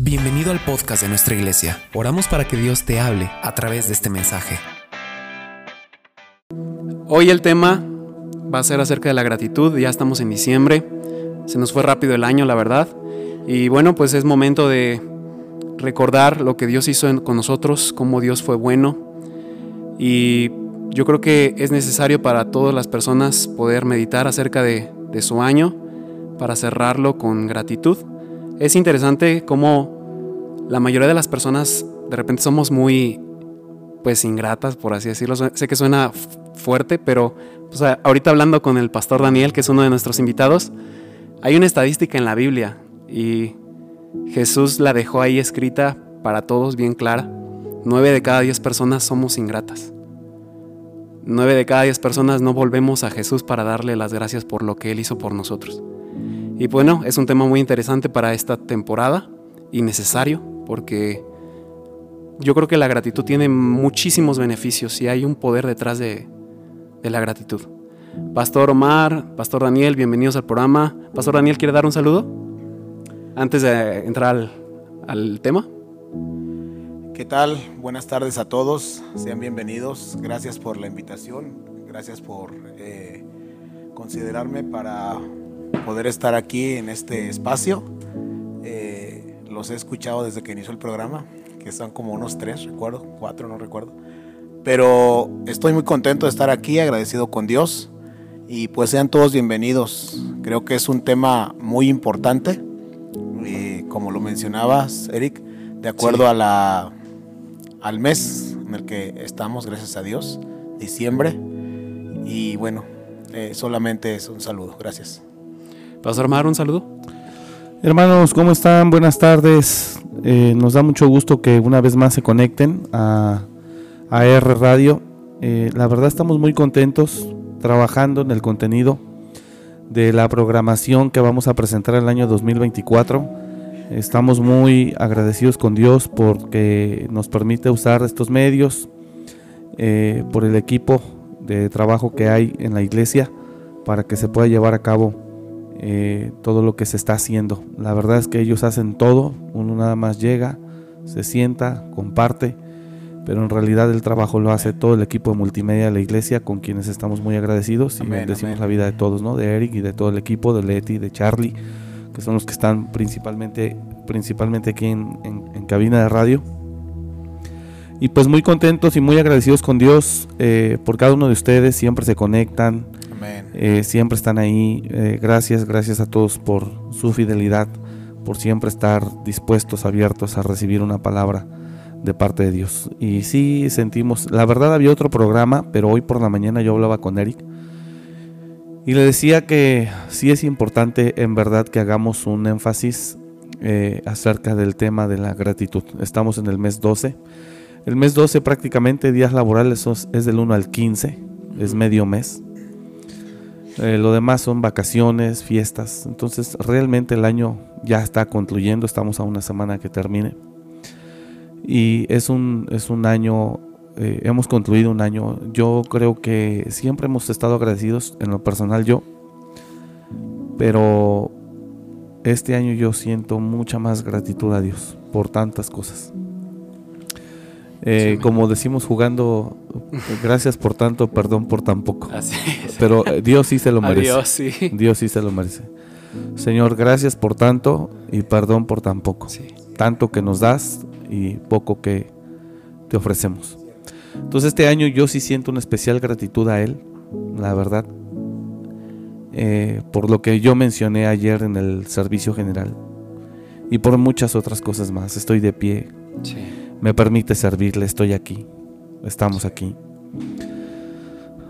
Bienvenido al podcast de nuestra iglesia. Oramos para que Dios te hable a través de este mensaje. Hoy el tema va a ser acerca de la gratitud. Ya estamos en diciembre. Se nos fue rápido el año, la verdad. Y bueno, pues es momento de recordar lo que Dios hizo con nosotros, cómo Dios fue bueno. Y yo creo que es necesario para todas las personas poder meditar acerca de, de su año para cerrarlo con gratitud. Es interesante cómo la mayoría de las personas de repente somos muy, pues, ingratas, por así decirlo. Sé que suena fuerte, pero ahorita hablando con el pastor Daniel, que es uno de nuestros invitados, hay una estadística en la Biblia y Jesús la dejó ahí escrita para todos bien clara. Nueve de cada diez personas somos ingratas. Nueve de cada diez personas no volvemos a Jesús para darle las gracias por lo que Él hizo por nosotros. Y bueno, es un tema muy interesante para esta temporada y necesario porque yo creo que la gratitud tiene muchísimos beneficios y hay un poder detrás de, la gratitud. Pastor Omar, Pastor Daniel, bienvenidos al programa. Pastor Daniel, ¿quiere dar un saludo? Antes de entrar al, al tema. ¿Qué tal? Buenas tardes a todos. Sean bienvenidos. Gracias por la invitación. Gracias por eh, considerarme para poder estar aquí en este espacio. Eh, los he escuchado desde que inició el programa, que son como unos tres, recuerdo, cuatro, no recuerdo. Pero estoy muy contento de estar aquí, agradecido con Dios. Y pues sean todos bienvenidos. Creo que es un tema muy importante. Como lo mencionabas, Eric, de acuerdo a la, al mes en el que estamos, gracias a Dios, diciembre. Y bueno, eh, solamente es un saludo. Gracias. Pastor Mar, un saludo. Hermanos, ¿cómo están? Buenas tardes. Eh, nos da mucho gusto que una vez más se conecten a, R Radio. Eh, la verdad estamos muy contentos trabajando en el contenido de la programación que vamos a presentar el año 2024. Estamos muy agradecidos con Dios porque nos permite usar estos medios, eh, por el equipo de trabajo que hay en la iglesia para que se pueda llevar a cabo eh, todo lo que se está haciendo. La verdad es que ellos hacen todo, uno nada más llega, se sienta, comparte, pero en realidad el trabajo lo hace todo el equipo de multimedia de la iglesia con quienes estamos muy agradecidos y bendecimos la vida de todos, ¿no? De Eric y de todo el equipo, de Leti, de Charlie, que son los que están principalmente, principalmente aquí en, en, cabina de radio. Y pues muy contentos y muy agradecidos con Dios eh, por cada uno de ustedes, siempre se conectan, eh, siempre están ahí. Eh, gracias, gracias a todos por su fidelidad, por siempre estar dispuestos, abiertos a recibir una palabra de parte de Dios. Y sí sentimos, la verdad había otro programa, pero hoy por la mañana yo hablaba con Eric y le decía que sí es importante en verdad que hagamos un énfasis eh, acerca del tema de la gratitud. Estamos en el mes 12. El mes 12 prácticamente días laborales es del 1 al 15, es medio mes. Eh, lo demás son vacaciones, fiestas. Entonces realmente el año ya está concluyendo, estamos a una semana que termine. Y es un, es un año, eh, hemos concluido un año. Yo creo que siempre hemos estado agradecidos, en lo personal yo. Pero este año yo siento mucha más gratitud a Dios por tantas cosas. Eh, como decimos jugando, gracias por tanto, perdón por tan poco. Pero eh, Dios sí se lo merece. Dios sí. Dios sí se lo merece. Señor, gracias por tanto y perdón por tan poco. Tanto que nos das y poco que te ofrecemos. Entonces este año yo sí siento una especial gratitud a Él, la verdad, eh, por lo que yo mencioné ayer en el servicio general y por muchas otras cosas más. Estoy de pie. Sí me permite servirle, estoy aquí, estamos aquí.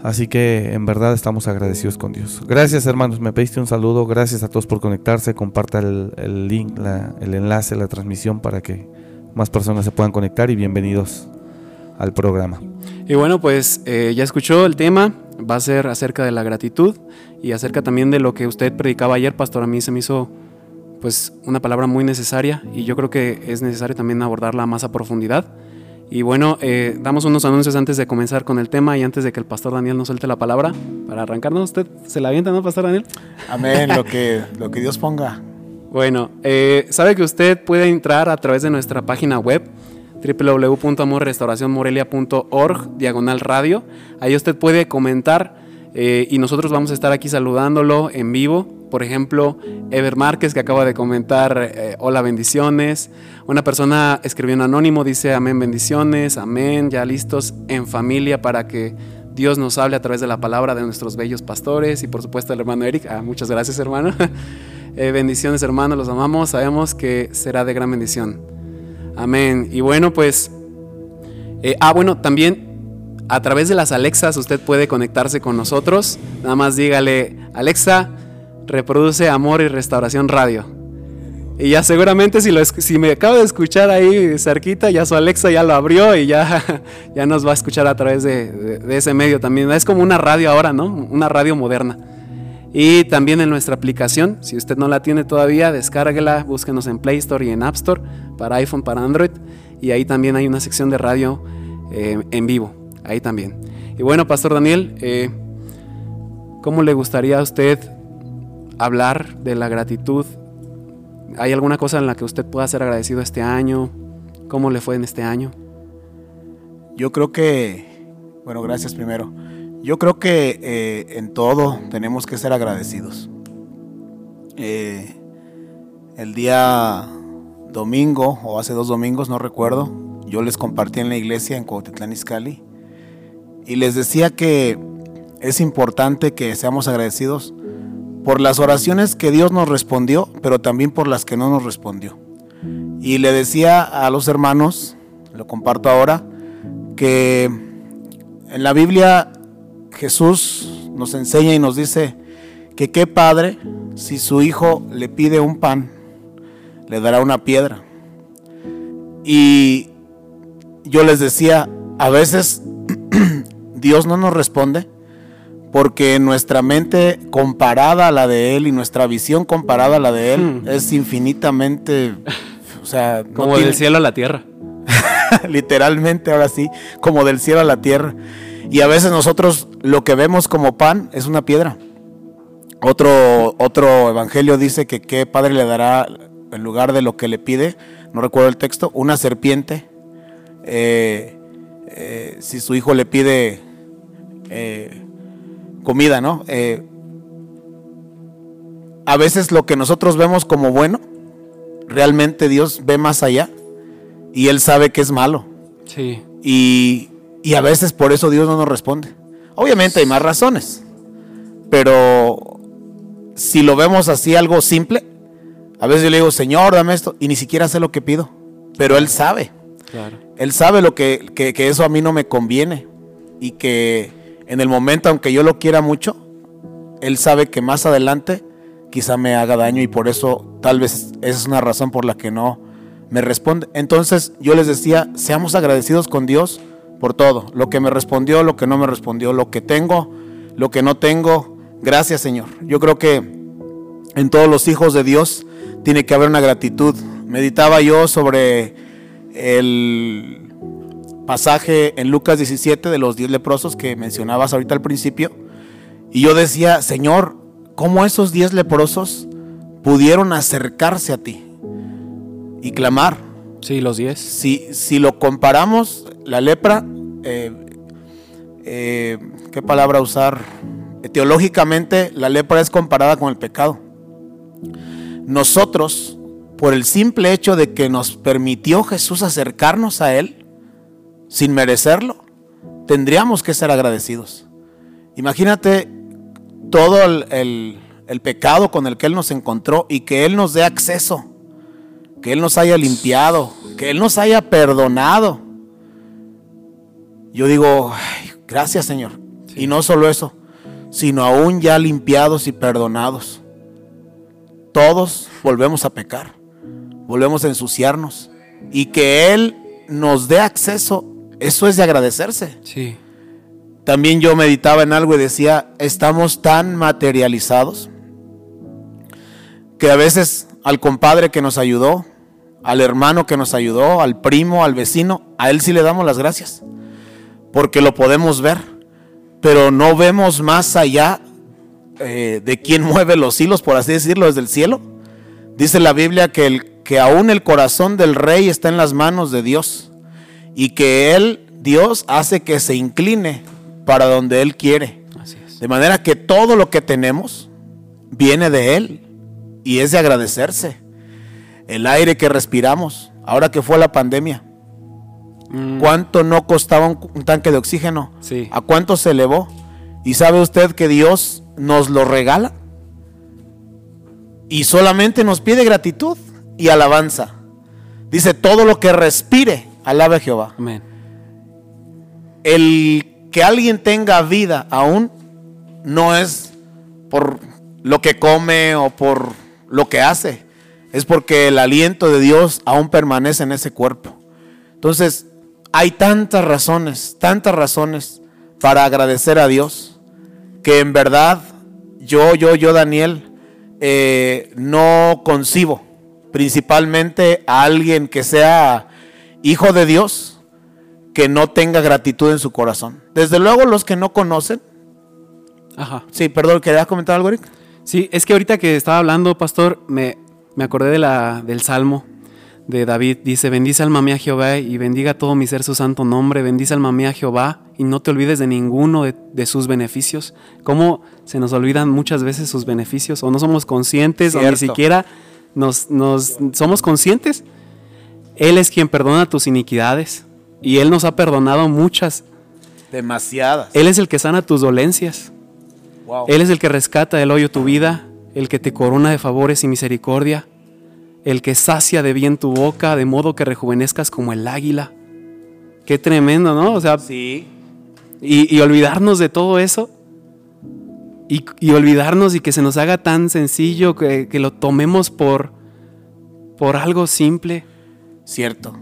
Así que en verdad estamos agradecidos con Dios. Gracias hermanos, me pediste un saludo, gracias a todos por conectarse, comparta el, link, el enlace, la transmisión para que más personas se puedan conectar y bienvenidos al programa. Y bueno, pues eh, ya escuchó el tema, va a ser acerca de la gratitud y acerca también de lo que usted predicaba ayer, pastor, a mí se me hizo pues una palabra muy necesaria y yo creo que es necesario también abordarla más a profundidad. Y bueno, eh, damos unos anuncios antes de comenzar con el tema y antes de que el pastor Daniel nos suelte la palabra para arrancarnos. ¿Usted se la avienta, no, pastor Daniel? Amén, lo que, lo que Dios ponga. Bueno, eh, sabe que usted puede entrar a través de nuestra página web www.amorrestauracionmorelia.org, diagonal radio. Ahí usted puede comentar eh, y nosotros vamos a estar aquí saludándolo en vivo. Por ejemplo, Ever Márquez que acaba de comentar eh, hola bendiciones. Una persona escribió en anónimo, dice amén bendiciones, amén, ya listos en familia para que Dios nos hable a través de la palabra de nuestros bellos pastores y por supuesto el hermano Eric. Ah, muchas gracias hermano. Eh, bendiciones hermanos, los amamos, sabemos que será de gran bendición. Amén. Y bueno, pues... Eh, ah, bueno, también a través de las Alexas usted puede conectarse con nosotros. Nada más dígale, Alexa, reproduce Amor y Restauración Radio. Y ya seguramente si, lo, si me acabo de escuchar ahí cerquita, ya su Alexa ya lo abrió y ya, ya nos va a escuchar a través de, de ese medio también. Es como una radio ahora, ¿no? Una radio moderna. Y también en nuestra aplicación, si usted no la tiene todavía, descárguela, búsquenos en Play Store y en App Store para iPhone, para Android. Y ahí también hay una sección de radio eh, en vivo, ahí también. Y bueno, Pastor Daniel, eh, ¿cómo le gustaría a usted hablar de la gratitud? ¿Hay alguna cosa en la que usted pueda ser agradecido este año? ¿Cómo le fue en este año? Yo creo que, bueno, gracias primero. Yo creo que eh, en todo tenemos que ser agradecidos. Eh, el día domingo, o hace dos domingos, no recuerdo, yo les compartí en la iglesia en Cuautitlán Izcalli y les decía que es importante que seamos agradecidos por las oraciones que Dios nos respondió, pero también por las que no nos respondió. Y le decía a los hermanos, lo comparto ahora, que en la Biblia Jesús nos enseña y nos dice que qué padre si su hijo le pide un pan, le dará una piedra. Y yo les decía, a veces Dios no nos responde porque nuestra mente comparada a la de Él y nuestra visión comparada a la de Él hmm. es infinitamente, o sea... Como del cielo a la tierra. Literalmente, ahora sí, como del cielo a la tierra. Y a veces nosotros lo que vemos como pan es una piedra. Otro, otro evangelio dice que qué padre le dará en lugar de lo que le pide, no recuerdo el texto, una serpiente. Eh, eh, si su hijo le pide eh, comida, ¿no? a veces lo que nosotros vemos como bueno, realmente Dios ve más allá y Él sabe que es malo. Sí. Y, y a veces por eso Dios no nos responde. Obviamente hay más razones, pero si lo vemos así algo simple, a veces yo le digo, Señor, dame esto, y ni siquiera sé lo que pido, pero Él sabe. Él sabe lo que, que, que eso a mí no me conviene y que en el momento, aunque yo lo quiera mucho, Él sabe que más adelante quizá me haga daño y por eso tal vez esa es una razón por la que no me responde. Entonces yo les decía, seamos agradecidos con Dios por todo, lo que me respondió, lo que no me respondió, lo que tengo, lo que no tengo. Gracias Señor. Yo creo que en todos los hijos de Dios tiene que haber una gratitud. Meditaba yo sobre el pasaje en Lucas 17 de los diez leprosos que mencionabas ahorita al principio. Y yo decía, Señor, ¿cómo esos diez leprosos pudieron acercarse a ti y clamar? Sí, los diez. Si, si lo comparamos, la lepra, eh, eh, ¿qué palabra usar? Teológicamente, la lepra es comparada con el pecado. Nosotros, por el simple hecho de que nos permitió Jesús acercarnos a Él, sin merecerlo, tendríamos que ser agradecidos. Imagínate todo el, el pecado con el que Él nos encontró y que Él nos dé acceso, que Él nos haya limpiado, que Él nos haya perdonado yo digo, gracias Señor. Y no solo eso, sino aún ya limpiados y perdonados. Todos volvemos a pecar, volvemos a ensuciarnos. Y que Él nos dé acceso, eso es de agradecerse. Sí. También yo meditaba en algo y decía, estamos tan materializados que a veces al compadre que nos ayudó, al hermano que nos ayudó, al primo, al vecino, a él sí le damos las gracias porque lo podemos ver, pero no vemos más allá eh, de quién mueve los hilos, por así decirlo, desde el cielo, Dice la Biblia que, el, que aún el corazón del rey está en las manos de Dios y que él, Dios, hace que se incline para donde él quiere. Así es. De manera que todo lo que tenemos viene de él y es de agradecerse. El aire que respiramos, ahora que fue la pandemia, Mm, ¿cuánto no costaba un, un tanque de oxígeno? Sí. ¿A cuánto se elevó? ¿Y sabe usted que Dios nos lo regala? Y solamente nos pide gratitud y alabanza. Dice, todo lo que respire, alabe a Jehová. Amén. El que alguien tenga vida aún no es por lo que come o por lo que hace. Es porque el aliento de Dios aún permanece en ese cuerpo. Entonces, hay tantas razones, tantas razones para agradecer a Dios, que en verdad yo, yo, yo, Daniel, eh, no concibo principalmente a alguien que sea hijo de Dios, que no tenga gratitud en su corazón. Desde luego los que no conocen. Ajá. Sí, perdón, ¿querías comentar algo, Eric? Sí, es que ahorita que estaba hablando, pastor, me, me acordé de la, del Salmo de David. Dice, bendice alma mía Jehová y bendiga todo mi ser su santo nombre. Bendice alma mía Jehová y no te olvides de ninguno de, de sus beneficios. ¿Cómo se nos olvidan muchas veces sus beneficios? O no somos conscientes o ni siquiera nos, nos somos conscientes. Él es quien perdona tus iniquidades y Él nos ha perdonado muchas. Demasiadas. Él es el que sana tus dolencias. Wow. Él es el que rescata del hoyo tu vida, el que te corona de favores y misericordia, el que sacia de bien tu boca, de modo que rejuvenezcas como el águila. Qué tremendo, ¿no? O sea, Sí. y, y olvidarnos de todo eso. Y, y olvidarnos y que se nos haga tan sencillo que, que lo tomemos por, por algo simple. Cierto.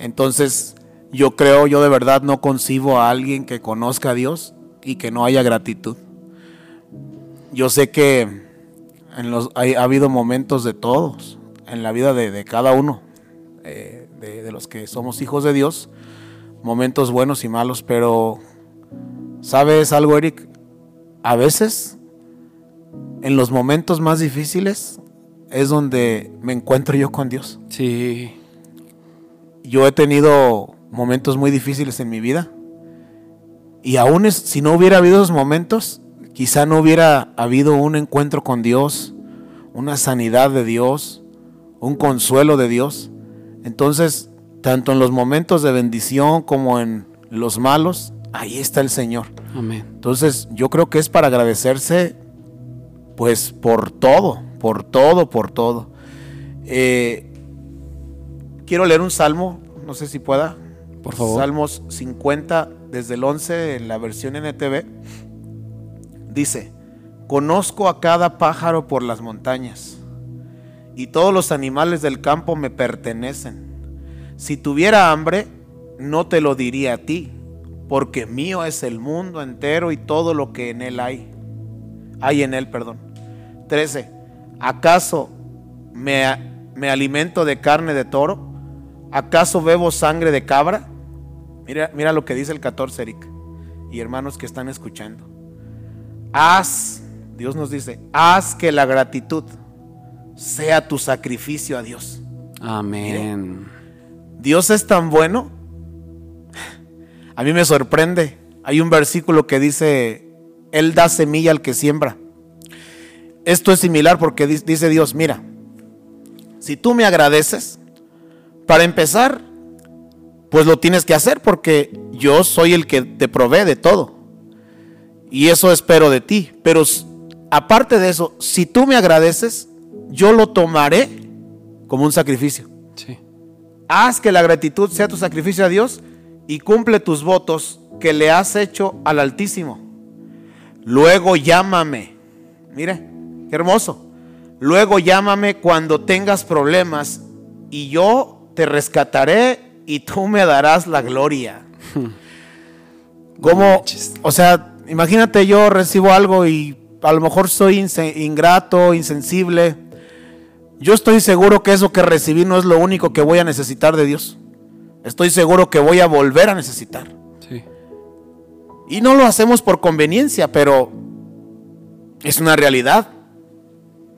Entonces, yo creo, yo de verdad no concibo a alguien que conozca a Dios y que no haya gratitud. Yo sé que en los, hay- ha habido momentos de todos, en la vida de, de cada uno, eh, de, de los que somos hijos de Dios, momentos buenos y malos, pero ¿sabes algo, Eric? A veces, en los momentos más difíciles, es donde me encuentro yo con Dios Sí, yo he tenido momentos muy difíciles en mi vida. Y aún es- si no hubiera habido esos momentos, quizá no hubiera habido un encuentro con Dios, una sanidad de Dios, un consuelo de Dios. Entonces, tanto en los momentos de bendición como en los malos, ahí está el Señor. amén. Entonces, yo creo que es para agradecerse, pues, por todo, por todo, por todo. Eh, quiero leer un salmo, no sé si pueda. Por favor. Salmos 50, desde el 11, en la versión NTV. Dice, conozco a cada pájaro por las montañas, y todos los animales del campo me pertenecen. Si tuviera hambre, no te lo diría a ti, porque mío es el mundo entero y todo lo que en él hay. Hay en él, perdón. 13. ¿Acaso me, me alimento de carne de toro? ¿Acaso bebo sangre de cabra? Mira, mira lo que dice el 14, Eric. Y hermanos que están escuchando. Haz, Dios nos dice, haz que la gratitud sea tu sacrificio a Dios. Amén. Dios es tan bueno. A mí me sorprende. Hay un versículo que dice, Él da semilla al que siembra. Esto es similar porque di- dice Dios, mira, si tú me agradeces, para empezar, pues lo tienes que hacer porque yo soy el que te provee de todo. Y eso espero de ti. Pero aparte de eso, si tú me agradeces, yo lo tomaré como un sacrificio. Sí. Haz que la gratitud sea tu sacrificio a Dios y cumple tus votos que le has hecho al Altísimo. Luego llámame. Mire, qué hermoso. Luego llámame cuando tengas problemas y yo te rescataré y tú me darás la gloria. Como, o sea, imagínate yo recibo algo y a lo mejor soy ingrato, insensible. Yo estoy seguro que eso que recibí no es lo único que voy a necesitar de Dios. Estoy seguro que voy a volver a necesitar. Sí. Y no lo hacemos por conveniencia, pero es una realidad.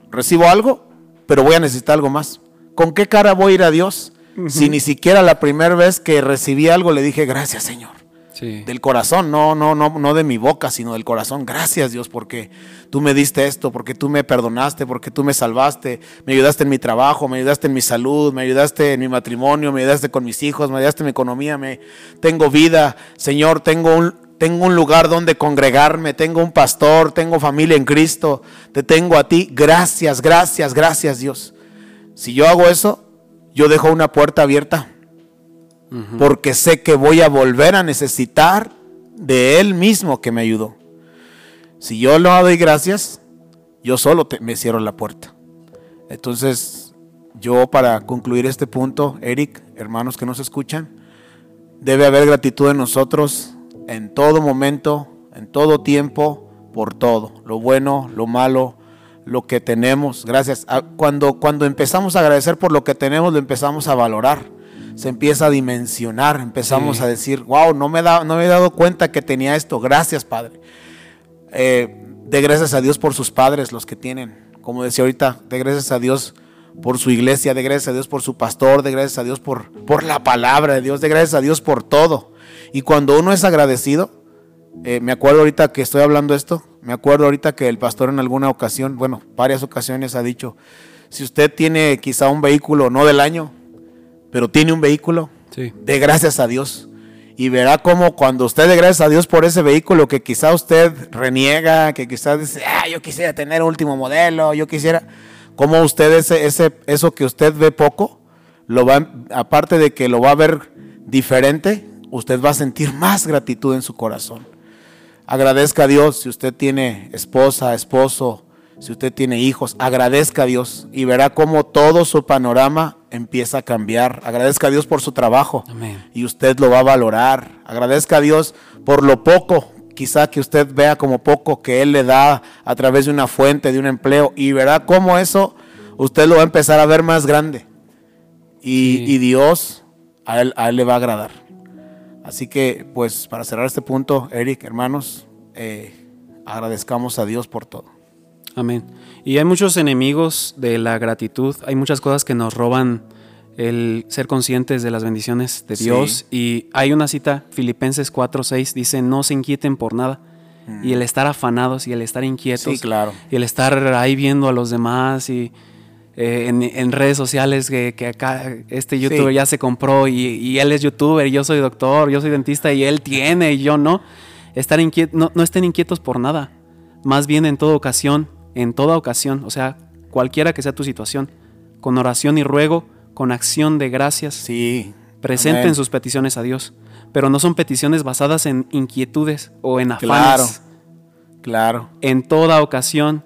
Recibo algo, pero voy a necesitar algo más. ¿Con qué cara voy a ir a Dios si ni siquiera la primera vez que recibí algo le dije gracias Señor? Sí. Del corazón, no, no, no, no de mi boca, sino del corazón. Gracias Dios porque tú me diste esto, porque tú me perdonaste, porque tú me salvaste, me ayudaste en mi trabajo, me ayudaste en mi salud, me ayudaste en mi matrimonio, me ayudaste con mis hijos, me ayudaste en mi economía, me tengo vida, Señor, tengo un, tengo un lugar donde congregarme, tengo un pastor, tengo familia en Cristo, te tengo a ti. Gracias, gracias, gracias Dios. Si yo hago eso, yo dejo una puerta abierta porque sé que voy a volver a necesitar de Él mismo que me ayudó. Si yo no doy gracias, yo solo me cierro la puerta. Entonces, yo para concluir este punto, Eric, hermanos que nos escuchan, debe haber gratitud en nosotros en todo momento, en todo tiempo, por todo, lo bueno, lo malo, lo que tenemos. Gracias. Ah, cuando, cuando empezamos a agradecer por lo que tenemos, lo empezamos a valorar se empieza a dimensionar, empezamos a decir, wow, no me, da, no me he dado cuenta que tenía esto, gracias Padre. Eh, de gracias a Dios por sus padres, los que tienen, como decía ahorita, de gracias a Dios por su iglesia, de gracias a Dios por su pastor, de gracias a Dios por, por la palabra de Dios, de gracias a Dios por todo. Y cuando uno es agradecido, eh, me acuerdo ahorita que estoy hablando esto, me acuerdo ahorita que el pastor en alguna ocasión, bueno, varias ocasiones ha dicho, si usted tiene quizá un vehículo no del año, pero tiene un vehículo, de gracias a Dios. Y verá cómo cuando usted de gracias a Dios por ese vehículo que quizá usted reniega, que quizás dice, ah, yo quisiera tener último modelo, yo quisiera, como usted ese, ese, eso que usted ve poco, lo va, aparte de que lo va a ver diferente, usted va a sentir más gratitud en su corazón. Agradezca a Dios si usted tiene esposa, esposo, si usted tiene hijos, agradezca a Dios y verá cómo todo su panorama empieza a cambiar. Agradezca a Dios por su trabajo y usted lo va a valorar. Agradezca a Dios por lo poco, quizá que usted vea como poco que Él le da a través de una fuente, de un empleo y verá cómo eso usted lo va a empezar a ver más grande. Y, Dios a él, a él, le va a agradar. Así que, pues, para cerrar este punto, Eric, hermanos, eh, agradezcamos a Dios por todo. Amén. Y hay muchos enemigos de la gratitud, hay muchas cosas que nos roban el ser conscientes de las bendiciones de Dios. Y hay una cita, Filipenses 4:6, dice, no se inquieten por nada. Y mm. el estar afanados y el estar inquietos. claro. Y el estar ahí viendo a los demás y eh, en, redes sociales que, acá este youtuber ya se compró y, él es youtuber y yo soy doctor, yo soy dentista y él tiene y yo no. Estar inquieto, no, no estén inquietos por nada. Más bien en toda ocasión en toda ocasión, o sea, cualquiera que sea tu situación, con oración y ruego, con acción de gracias. Sí. Presenten sus peticiones a Dios, pero no son peticiones basadas en inquietudes o en afanes. Claro. Claro. En toda ocasión,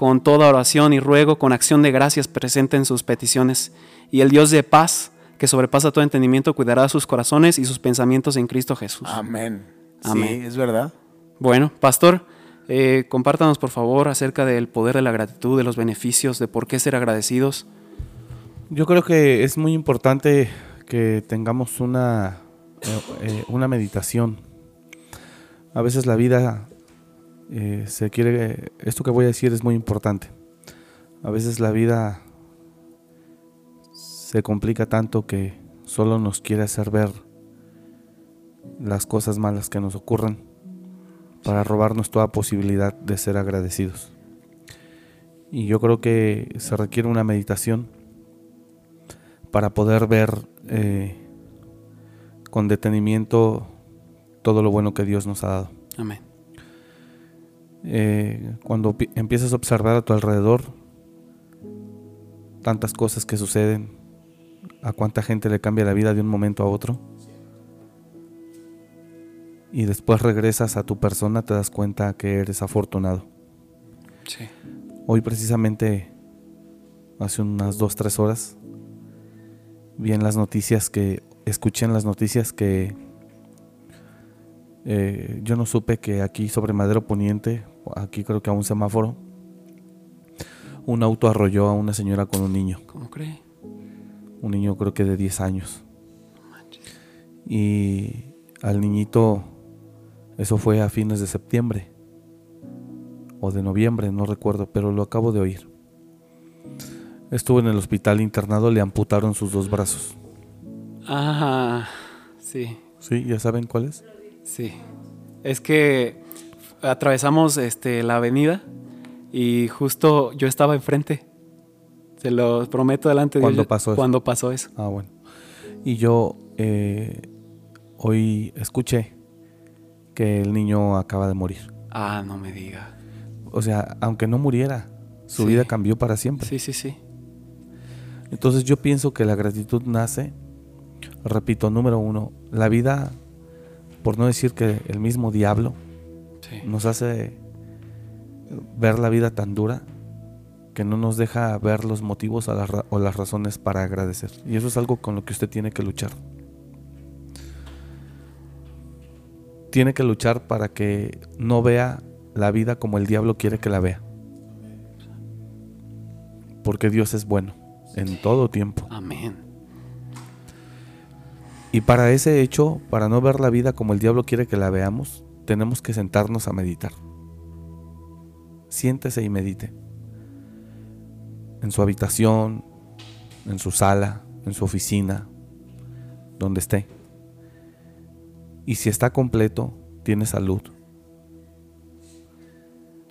con toda oración y ruego, con acción de gracias, presenten sus peticiones. Y el Dios de paz, que sobrepasa todo entendimiento, cuidará sus corazones y sus pensamientos en Cristo Jesús. Amén. Amén. Sí, es verdad. Bueno, pastor, eh, compártanos por favor acerca del poder de la gratitud, de los beneficios, de por qué ser agradecidos. Yo creo que es muy importante que tengamos una, eh, eh, una meditación. A veces la vida se quiere, esto que voy a decir es muy importante. A veces la vida se complica tanto que solo nos quiere hacer ver las cosas malas que nos ocurren para robarnos toda posibilidad de ser agradecidos. Y yo creo que se requiere una meditación para poder ver eh, con detenimiento todo lo bueno que Dios nos ha dado. Amén. Eh, cuando empiezas a observar a tu alrededor tantas cosas que suceden, a cuánta gente le cambia la vida de un momento a otro, y después regresas a tu persona, te das cuenta que eres afortunado. Sí. Hoy precisamente, hace unas dos, tres horas, vi en las noticias que, escuché en las noticias que eh, yo no supe que aquí sobre Madero Poniente, aquí creo que a un semáforo, un auto arrolló a una señora con un niño. ¿Cómo cree? Un niño creo que de 10 años. Y al niñito eso fue a fines de septiembre o de noviembre, no recuerdo, pero lo acabo de oír. estuvo en el hospital internado, le amputaron sus dos brazos. Ah, sí, ¿Sí? ¿Ya saben cuál es? sí. Es que atravesamos este, la avenida y justo yo estaba enfrente. Se lo prometo delante de ¿Cuándo Dios. pasó eso? Cuando pasó eso. Ah, bueno. Y yo eh, hoy escuché que el niño acaba de morir. Ah, no me diga. O sea, aunque no muriera, su Sí. vida cambió para siempre. Sí, sí, sí. Entonces yo pienso que la gratitud nace, repito, número uno, la vida, por no decir que el mismo diablo Sí. nos hace ver la vida tan dura que no nos deja ver los motivos o las razones para agradecer. Y eso es algo con lo que usted tiene que luchar. Tiene que luchar para que no vea la vida como el diablo quiere que la vea. Porque Dios es bueno en todo tiempo. Amén. Y para ese hecho, para no ver la vida como el diablo quiere que la veamos, tenemos que sentarnos a meditar. Siéntese y medite. En su habitación, en su sala, en su oficina, donde esté. Y si está completo, tiene salud.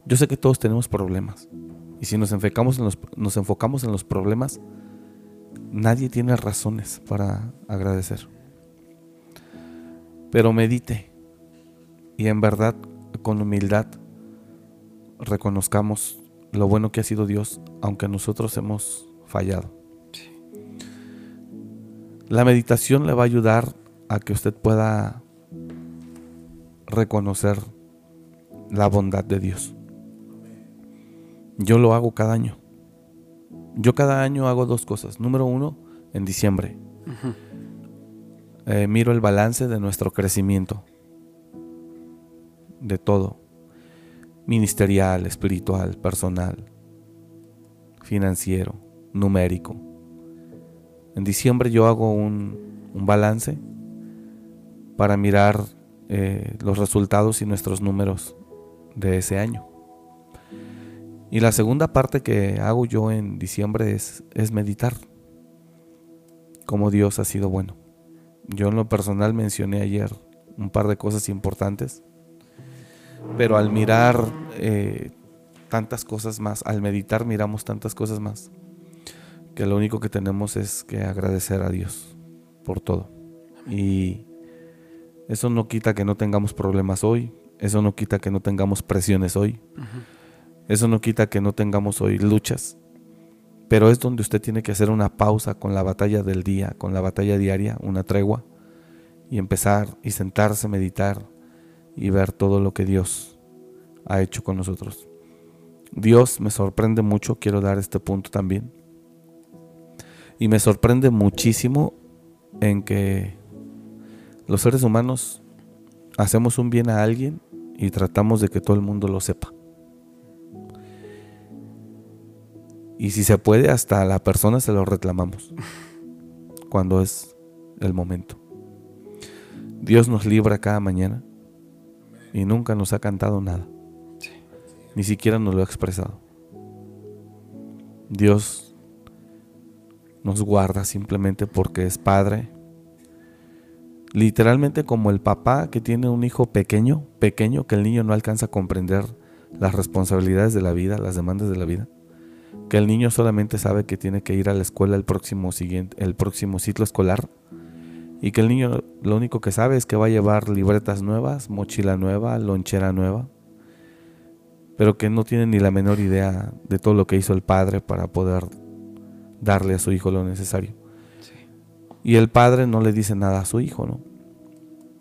Yo sé que todos tenemos problemas. Y si nos enfocamos en los, nos enfocamos en los problemas, nadie tiene razones para agradecer. Pero medite y en verdad, con humildad, reconozcamos lo bueno que ha sido Dios, aunque nosotros hemos fallado. La meditación le va a ayudar a que usted pueda reconocer la bondad de Dios. Yo lo hago cada año. Yo cada año hago dos cosas. Número uno, en diciembre. Eh, miro el balance de nuestro crecimiento. De todo. Ministerial, espiritual, personal, financiero, numérico. En diciembre yo hago un, un balance para mirar eh, los resultados y nuestros números de ese año. Y la segunda parte que hago yo en diciembre es, es meditar. Cómo Dios ha sido bueno. Yo en lo personal mencioné ayer un par de cosas importantes. Pero al mirar eh, tantas cosas más, al meditar miramos tantas cosas más, que lo único que tenemos es que agradecer a Dios por todo. Y eso no quita que no tengamos problemas hoy, eso no quita que no tengamos presiones hoy, eso no quita que no tengamos hoy luchas, pero es donde usted tiene que hacer una pausa con la batalla del día, con la batalla diaria, una tregua, y empezar y sentarse, meditar y ver todo lo que Dios ha hecho con nosotros. Dios me sorprende mucho, quiero dar este punto también. Y me sorprende muchísimo en que los seres humanos hacemos un bien a alguien y tratamos de que todo el mundo lo sepa. Y si se puede, hasta a la persona se lo reclamamos cuando es el momento. Dios nos libra cada mañana y nunca nos ha cantado nada. Ni siquiera nos lo ha expresado. Dios nos guarda simplemente porque es Padre. Literalmente como el papá que tiene un hijo pequeño, pequeño, que el niño no alcanza a comprender las responsabilidades de la vida, las demandas de la vida. Que el niño solamente sabe que tiene que ir a la escuela el próximo siguiente, el próximo ciclo escolar y que el niño lo único que sabe es que va a llevar libretas nuevas, mochila nueva, lonchera nueva, pero que no tiene ni la menor idea de todo lo que hizo el padre para poder darle a su hijo lo necesario. Y el padre no le dice nada a su hijo, ¿no?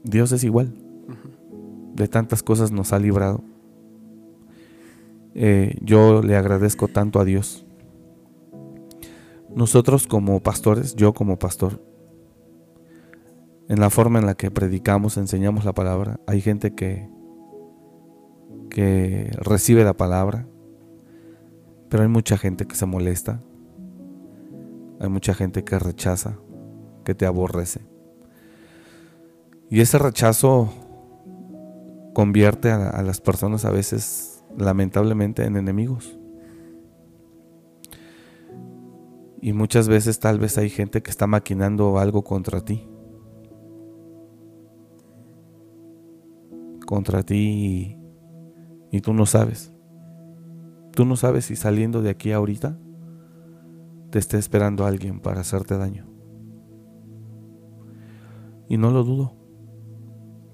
Dios es igual. De tantas cosas nos ha librado. Eh, yo le agradezco tanto a Dios. Nosotros como pastores, yo como pastor, en la forma en la que predicamos, enseñamos la palabra. Hay gente que, que recibe la palabra, pero hay mucha gente que se molesta. Hay mucha gente que rechaza, que te aborrece. Y ese rechazo convierte a, a las personas a veces, lamentablemente, en enemigos. Y muchas veces tal vez hay gente que está maquinando algo contra ti. Contra ti y, y tú no sabes. Tú no sabes si saliendo de aquí ahorita te esté esperando alguien para hacerte daño. Y no lo dudo.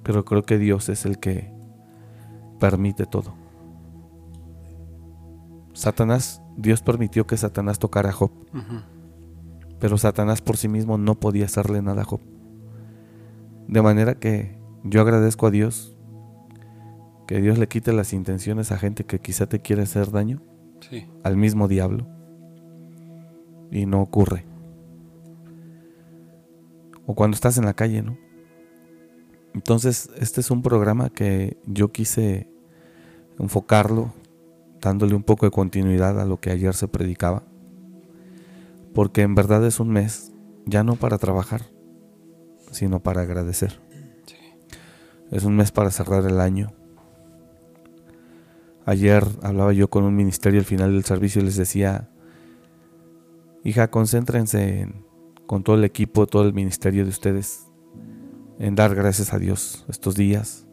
Pero creo que Dios es el que permite todo. Satanás, Dios permitió que Satanás tocara a Job. Pero Satanás por sí mismo no podía hacerle nada a Job. De manera que yo agradezco a Dios que Dios le quite las intenciones a gente que quizá te quiere hacer daño. Al mismo diablo. Y no ocurre. O cuando estás en la calle, ¿no? Entonces, este es un programa que yo quise enfocarlo, dándole un poco de continuidad a lo que ayer se predicaba, porque en verdad es un mes ya no para trabajar, sino para agradecer. Es un mes para cerrar el año. Ayer hablaba yo con un ministerio al final del servicio y les decía, hija, concéntrense con todo el equipo, todo el ministerio de ustedes en dar gracias a Dios estos días,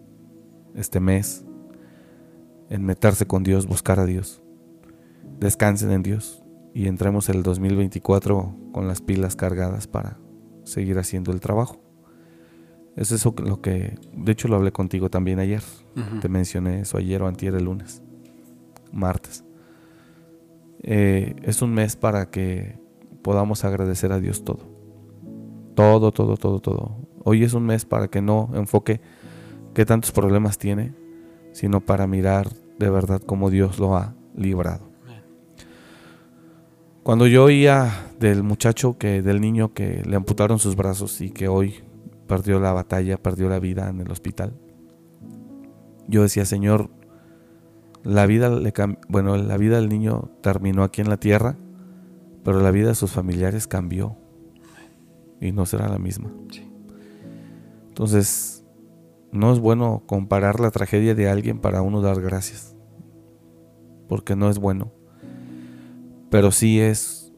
este mes, en meterse con Dios, buscar a Dios. Descansen en Dios y entremos el 2024 con las pilas cargadas para seguir haciendo el trabajo. Es eso lo que, de hecho lo hablé contigo también ayer. Te mencioné eso ayer o antier el lunes, martes. Eh, es un mes para que podamos agradecer a Dios todo. Todo, todo, todo, todo. Hoy es un mes para que no enfoque qué tantos problemas tiene, sino para mirar de verdad cómo Dios lo ha librado. Cuando yo oía del muchacho que del niño que le amputaron sus brazos y que hoy perdió la batalla, perdió la vida en el hospital, yo decía, "Señor, la vida le bueno, la vida del niño terminó aquí en la tierra, pero la vida de sus familiares cambió y no será la misma." Entonces, no es bueno comparar la tragedia de alguien para uno dar gracias, porque no es bueno. Pero sí es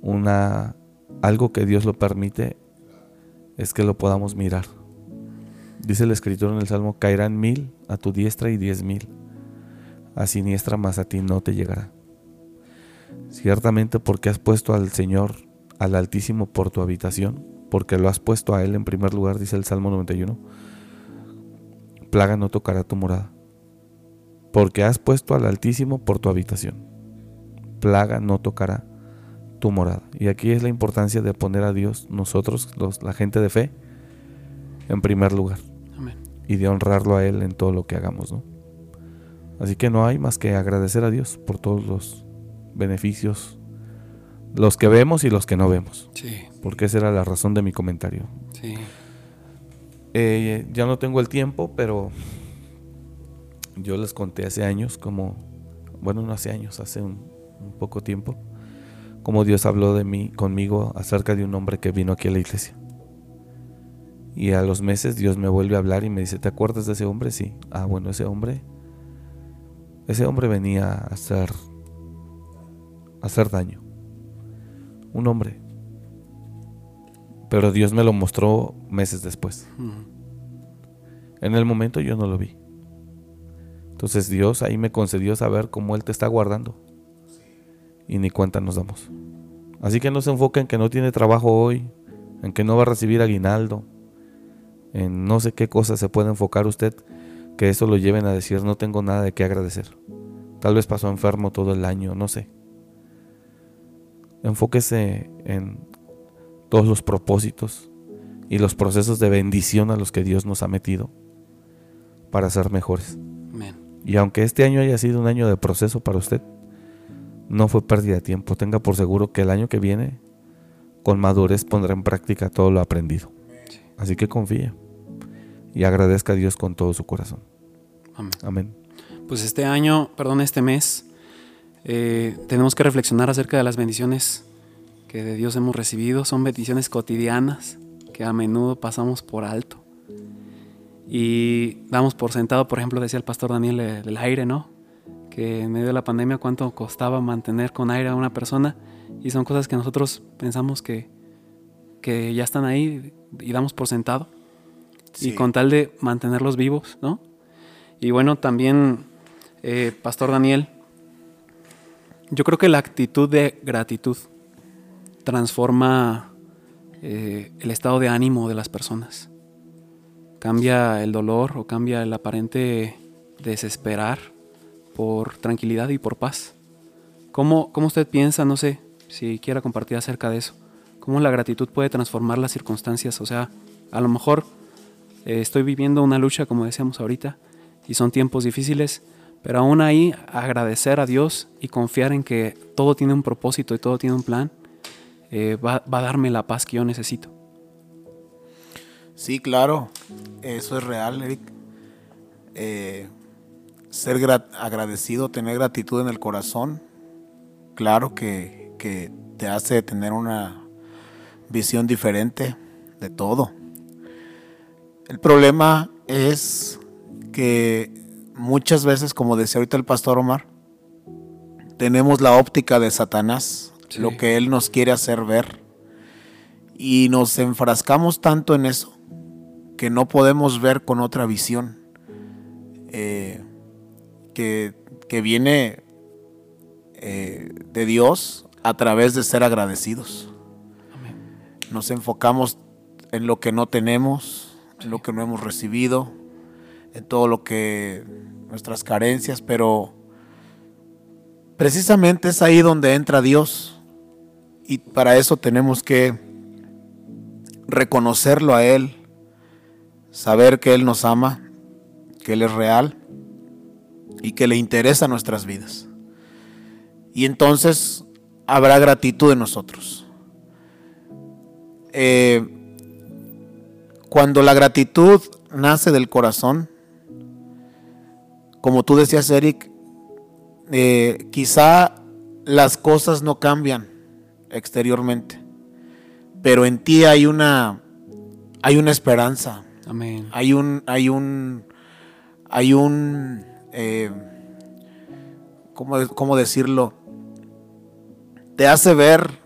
una algo que Dios lo permite es que lo podamos mirar. Dice el escritor en el Salmo, caerán mil a tu diestra y diez mil, a siniestra más a ti no te llegará. Ciertamente porque has puesto al Señor, al Altísimo, por tu habitación, porque lo has puesto a Él en primer lugar, dice el Salmo 91, plaga no tocará tu morada, porque has puesto al Altísimo por tu habitación, plaga no tocará tu morada. Y aquí es la importancia de poner a Dios, nosotros, los, la gente de fe, en primer lugar. Y de honrarlo a Él en todo lo que hagamos, ¿no? Así que no hay más que agradecer a Dios por todos los beneficios, los que vemos y los que no vemos. Sí. Porque esa era la razón de mi comentario. Sí. Eh, ya no tengo el tiempo, pero yo les conté hace años, como, bueno, no hace años, hace un, poco tiempo, como Dios habló de mí, conmigo acerca de un hombre que vino aquí a la iglesia. Y a los meses Dios me vuelve a hablar y me dice, ¿te acuerdas de ese hombre? Sí. Ah, bueno, ese hombre, ese hombre venía a hacer, a hacer daño un hombre. Pero Dios me lo mostró meses después. En el momento yo no lo vi. Entonces Dios ahí me concedió saber cómo Él te está guardando. Y ni cuenta nos damos. Así que no se enfoque en que no tiene trabajo hoy, en que no va a recibir aguinaldo, en no sé qué cosa se puede enfocar usted, que eso lo lleven a decir no tengo nada de qué agradecer. Tal vez pasó enfermo todo el año, no sé. Enfóquese en todos los propósitos y los procesos de bendición a los que Dios nos ha metido para ser mejores. Y aunque este año haya sido un año de proceso para usted, no fue pérdida de tiempo. Tenga por seguro que el año que viene, con madurez, pondrá en práctica todo lo aprendido. Así que confíe y agradezca a Dios con todo su corazón. Amén. Amén. Pues este año, perdón, este mes, eh, tenemos que reflexionar acerca de las bendiciones que de Dios hemos recibido. Son bendiciones cotidianas que a menudo pasamos por alto. Y damos por sentado, por ejemplo, decía el pastor Daniel, el, aire, ¿no? Que en medio de la pandemia cuánto costaba mantener con aire a una persona y son cosas que nosotros pensamos que, que ya están ahí y damos por sentado. Sí. Y con tal de mantenerlos vivos, ¿no? Y bueno, también, eh, Pastor Daniel, yo creo que la actitud de gratitud transforma eh, el estado de ánimo de las personas. Cambia el dolor o cambia el aparente desesperar por tranquilidad y por paz. ¿Cómo, cómo usted piensa, no sé, si quiera compartir acerca de eso? ¿Cómo la gratitud puede transformar las circunstancias? O sea, a lo mejor eh, estoy viviendo una lucha, como decíamos ahorita, y son tiempos difíciles, pero aún ahí agradecer a Dios y confiar en que todo tiene un propósito y todo tiene un plan, eh, va, va a darme la paz que yo necesito. Sí, claro, eso es real, Eric. Eh, ser gra- agradecido, tener gratitud en el corazón, claro que, que te hace tener una visión diferente de todo. El problema es que muchas veces, como decía ahorita el pastor Omar, tenemos la óptica de Satanás, Sí. lo que él nos quiere hacer ver, y nos enfrascamos tanto en eso que no podemos ver con otra visión eh, que, que viene eh, de Dios a través de ser agradecidos. Nos enfocamos en lo que no tenemos, en lo que no hemos recibido, en todo lo que nuestras carencias, pero precisamente es ahí donde entra Dios. Y para eso tenemos que reconocerlo a Él, saber que Él nos ama, que Él es real y que le interesa nuestras vidas. Y entonces habrá gratitud en nosotros. Eh, cuando la gratitud nace del corazón, como tú decías, Eric, eh, quizá las cosas no cambian exteriormente, pero en ti hay una, hay una esperanza, Amén. hay un, hay un, hay un, eh, ¿cómo, cómo decirlo? Te hace ver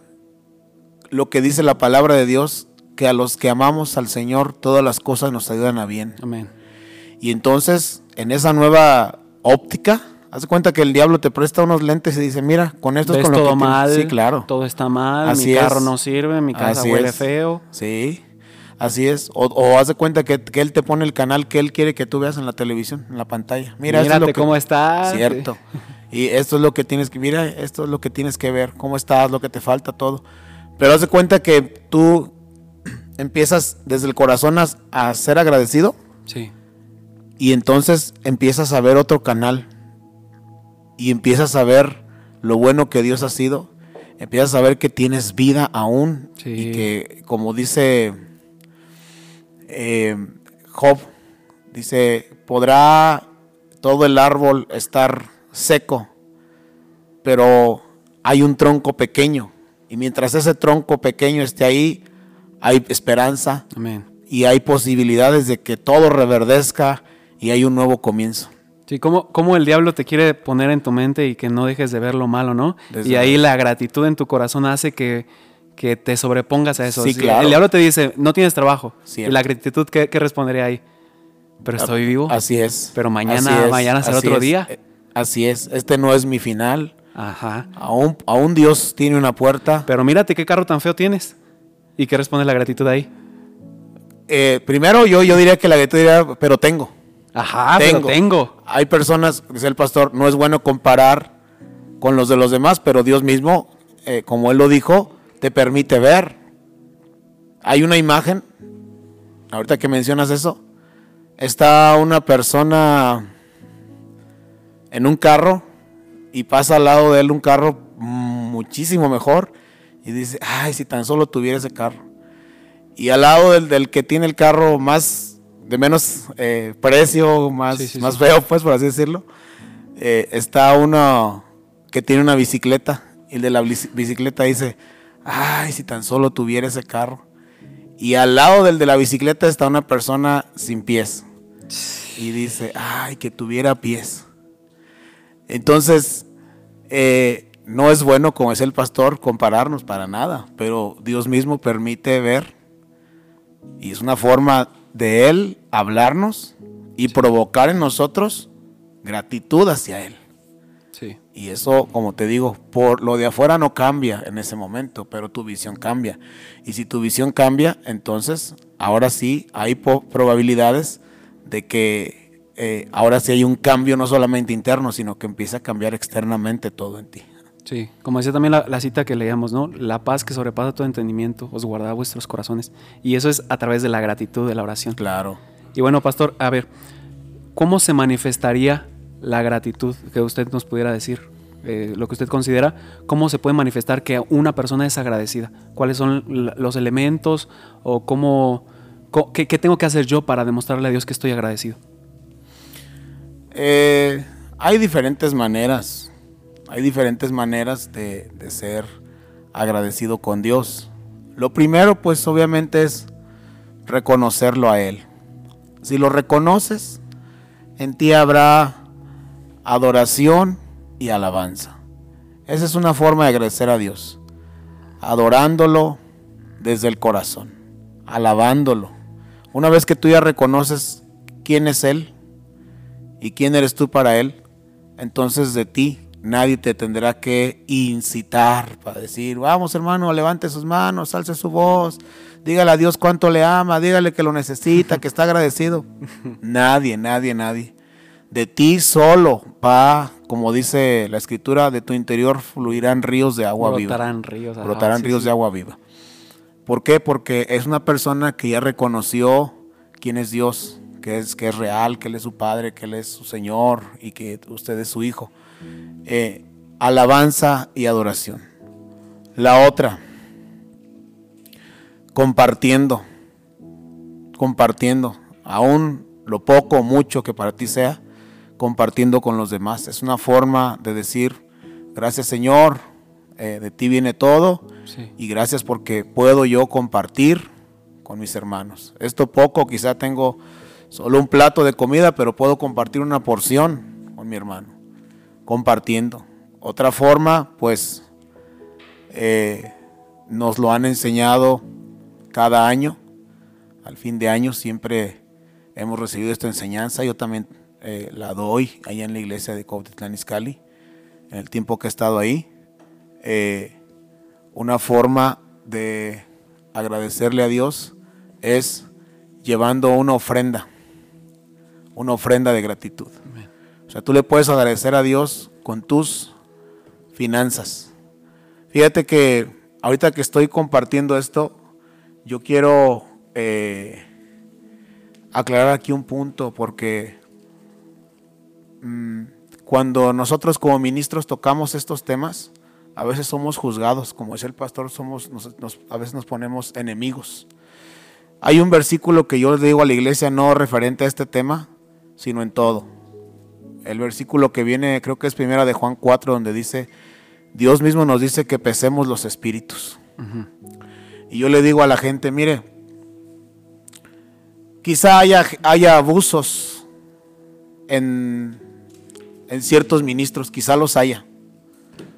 lo que dice la palabra de Dios, que a los que amamos al Señor todas las cosas nos ayudan a bien. Amén. Y entonces, en esa nueva óptica, haz cuenta que el diablo te presta unos lentes y dice, mira, con esto es ¿Ves con lo todo que tienes". mal? Sí, claro. Todo está mal, Así mi carro es. no sirve, mi casa Así huele es. feo. Sí, así es. O, o haz de cuenta que, que él te pone el canal que él quiere que tú veas en la televisión, en la pantalla. Mira, esto es Mírate lo que- cómo estás. Cierto. Y esto es lo que tienes que, mira, esto es lo que tienes que ver, cómo estás, lo que te falta, todo. Pero haz de cuenta que tú empiezas desde el corazón a, a ser agradecido Sí. y entonces empiezas a ver otro canal y empiezas a ver lo bueno que Dios ha sido, empiezas a ver que tienes vida aún Sí. y que como dice eh, Job, dice, podrá todo el árbol estar seco, pero hay un tronco pequeño y mientras ese tronco pequeño esté ahí, hay esperanza, Amén. y hay posibilidades de que todo reverdezca y hay un nuevo comienzo. Sí, cómo, cómo el diablo te quiere poner en tu mente y que no dejes de ver lo malo, ¿no? Desde y ahí la gratitud en tu corazón hace que, que te sobrepongas a eso. Sí, Si claro. El diablo te dice, no tienes trabajo. Cierto. Y la gratitud, ¿qué, qué respondería ahí? Pero estoy vivo. Así es. Pero mañana- es, mañana será así otro es. día. Eh, Así es. Este no es mi final. Ajá. Aún, aún Dios tiene una puerta. Pero mírate qué carro tan feo tienes. ¿Y qué responde la gratitud ahí? Eh, primero yo, yo diría que la gratitud diría, pero tengo. Ajá, Tengo. pero tengo. Hay personas, dice el pastor, no es bueno comparar con los de los demás, pero Dios mismo, eh, como Él lo dijo, te permite ver. Hay una imagen, ahorita que mencionas eso, está una persona en un carro y pasa al lado de él un carro muchísimo mejor y dice, ay, si tan solo tuviera ese carro. Y al lado del, del que tiene el carro más, de menos eh, precio, más, Sí, sí, más sí. feo, pues, por así decirlo, eh, está uno que tiene una bicicleta y el de la bici- bicicleta dice, ay, si tan solo tuviera ese carro. Y al lado del de la bicicleta está una persona sin pies. Y dice, ay, que tuviera pies. Entonces, eh, no es bueno, como es el pastor, compararnos para nada, pero Dios mismo permite ver y es una forma de Él hablarnos y provocar en nosotros gratitud hacia Él. Y eso, como te digo, por lo de afuera no cambia en ese momento, pero tu visión cambia. Y si tu visión cambia, entonces ahora sí hay probabilidades de que eh, ahora sí hay un cambio no solamente interno, sino que empieza a cambiar externamente todo en ti. Sí, como decía también la, cita que leíamos, ¿no? La paz que sobrepasa todo entendimiento os guarda vuestros corazones. Y eso es a través de la gratitud, de la oración. Claro. Y bueno, pastor, a ver, ¿cómo se manifestaría la gratitud que usted nos pudiera decir? Eh, lo que usted considera, ¿cómo se puede manifestar que una persona es agradecida? ¿Cuáles son los elementos o cómo, qué, tengo que hacer yo para demostrarle a Dios que estoy agradecido? Eh, hay diferentes maneras hay diferentes maneras de, ser agradecido con Dios. Lo primero, pues obviamente es reconocerlo a Él. Si lo reconoces, en ti habrá adoración y alabanza. Esa es una forma de agradecer a Dios. Adorándolo desde el corazón, alabándolo. Una vez que tú ya reconoces quién es Él y quién eres tú para Él, entonces de ti Nadie te tendrá que incitar para decir, vamos hermano, levante sus manos, alce su voz, dígale a Dios cuánto le ama, dígale que lo necesita, que está agradecido. nadie, nadie, nadie. De ti solo va, como dice la escritura, de tu interior fluirán ríos de agua Brotarán viva. Ríos, Brotarán ríos de agua viva. ¿Por qué? Porque es una persona que ya reconoció quién es Dios, que es, que es real, que Él es su Padre, que Él es su Señor y que usted es su Hijo. Eh, alabanza y adoración. La otra, compartiendo, compartiendo, aún lo poco o mucho que para ti sea, compartiendo con los demás. Es una forma de decir, gracias Señor, eh, de ti viene todo y gracias porque puedo yo compartir con mis hermanos. Esto poco, quizá tengo solo un plato de comida, pero puedo compartir una porción con mi hermano compartiendo. Otra forma, pues, eh, nos lo han enseñado cada año. Al fin de año siempre hemos recibido esta enseñanza. Yo también eh, la doy allá en la iglesia de Cuautitlán Izcalli, en el tiempo que he estado ahí. Eh, una forma de agradecerle a Dios es llevando una ofrenda, una ofrenda de gratitud. O sea, tú le puedes agradecer a Dios con tus finanzas. Fíjate que ahorita que estoy compartiendo esto, yo quiero eh, aclarar aquí un punto porque cuando nosotros como ministros tocamos estos temas, a veces somos juzgados, como es el pastor, somos, a veces nos ponemos enemigos. Hay un versículo que yo le digo a la iglesia no referente a este tema, sino en todo el versículo que viene, creo que es primera de Juan 4, donde dice, Dios mismo nos dice que pesemos los espíritus. Y yo le digo a la gente, mire, quizá haya, haya abusos en, en ciertos ministros, quizá los haya.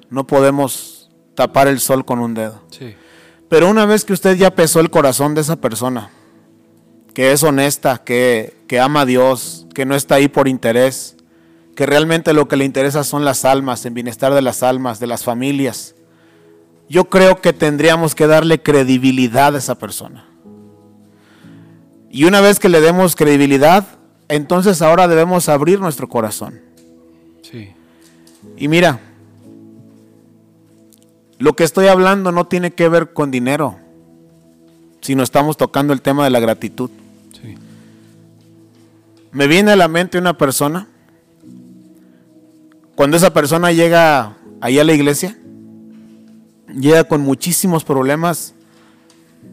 No podemos tapar el sol con un dedo. Pero una vez que usted ya pesó el corazón de esa persona, que es honesta, que, que ama a Dios, que no está ahí por interés, que realmente lo que le interesa son las almas, el bienestar de las almas, de las familias. Yo creo que tendríamos que darle credibilidad a esa persona. Y una vez que le demos credibilidad, entonces ahora debemos abrir nuestro corazón. Sí. Y mira, lo que estoy hablando no tiene que ver con dinero, sino estamos tocando el tema de la gratitud. Sí. Me viene a la mente una persona cuando esa persona llega ahí a la iglesia, llega con muchísimos problemas,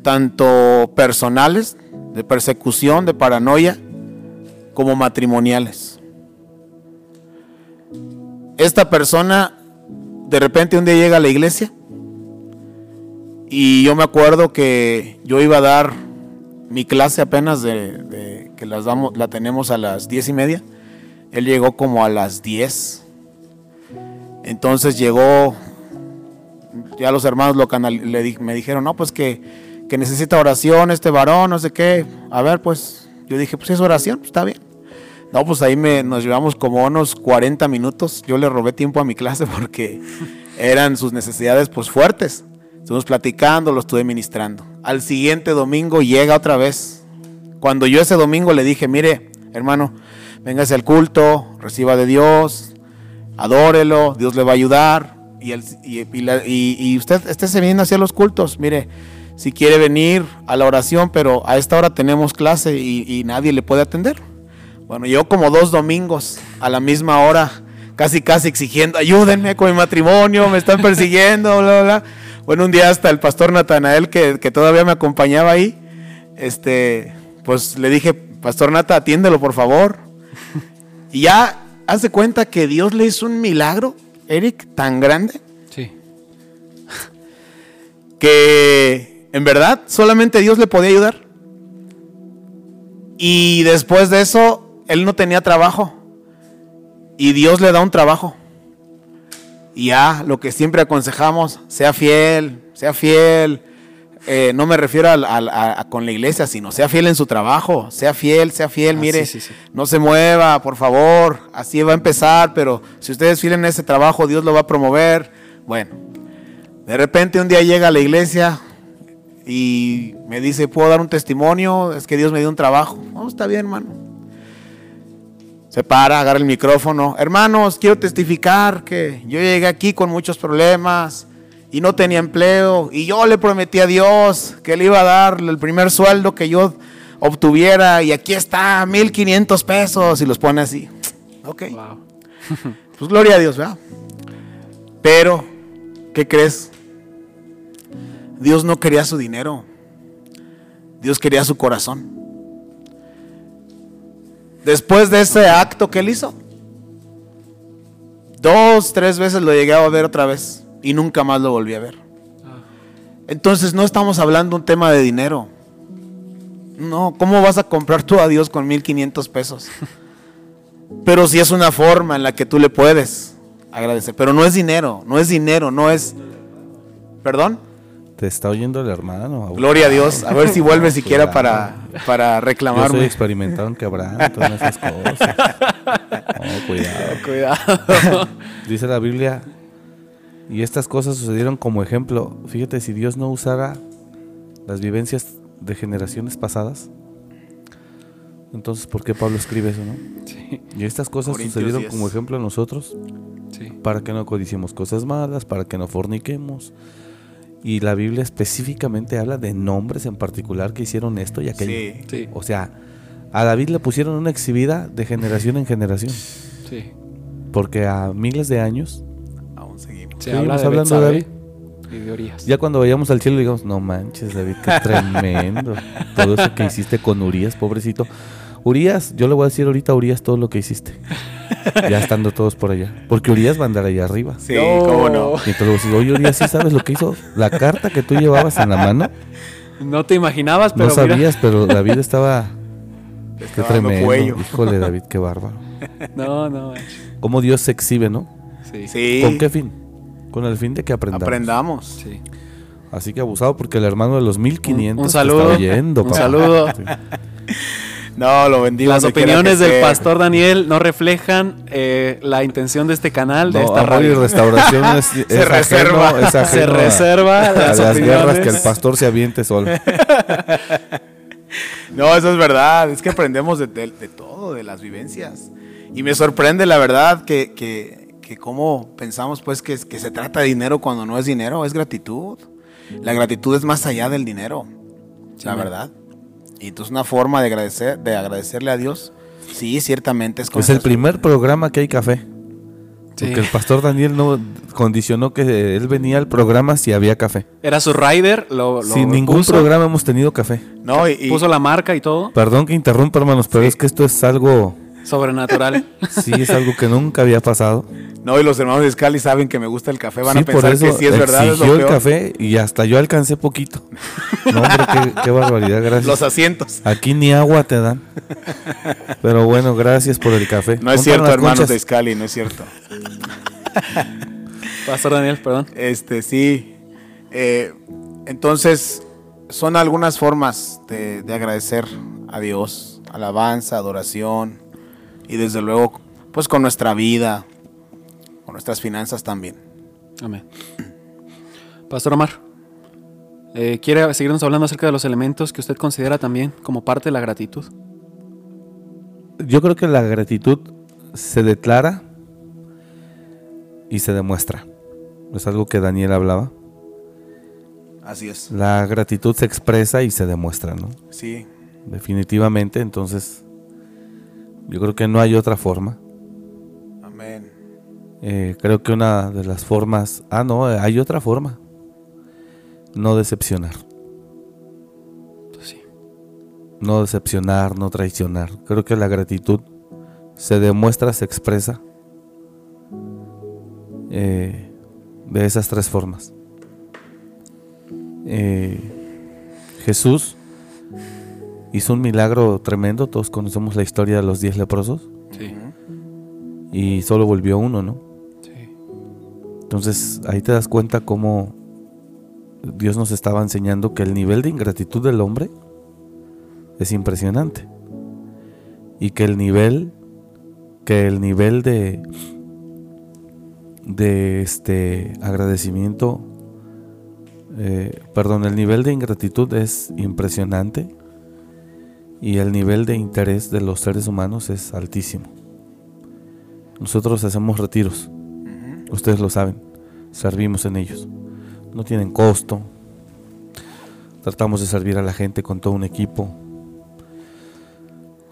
tanto personales, de persecución, de paranoia, como matrimoniales. Esta persona de repente un día llega a la iglesia y yo me acuerdo que yo iba a dar mi clase apenas de, que las damos, la tenemos a las diez y media. Él llegó como a las diez entonces llegó ya los hermanos lo me dijeron, no, pues que, que necesita oración este varón, no sé qué. A ver, pues yo dije, pues es oración, pues está bien. No, pues ahí me, nos llevamos como unos 40 minutos. Yo le robé tiempo a mi clase porque eran sus necesidades pues fuertes. Estuvimos platicando, lo estuve ministrando. Al siguiente domingo llega otra vez. Cuando yo ese domingo le dije, mire, hermano, véngase al culto, reciba de Dios, adórelo, Dios le va a ayudar. Y, usted esté viendo hacia los cultos, mire, si quiere venir a la oración, pero a esta hora tenemos clase y, nadie le puede atender. Bueno, yo como dos domingos a la misma hora, casi casi exigiendo, ayúdenme con mi matrimonio, me están persiguiendo, bla, bla, bla. Bueno, un día hasta el pastor Natanael, que, que todavía me acompañaba ahí, este, pues le dije, Pastor Nata, atiéndelo por favor. Y ya hace cuenta que Dios le hizo un milagro, Eric, tan grande. Sí. Que en verdad, solamente Dios le podía ayudar. Y después de eso, él no tenía trabajo. Y Dios le da un trabajo. Y ya, lo que siempre aconsejamos, sea fiel, sea fiel. Eh, no me refiero a, con la iglesia, sino sea fiel en su trabajo, sea fiel, sea fiel, ah, mire, no se mueva, por favor, así va a empezar, pero si ustedes fiel en ese trabajo, Dios lo va a promover. Bueno, de repente un día llega a la iglesia, y me dice, ¿puedo dar un testimonio? Es que Dios me dio un trabajo. Oh, está bien, hermano. Se para, agarra el micrófono. Hermanos, quiero testificar que yo llegué aquí con muchos problemas y no tenía empleo. Y yo le prometí a Dios que le iba a dar el primer sueldo que yo obtuviera. Y aquí está, 1500 pesos. Y los pone así. Ok. pues gloria a Dios, ¿verdad? Pero, ¿qué crees? Dios no quería su dinero. Dios quería su corazón. Después de ese acto que él hizo, dos, tres veces lo llegué a ver otra vez y nunca más lo volví a ver. Entonces no estamos hablando un tema de dinero. No, ¿cómo vas a comprar tú a Dios con 1500 pesos? Pero si es una forma en la que tú le puedes agradecer. Pero no es dinero, no es dinero, no es... ¿Perdón? Te está oyendo el hermano. Gloria a Dios. A ver si vuelve siquiera para, para reclamarme. Yo soy experimentado en quebranto, en esas cosas. cuidado. Cuidado. Dice la Biblia, y estas cosas sucedieron como ejemplo. Fíjate, si Dios no usara las vivencias de generaciones pasadas, entonces, ¿por qué Pablo escribe eso, no? Sí. Y estas cosas sucedieron como ejemplo a nosotros. Sí. Para que no codiciemos cosas malas, para que no forniquemos, y la Biblia específicamente habla de nombres en particular que hicieron esto y aquello. Sí. O sea, a David le pusieron una exhibida de generación en generación. Sí. Porque a miles de años aún seguimos. Se habla de hablando de David. Y de Urias. Ya cuando vayamos al cielo digamos, no manches David, qué tremendo. Todo eso que hiciste con Urias, pobrecito. Urias, yo le voy a decir ahorita a Urias todo lo que hiciste. ya estando todos por allá. Porque Urias va a andar allá arriba. Sí, cómo no. Y entonces oye Urias, ¿sí sabes lo que hizo? La carta que tú llevabas en la mano. No te imaginabas, pero. No sabías, pero David estaba. qué tremendo. Híjole, David, qué bárbaro. No, no. Cómo Dios se exhibe, ¿no? Sí. sí. ¿Con qué fin? Con el fin de que aprendamos. Aprendamos. Sí. Así que abusado porque el hermano de los 1500 un, saludo, oyendo, un saludo. No, lo bendigo. Las opiniones del pastor Daniel no reflejan eh, la intención de este canal, de esta radio. Y restauración es, se reserva, se reserva las, las guerras que el pastor se aviente solo. no, eso es verdad. Es que aprendemos de, todo, de las vivencias. Y me sorprende la verdad que, que, que cómo pensamos pues que, que se trata de dinero cuando no es dinero, es gratitud. La gratitud es más allá del dinero, la verdad. Y entonces una forma de agradecer, de agradecerle a Dios, sí, ciertamente es Es el primer programa que hay café. Porque el pastor Daniel no condicionó que él venía al programa si había café. Era su rider, lo, Sin ningún programa hemos tenido café. No, y, puso la marca y todo. Perdón que interrumpa, hermanos, pero es que esto es algo sobrenatural. sí, es algo que nunca había pasado. No, y los hermanos de Scali saben que me gusta el café, van a pensar que sí es verdad. Es el café y hasta yo alcancé poquito. No, hombre, qué, barbaridad, gracias. Los asientos. Aquí ni agua te dan. Pero bueno, gracias por el café. No es cierto, hermanos de Scali, no es cierto. Pastor Daniel, perdón. Este, sí. Eh, entonces, son algunas formas de, de agradecer a Dios. Alabanza, adoración. Y desde luego, pues con nuestra vida, con nuestras finanzas también. Amén. Pastor Omar, eh, ¿quiere seguirnos hablando acerca de los elementos que usted considera también como parte de la gratitud? Yo creo que la gratitud se declara y se demuestra. Es algo que Daniel hablaba. Así es. La gratitud se expresa y se demuestra, ¿no? Sí, Definitivamente, entonces yo creo que no hay otra forma. amén. Eh, creo que una de las formas... Ah, no, hay otra forma. No decepcionar. Pues sí. No decepcionar, no traicionar. Creo que la gratitud se demuestra, se expresa eh, de esas tres formas. Eh, Jesús hizo un milagro tremendo, todos conocemos la historia de los diez leprosos, Sí. y solo volvió uno, ¿no? Sí. Entonces ahí te das cuenta cómo Dios nos estaba enseñando que el nivel de ingratitud del hombre es impresionante. Y que el nivel, que el nivel de, de este agradecimiento, eh, perdón, el nivel de ingratitud es impresionante y el nivel de interés de los seres humanos es altísimo. Nosotros hacemos retiros, ustedes lo saben, servimos en ellos. No tienen costo. Tratamos de servir a la gente con todo un equipo.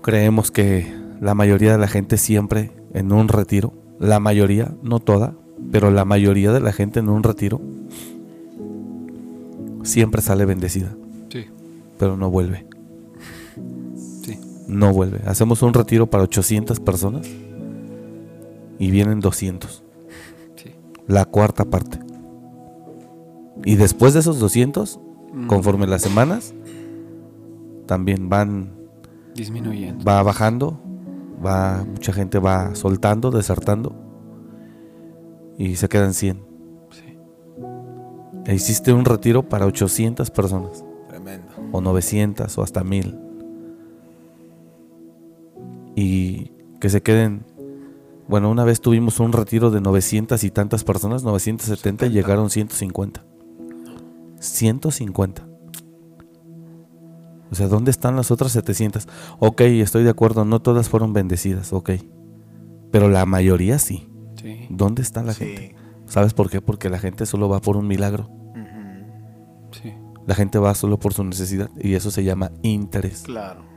Creemos que la mayoría de la gente siempre en un retiro, la mayoría, no toda, pero la mayoría de la gente en un retiro siempre sale bendecida, Sí. pero no vuelve. No vuelve. Hacemos un retiro para 800 personas y vienen 200. Sí. La cuarta parte. Y después de esos 200, Mm, conforme las semanas, también van, Disminuyendo. va bajando, va, mucha gente va soltando, desertando y se quedan 100. Sí. E hiciste un retiro para 800 personas, Tremendo. o 900, o hasta 1000. Y que se queden. Bueno, una vez tuvimos un retiro de 900 y tantas personas, 970 y llegaron 150. 150. O sea, ¿dónde están las otras 700? Ok, estoy de acuerdo, no todas fueron bendecidas, ok. Pero la mayoría sí. Sí. ¿Dónde está la Sí. gente? ¿Sabes por qué? Porque la gente solo va por un milagro. Sí. La gente va solo por su necesidad y eso se llama interés. Claro.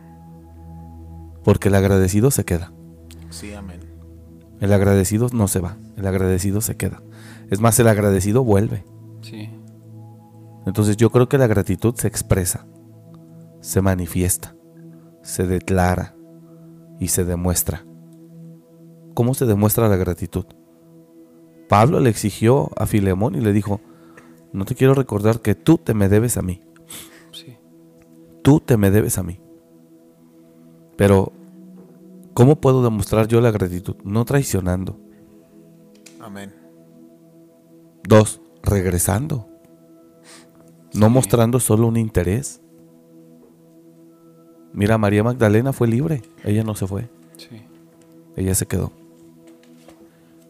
Porque el agradecido se queda. Sí, amén. El agradecido no se va. El agradecido se queda. Es más, el agradecido vuelve. Sí. Entonces yo creo que la gratitud se expresa, se manifiesta, se declara y se demuestra. ¿Cómo se demuestra la gratitud? Pablo le exigió a Filemón y le dijo, no te quiero recordar que tú te me debes a mí, Sí. tú te me debes a mí. Pero, ¿cómo puedo demostrar yo la gratitud? No traicionando. Amén. Dos, regresando. No Sí. mostrando solo un interés. Mira, María Magdalena fue libre. Ella no se fue. Sí. Ella se quedó.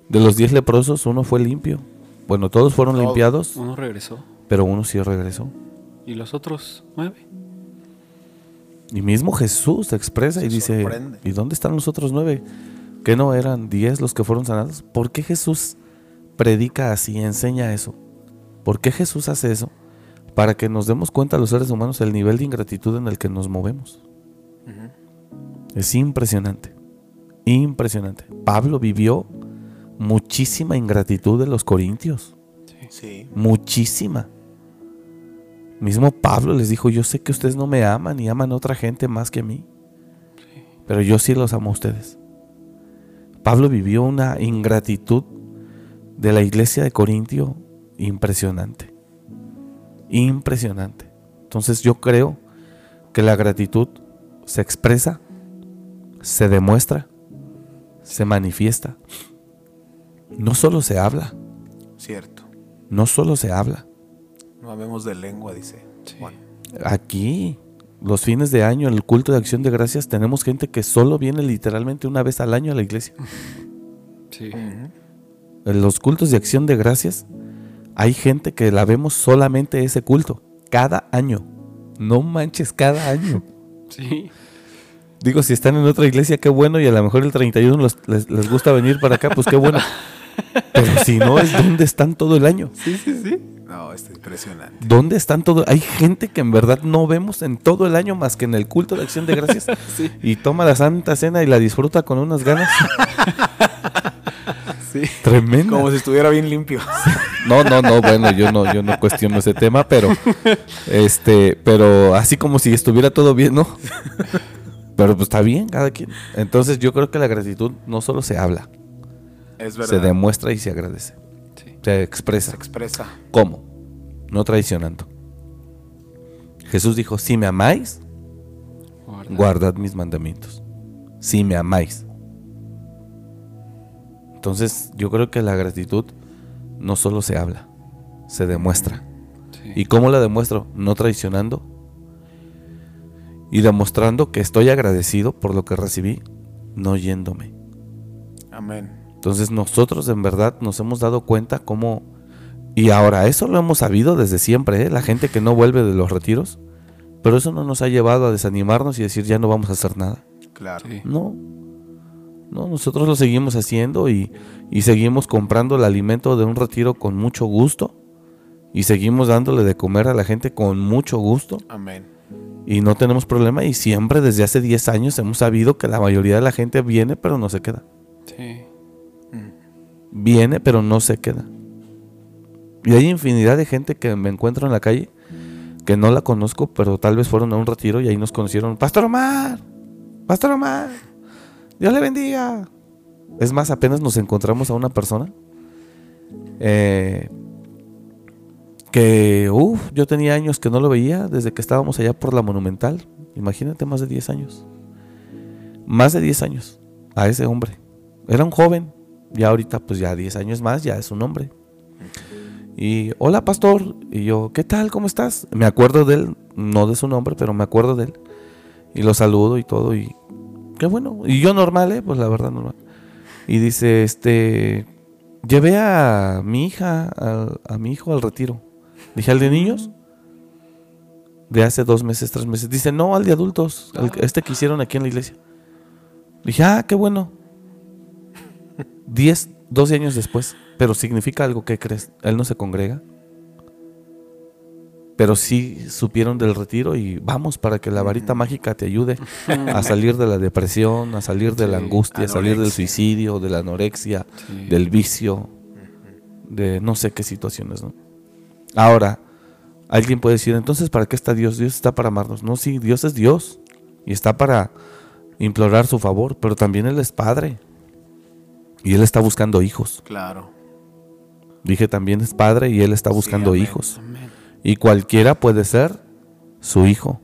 De los diez leprosos, uno fue limpio. Bueno, todos fueron limpiados, Uno regresó. pero uno sí regresó. ¿Y los otros nueve? Y mismo Jesús se expresa Se y dice, sorprende. ¿y dónde están los otros nueve? ¿Que no eran diez los que fueron sanados? ¿Por qué Jesús predica así, enseña eso? ¿Por qué Jesús hace eso? Para que nos demos cuenta los seres humanos el nivel de ingratitud en el que nos movemos. Es impresionante, impresionante. Pablo vivió muchísima ingratitud de los corintios, Sí. muchísima. Mismo Pablo les dijo, yo sé que ustedes no me aman y aman a otra gente más que a mí, pero yo sí los amo a ustedes. Pablo vivió una ingratitud de la iglesia de Corintio impresionante, impresionante. Entonces yo creo que la gratitud se expresa, se demuestra, se manifiesta. No solo se habla, Cierto. No solo se habla. No habemos de lengua, dice. Juan. Aquí, los fines de año, en el culto de acción de gracias, tenemos gente que solo viene literalmente una vez al año a la iglesia. Sí. En los cultos de acción de gracias, hay gente que la vemos solamente ese culto, cada año. No manches, cada año. Sí. Digo, si están en otra iglesia, qué bueno, y a lo mejor el 31 los- les, les gusta venir para acá, pues qué bueno. Pero si no, es donde están todo el año. Sí, sí, sí. No, está impresionante. ¿Dónde están todo? Hay gente que en verdad no vemos en todo el año más que en el culto de acción de gracias. Sí. Y toma la santa cena y la disfruta con unas ganas Sí. tremendas. Como si estuviera bien limpio. No, no, no, bueno, yo no, yo no cuestiono ese tema, pero este, pero así como si estuviera todo bien, ¿no? Pero pues está bien, cada quien. Entonces yo creo que la gratitud no solo se habla, Es se demuestra y se agradece. Se expresa. Se expresa. ¿Cómo? No traicionando. Jesús dijo, si me amáis, Guarda. guardad mis mandamientos. Si me amáis. Entonces yo creo que la gratitud no solo se habla, se demuestra. Sí. ¿Y cómo la demuestro? No traicionando. Y demostrando que estoy agradecido por lo que recibí, no yéndome. Amén. Entonces nosotros en verdad nos hemos dado cuenta cómo... Y ahora, eso lo hemos sabido desde siempre, ¿eh? la gente que no vuelve de los retiros. Pero eso no nos ha llevado a desanimarnos y decir ya no vamos a hacer nada. Claro. Sí. No. No, nosotros lo seguimos haciendo y, y seguimos comprando el alimento de un retiro con mucho gusto. Y seguimos dándole de comer a la gente con mucho gusto. Amén. Y no tenemos problema. Y siempre desde hace 10 años hemos sabido que la mayoría de la gente viene pero no se queda. Sí. Viene pero no se queda. Y hay infinidad de gente que me encuentro en la calle que no la conozco, pero tal vez fueron a un retiro y ahí nos conocieron. Pastor Omar, Pastor Omar, Dios le bendiga. Es más, apenas nos encontramos a una persona eh, que, uff, yo tenía años que no lo veía desde que estábamos allá por la Monumental. Imagínate, más de 10 años. Más de 10 años a ese hombre. Era un joven, ya ahorita pues ya 10 años más, ya es un hombre. Y, hola pastor, y yo, ¿qué tal? ¿Cómo estás? Me acuerdo de él, no de su nombre, pero me acuerdo de él. Y lo saludo y todo, y qué bueno. Y yo normal, ¿eh? Pues la verdad normal. Y dice, este, llevé a mi hija, a, a mi hijo al retiro. Dije, ¿al de niños? De hace dos meses, tres meses. Dice, no, al de adultos, al- este que hicieron aquí en la iglesia. Dije, ah, qué bueno. 10, 12 años después. Pero significa algo, ¿qué crees? Él no se congrega. Pero sí supieron del retiro y vamos para que la varita mágica te ayude a salir de la depresión, a salir de la angustia, a salir del suicidio, de la anorexia, Sí. del vicio, de no sé qué situaciones, ¿no? Ahora, alguien puede decir, entonces, ¿para qué está Dios? Dios está para amarnos. No, sí, Dios es Dios y está para implorar su favor, pero también Él es Padre y Él está buscando hijos. Claro. Dije también es Padre y Él está buscando amén. hijos. Amén. Y cualquiera puede ser su hijo.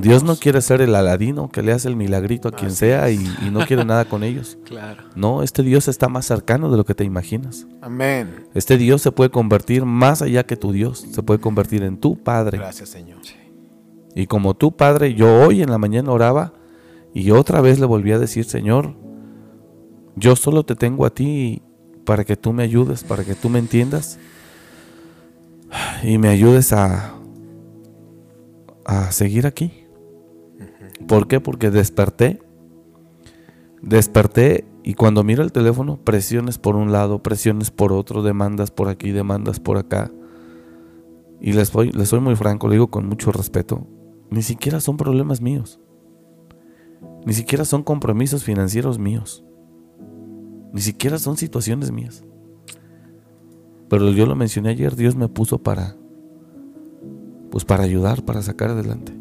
Dios no quiere ser el aladino que le hace el milagrito a quien Así sea y no quiere nada con ellos. Claro. No, este Dios está más cercano de lo que te imaginas. Amén. Este Dios se puede convertir más allá que tu Dios, se puede convertir en tu Padre. Gracias, Señor. Y como tu Padre, yo hoy en la mañana oraba y otra vez le volví a decir, Señor, yo solo te tengo a ti para que tú me ayudes, para que tú me entiendas y me ayudes a, a seguir aquí. ¿Por qué? Porque desperté, desperté y cuando miro el teléfono, presiones por un lado, presiones por otro, demandas por aquí, demandas por acá. Y les, voy, les soy muy franco, le digo con mucho respeto, ni siquiera son problemas míos. Ni siquiera son compromisos financieros míos. Ni siquiera son situaciones mías. Pero yo lo mencioné ayer, Dios me puso para pues para ayudar, para sacar adelante.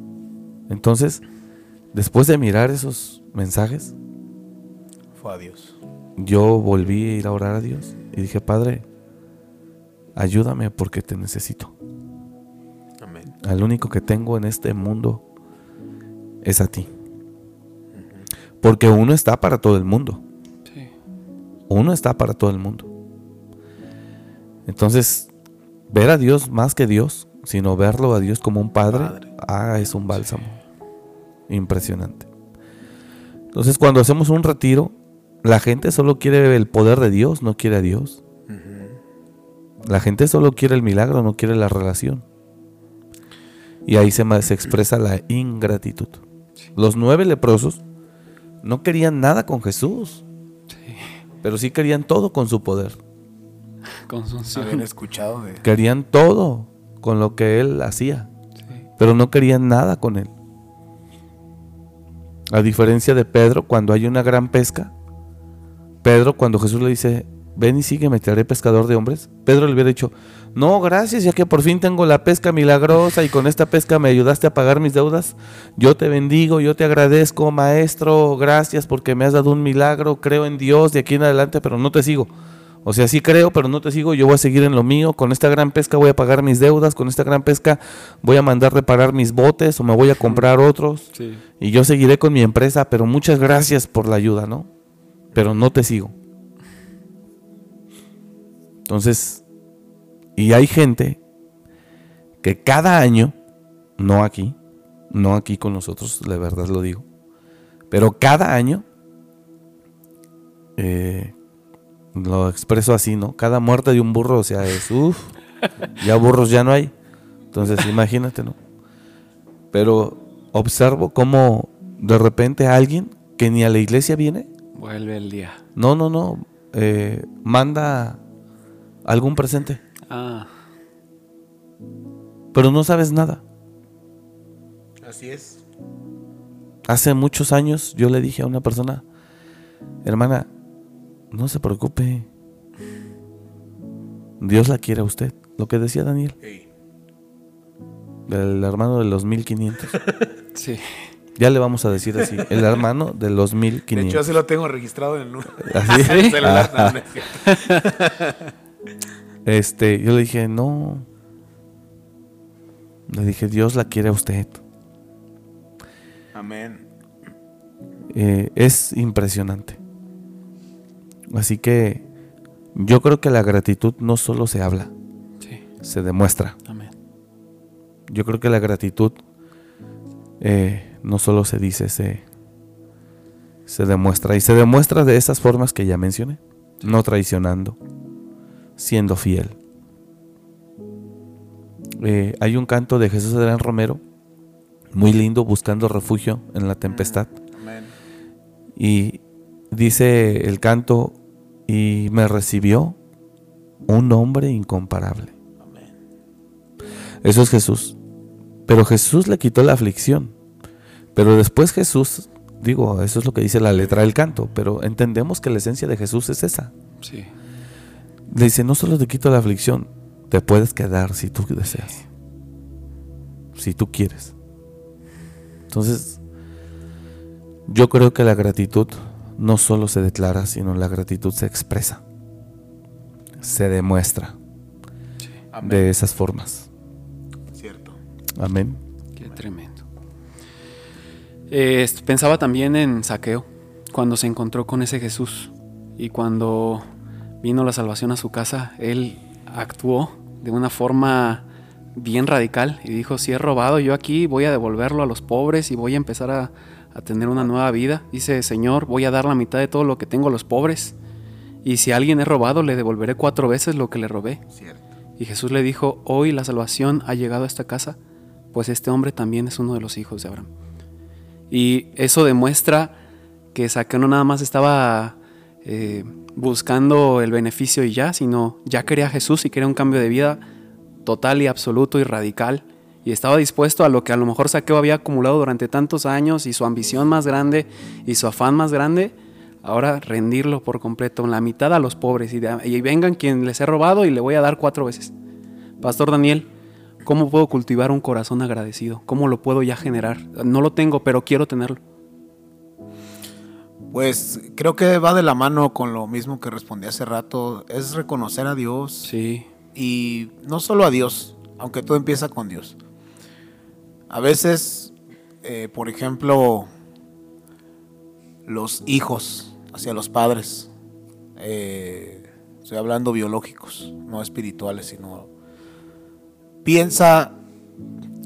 Entonces, después de mirar esos mensajes, Fue a Dios. yo volví a ir a orar a Dios y dije, Padre, ayúdame porque te necesito. Amén. Al único que tengo en este mundo es a ti. Porque uno está para todo el mundo. Uno está para todo el mundo. Entonces, ver a Dios más que Dios, sino verlo a Dios como un padre, Padre. ah, es un bálsamo. Impresionante. Entonces, cuando hacemos un retiro, la gente solo quiere el poder de Dios, no quiere a Dios. La gente solo quiere el milagro, no quiere la relación. Y ahí se expresa la ingratitud. Los nueve leprosos no querían nada con Jesús, pero sí querían todo con su poder. Con su unción. Habían escuchado de... Querían todo con lo que él hacía, Sí. pero no querían nada con él. A diferencia de Pedro, cuando hay una gran pesca, Pedro, cuando Jesús le dice, ven y sígueme, te haré pescador de hombres, Pedro le hubiera dicho, no, gracias, ya que por fin tengo la pesca milagrosa y con esta pesca me ayudaste a pagar mis deudas, yo te bendigo, yo te agradezco, maestro, gracias porque me has dado un milagro, creo en Dios de aquí en adelante, pero no te sigo. O sea, sí creo, pero no te sigo, yo voy a seguir en lo mío, con esta gran pesca voy a pagar mis deudas, con esta gran pesca voy a mandar reparar mis botes o me voy a comprar otros Sí. y yo seguiré con mi empresa, pero muchas gracias por la ayuda, ¿no? Pero no te sigo. Entonces, y hay gente que cada año, no aquí, no aquí con nosotros, de verdad lo digo, pero cada año, eh, lo expreso así, ¿no? Cada muerte de un burro, o sea, es, uff, ya burros ya no hay. Entonces, imagínate, ¿no? Pero observo cómo de repente alguien que ni a la iglesia viene, Vuelve el día. no, no, no, eh, manda algún presente, Ah, pero no sabes nada. Así es. Hace muchos años yo le dije a una persona, hermana, no se preocupe, Dios la quiere a usted, lo que decía Daniel, el hermano de los 1500. sí. Ya le vamos a decir así, el hermano de los De hecho, 1500. así lo tengo registrado en el, nu- ¿Así? el celular. Este, yo le dije, no. Le dije, Dios la quiere a usted. Amén. Eh, es impresionante. Así que yo creo que la gratitud no solo se habla, Sí. se demuestra. Amén. Yo creo que la gratitud eh, no solo se dice, se, se demuestra. Y se demuestra de esas formas que ya mencioné. No traicionando, siendo fiel. Eh, hay un canto de Jesús Adrián Romero, muy lindo, buscando refugio en la tempestad. Y dice el canto, y me recibió un hombre incomparable. Eso es Jesús. Pero Jesús le quitó la aflicción. Pero después Jesús, digo, eso es lo que dice la letra del canto, pero entendemos que la esencia de Jesús es esa. Sí. Le dice, no solo te quito la aflicción, te puedes quedar si tú deseas. Si tú quieres. Entonces, yo creo que la gratitud no solo se declara, sino la gratitud se expresa. Se demuestra Amén. de esas formas. Cierto. Amén. Qué tremendo. Eh, est- pensaba también en Saqueo, cuando se encontró con ese Jesús y cuando vino la salvación a su casa, él actuó de una forma bien radical y dijo, si he robado yo aquí, voy a devolverlo a los pobres y voy a empezar a, a tener una nueva vida. Dice, Señor, voy a dar la mitad de todo lo que tengo a los pobres. Y si a alguien he robado, le devolveré cuatro veces lo que le robé. Cierto. Y Jesús le dijo, hoy la salvación ha llegado a esta casa, pues este hombre también es uno de los hijos de Abraham. Y eso demuestra que Saqueo no nada más estaba eh, buscando el beneficio y ya, sino ya quería Jesús y quería un cambio de vida total y absoluto y radical. Y estaba dispuesto a lo que a lo mejor Saqueo había acumulado durante tantos años y su ambición más grande y su afán más grande, ahora rendirlo por completo, la mitad a los pobres y, de- y vengan quien les he robado y le voy a dar cuatro veces. Pastor Daniel, ¿cómo puedo cultivar un corazón agradecido? ¿Cómo lo puedo ya generar? No lo tengo, pero quiero tenerlo. Pues creo que va de la mano con lo mismo que respondí hace rato. Es reconocer a Dios. Sí, Y no solo a Dios, aunque todo empieza con Dios. A veces, eh, por ejemplo, los hijos hacia los padres. eh, Estoy hablando biológicos, no espirituales, sino piensa,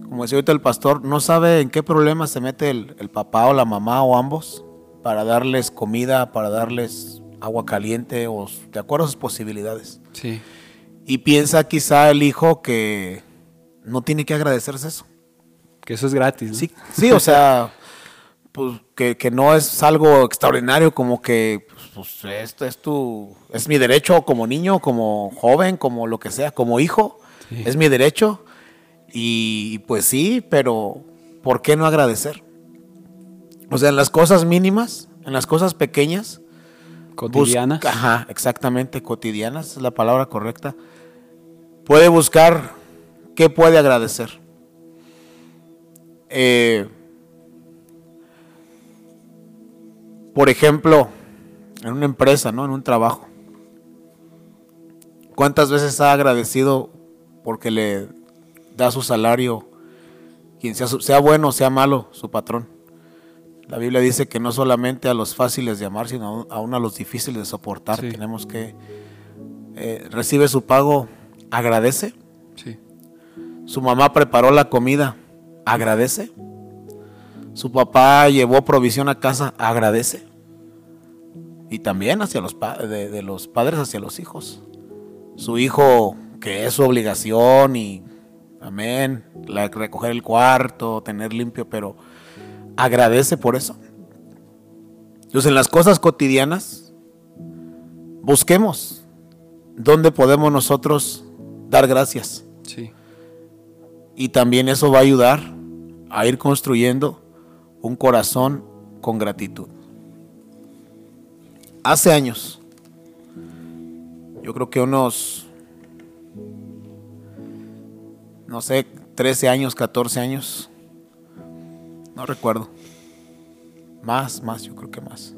como decía ahorita el pastor, no sabe en qué problema se mete el, el papá o la mamá o ambos para darles comida, para darles agua caliente o de acuerdo a sus posibilidades. Sí. Y piensa quizá el hijo que no tiene que agradecerse eso. Que eso es gratis. ¿no? Sí, sí, o sea, pues que, que no es algo extraordinario, como que pues, esto es tu, es mi derecho como niño, como joven, como lo que sea, como hijo, Sí. es mi derecho. Y pues sí, pero ¿por qué no agradecer? O sea, en las cosas mínimas, en las cosas pequeñas, Cotidianas. Busca- ajá, exactamente, cotidianas es la palabra correcta. Puede buscar qué puede agradecer. Eh, por ejemplo, en una empresa, ¿no? En un trabajo. ¿Cuántas veces ha agradecido porque le da su salario, quien sea, sea bueno o sea malo, su patrón? La Biblia dice que no solamente a los fáciles de amar, sino aún a los difíciles de soportar. Sí. Tenemos que eh, recibe su pago, agradece. Sí. Su mamá preparó la comida, agradece. Su papá llevó provisión a casa, agradece. Y también hacia los de, de los padres hacia los hijos. Su hijo, que es su obligación y amén, la- recoger el cuarto, tener limpio, pero agradece por eso. Entonces, en las cosas cotidianas, busquemos dónde podemos nosotros dar gracias. Sí. Y también eso va a ayudar a ir construyendo un corazón con gratitud. Hace años, yo creo que unos, no sé, 13 años, 14 años, no recuerdo. Más, más, yo creo que más.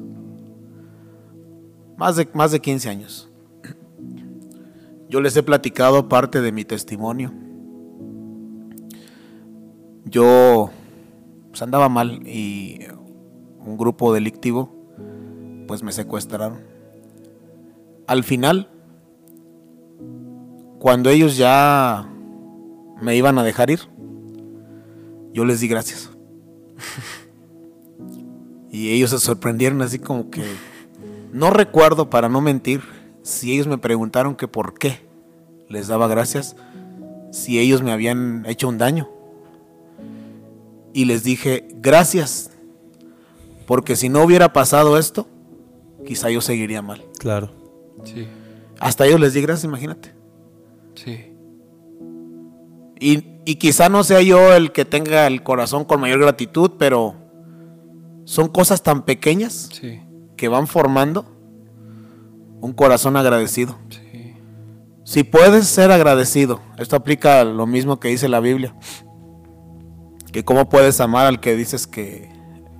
Más de, más de 15 años. Yo les he platicado parte de mi testimonio yo pues, andaba mal y un grupo delictivo pues me secuestraron. Al final, cuando ellos ya me iban a dejar ir, yo les di gracias. Y ellos se sorprendieron así como que no recuerdo para no mentir si ellos me preguntaron que por qué les daba gracias si ellos me habían hecho un daño y les dije, gracias, porque si no hubiera pasado esto, quizá yo seguiría mal. Claro. Sí. Hasta ellos les di gracias, imagínate. Sí. Y, y quizá no sea yo el que tenga el corazón con mayor gratitud, pero son cosas tan pequeñas Sí. que van formando un corazón agradecido. Sí. Si puedes ser agradecido, esto aplica a lo mismo que dice la Biblia, que cómo puedes amar al que dices que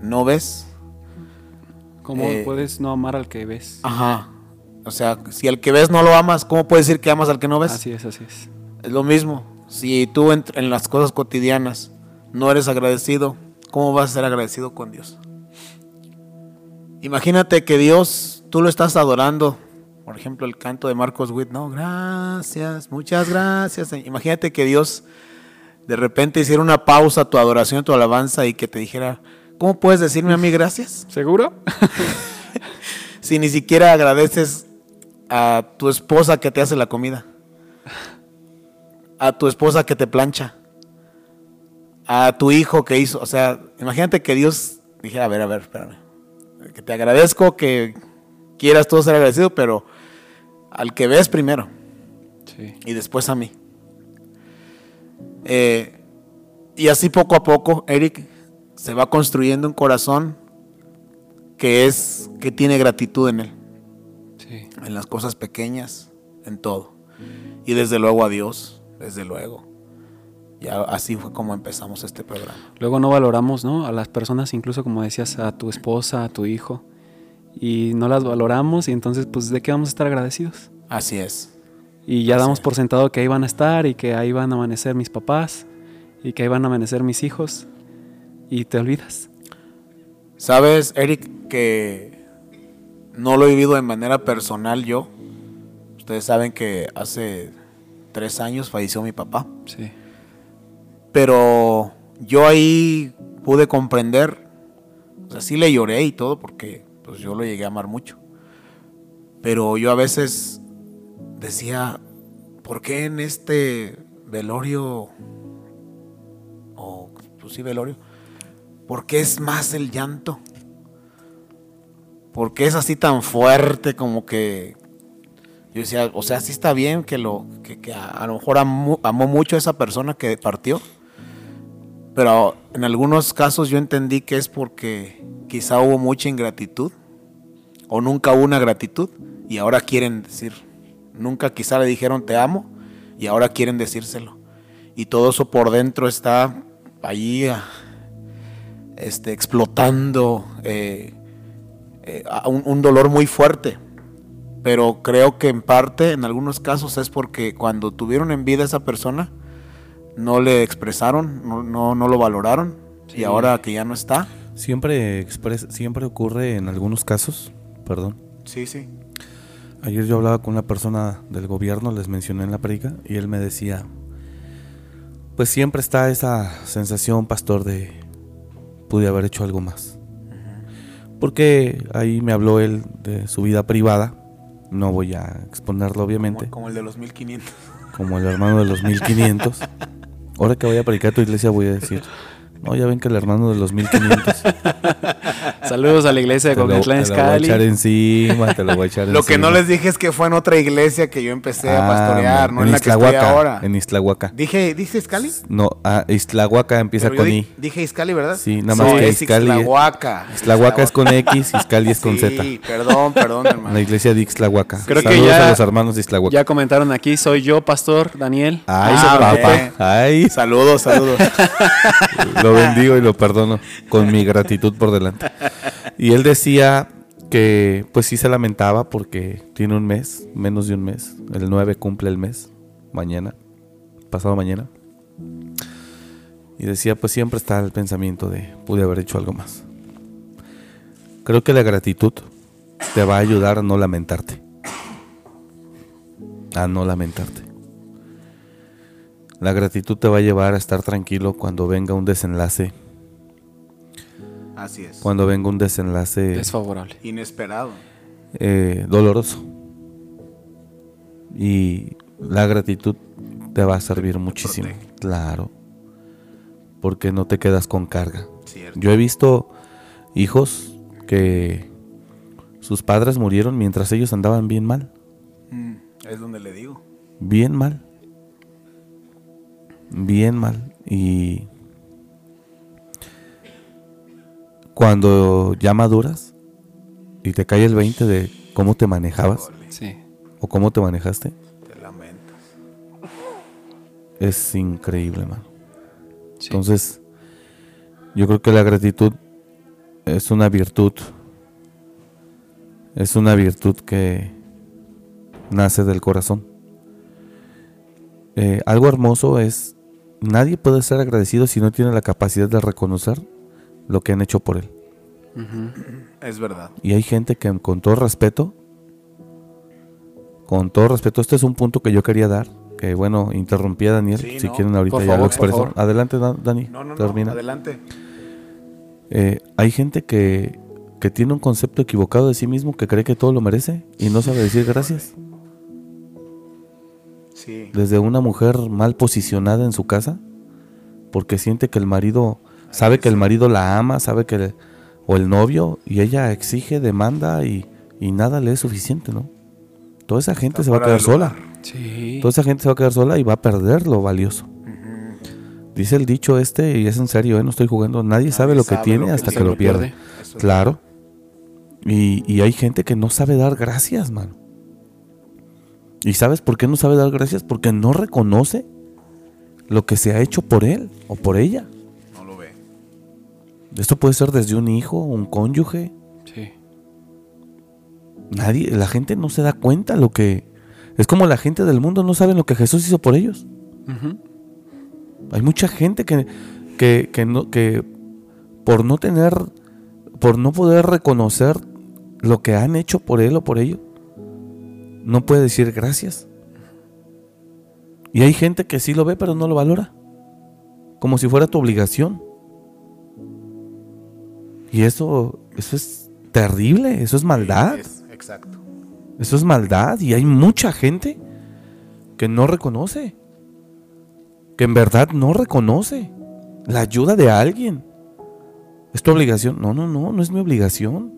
no ves, ¿Cómo Eh, puedes no amar al que ves? Ajá. O sea, si al que ves no lo amas, ¿cómo puedes decir que amas al que no ves? Así es, así es. Es lo mismo. Si tú en, en las cosas cotidianas no eres agradecido, ¿cómo vas a ser agradecido con Dios? Imagínate que Dios, tú lo estás adorando. Por ejemplo, el canto de Marcos Witt, no, gracias, muchas gracias. Imagínate que Dios de repente hiciera una pausa a tu adoración, a tu alabanza y que te dijera, ¿cómo puedes decirme a mí gracias? ¿Seguro? si ni siquiera agradeces a tu esposa que te hace la comida, a tu esposa que te plancha, a tu hijo que hizo, o sea, imagínate que Dios dijera, a ver, a ver, espérame, que te agradezco, que quieras todo ser agradecido, pero al que ves primero Sí. y después a mí. Eh, y así poco a poco, Eric, se va construyendo un corazón que es, que tiene gratitud en él Sí. en las cosas pequeñas, en todo. Y desde luego a Dios, desde luego. Ya así fue como empezamos este programa. Luego no valoramos, ¿no? A las personas, incluso como decías, a tu esposa, a tu hijo. Y no las valoramos y entonces, pues, ¿de qué vamos a estar agradecidos? Así es. Y ya Así damos es. por sentado que ahí van a estar y que ahí van a amanecer mis papás y que ahí van a amanecer mis hijos. Y te olvidas. Sabes, Eric, que no lo he vivido de manera personal yo. Ustedes saben que hace tres años falleció mi papá. Sí. Pero yo ahí pude comprender, o sea, sí le lloré y todo porque pues yo lo llegué a amar mucho. Pero yo a veces decía, ¿por qué en este velorio, o pues sí velorio, por qué es más el llanto? ¿Por qué es así tan fuerte como que yo decía, o sea, sí está bien que lo que, a, lo mejor amó, mucho a esa persona que partió, pero en algunos casos yo entendí que es porque quizá hubo mucha ingratitud o nunca hubo una gratitud y ahora quieren decir, nunca quizá le dijeron te amo y ahora quieren decírselo. Y todo eso por dentro está allí este, explotando eh, eh, un dolor muy fuerte. Pero creo que en parte, en algunos casos, es porque cuando tuvieron en vida a esa persona, no le expresaron, no, no, no lo valoraron. Y ahora que ya no está. Siempre, expres- siempre ocurre en algunos casos, perdón. Sí, sí. Ayer yo hablaba con una persona del gobierno, les mencioné en la predica, y él me decía, pues siempre está esa sensación, pastor, de pude haber hecho algo más. Porque ahí me habló él de su vida privada, no voy a exponerlo obviamente, Como, como el de los 1500. como el hermano de los 1500. Ahora que voy a predicar a tu iglesia voy a decir, no, ya ven que el hermano de los 1500 Saludos a la iglesia de Coquitlán te lo voy a Izcalli. echar encima, te lo voy a echar Lo que no les dije es que fue en otra iglesia que yo empecé a Ah, pastorear, no en, la que estoy Iztlahuaca, ahora. En Iztlahuaca. Dije, ¿dije Iscali? No, ah, Iztlahuaca empieza Pero yo con di- I. Dije Iscali, ¿verdad? Sí, nada más que es Izcali- Ixtlahuaca. Iztlahuaca es con X, Izcali es con Sí, Z. perdón, perdón, hermano. La iglesia de Ixtlahuaca. Creo que Saludos ya- a los hermanos de Ixtlahuaca. Ya comentaron aquí, soy yo, pastor Daniel. Ay, Ah, papá. Ay, Saludos, saludos. Lo bendigo y lo perdono con mi gratitud por delante. Y él decía que pues sí se lamentaba porque tiene un mes, menos de un mes. El 9 cumple el mes, mañana, pasado mañana. Y decía pues siempre está el pensamiento de pude haber hecho algo más. Creo que la gratitud te va a ayudar a no lamentarte. A no lamentarte. La gratitud te va a llevar a estar tranquilo cuando venga un desenlace. Así es. Cuando venga un desenlace Desfavorable. Inesperado. eh, doloroso. Y la gratitud te va a servir muchísimo. protege. Claro. Porque no te quedas con carga. Cierto. Yo he visto hijos que sus padres murieron mientras ellos andaban bien mal. Mm, es donde le digo. Bien mal. Bien mal. Y cuando ya maduras y te cae el 20 de cómo te manejabas Sí. o cómo te manejaste, Te lamentas. es increíble, mano. sí. Entonces, yo creo que la gratitud es una virtud. Es una virtud que nace del corazón. Eh, algo hermoso es, nadie puede ser agradecido si no tiene la capacidad de reconocer lo que han hecho por él. Es verdad. Y hay gente que con todo respeto, con todo respeto, este es un punto que yo quería dar, que bueno, interrumpí a Daniel, Sí, si no, quieren ahorita ya favor, lo expreso. Adelante, Dan- Dani, No, no, no. termina. Adelante. Eh, hay gente que, que tiene un concepto equivocado de sí mismo, que cree que todo lo merece y no sabe decir gracias. Sí. Desde una mujer mal posicionada en su casa, porque siente que el marido, sabe que el marido la ama, sabe que, el- o el novio, y ella exige, demanda y, y nada le es suficiente, ¿no? Toda esa gente Está se va a quedar sola. Sí. Toda esa gente se va a quedar sola y va a perder lo valioso. Dice el dicho este, y es en serio, ¿eh? no estoy jugando. Nadie sabe lo que sabe tiene lo que hasta que lo pierde. Claro. Y, y hay gente que no sabe dar gracias, mano. ¿Y sabes por qué no sabe dar gracias? Porque no reconoce lo que se ha hecho por él o por ella. No lo ve. Esto puede ser desde un hijo, un cónyuge. Sí. Nadie, la gente no se da cuenta lo que... Es como la gente del mundo no sabe lo que Jesús hizo por ellos. Hay mucha gente que, que, que no, que por no tener, por no poder reconocer lo que han hecho por él o por ello, no puede decir gracias. Y hay gente que sí lo ve, pero no lo valora. Como si fuera tu obligación. Y eso, eso es terrible, eso es maldad. Es- exacto. Eso es maldad. Y hay mucha gente que no reconoce. Que en verdad no reconoce la ayuda de alguien. ¿Es tu obligación? No, no, no, no es mi obligación.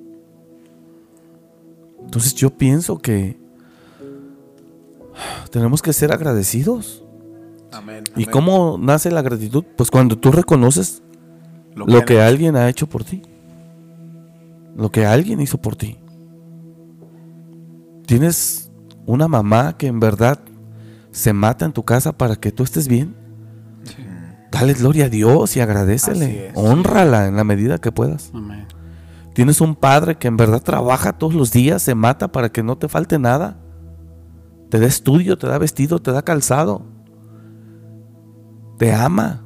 Entonces yo pienso que tenemos que ser agradecidos. Amén. ¿Y amén. cómo nace la gratitud? Pues cuando tú reconoces Lo lo que alguien ha hecho por ti. Lo que alguien hizo por ti. Tienes una mamá que en verdad se mata en tu casa para que tú estés bien. Dale gloria a Dios y agradecele. Honrala en la medida que puedas. Amén. Tienes un padre que en verdad trabaja todos los días, se mata para que no te falte nada. Te da estudio, te da vestido, te da calzado. Te ama.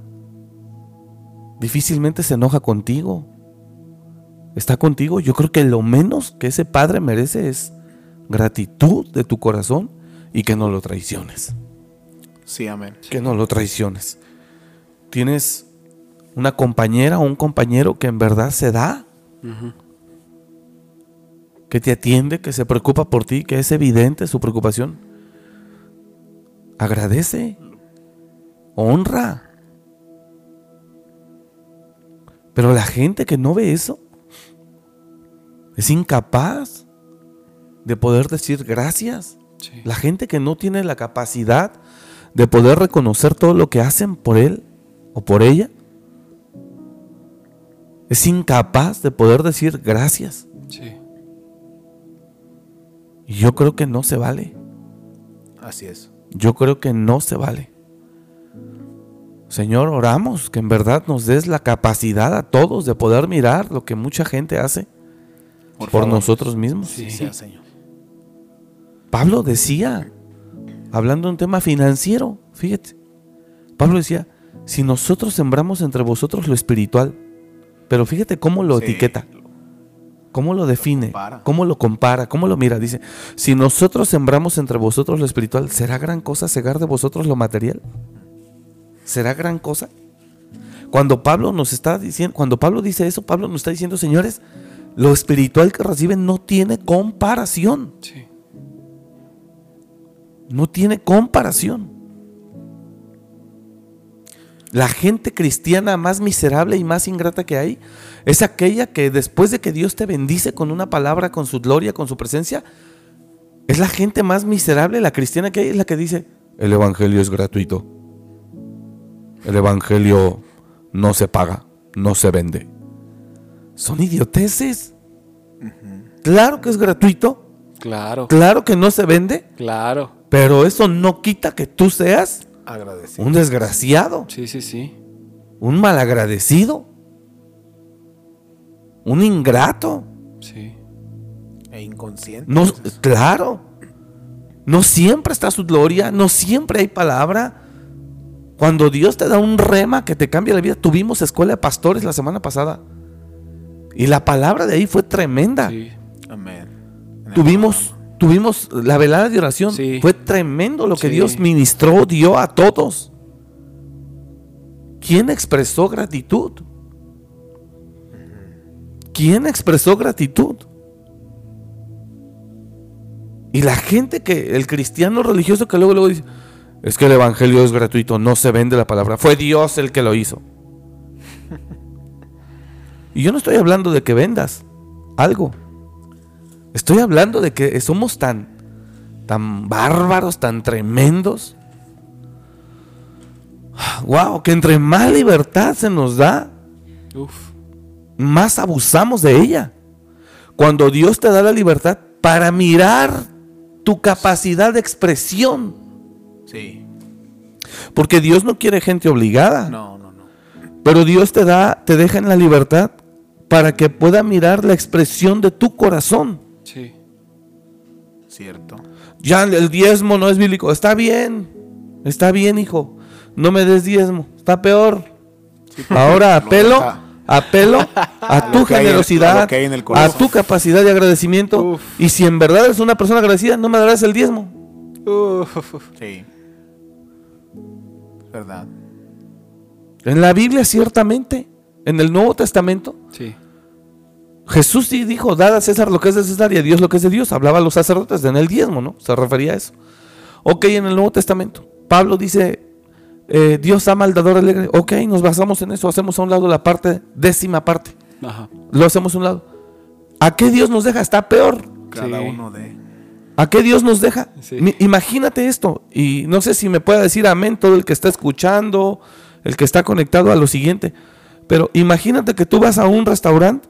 Difícilmente se enoja contigo. Está contigo. Yo creo que lo menos que ese padre merece es gratitud de tu corazón y que no lo traiciones. Sí, amén. Que no lo traiciones. Tienes una compañera o un compañero que en verdad se da que te atiende, que se preocupa por ti, que es evidente su preocupación. Agradece, honra. Pero la gente que no ve eso es incapaz de poder decir gracias. Sí. La gente que no tiene la capacidad de poder reconocer todo lo que hacen por él o por ella es incapaz de poder decir gracias. Sí. Y yo creo que no se vale. Así es. Yo creo que no se vale. Señor, oramos que en verdad nos des la capacidad a todos de poder mirar lo que mucha gente hace por, nosotros mismos. Sí, sea, Señor. Pablo decía, hablando de un tema financiero, fíjate, Pablo decía, si nosotros sembramos entre vosotros lo espiritual, pero fíjate cómo lo Sí. etiqueta, cómo lo define, cómo lo compara, cómo lo mira. Dice, si nosotros sembramos entre vosotros lo espiritual, ¿será gran cosa cegar de vosotros lo material? ¿Será gran cosa? Cuando Pablo nos está diciendo, cuando Pablo dice eso, Pablo nos está diciendo, señores, lo espiritual que reciben no tiene comparación. Sí. No tiene comparación. La gente cristiana más miserable y más ingrata que hay es aquella que después de que Dios te bendice con una palabra, con su gloria, con su presencia, es la gente más miserable, la cristiana que hay, es la que dice, el Evangelio es gratuito. El Evangelio no se paga, no se vende. Son idioteces. Claro que es gratuito, Claro. claro que no se vende, Claro. pero eso no quita que tú seas Agradecido. un desgraciado, Sí, sí, sí. un malagradecido, un ingrato. Sí. E inconsciente. No, claro. No siempre está su gloria, no siempre hay palabra. Cuando Dios te da un rema que te cambia la vida, tuvimos escuela de pastores la semana pasada. Y la palabra de ahí fue tremenda. Sí. Amén. Tuvimos, tuvimos la velada de oración. Sí. Fue tremendo lo que Sí. Dios ministró, dio a todos. ¿Quién expresó gratitud? ¿Quién expresó gratitud? Y la gente que, el cristiano religioso que luego, luego dice, es que el evangelio es gratuito, no se vende la palabra. Fue Dios el que lo hizo. Y yo no estoy hablando de que vendas algo. Estoy hablando de que somos tan, tan bárbaros, tan tremendos. Wow, que entre más libertad se nos da, Uf. Más abusamos de ella. Cuando Dios te da la libertad para mirar tu capacidad de expresión. Sí. Porque Dios no quiere gente obligada. No, no, no. Pero Dios te da, te deja en la libertad para que pueda mirar la expresión de tu corazón. Sí. Cierto. Ya el diezmo no es bíblico. Está bien. Está bien, hijo. No me des diezmo. Está peor. Sí, Ahora lo apelo apelo a tu a generosidad, en a tu capacidad de agradecimiento. Uf. Y si en verdad eres una persona agradecida, no me darás el diezmo. Sí. Es verdad. En la Biblia, ciertamente, en el Nuevo Testamento, Sí. Jesús sí dijo, dad a César lo que es de César y a Dios lo que es de Dios. Hablaba a los sacerdotes en el diezmo, ¿no? Se refería a eso. Ok, en el Nuevo Testamento, Pablo dice, eh, Dios ama al dador alegre. Ok, nos basamos en eso, hacemos a un lado la parte, décima parte. Ajá. Lo hacemos a un lado. ¿A qué Dios nos deja? Está peor. Cada Sí. uno de. ¿A qué Dios nos deja? Sí. Imagínate esto. Y no sé si me puede decir amén todo el que está escuchando, el que está conectado a lo siguiente. Pero imagínate que tú vas a un restaurante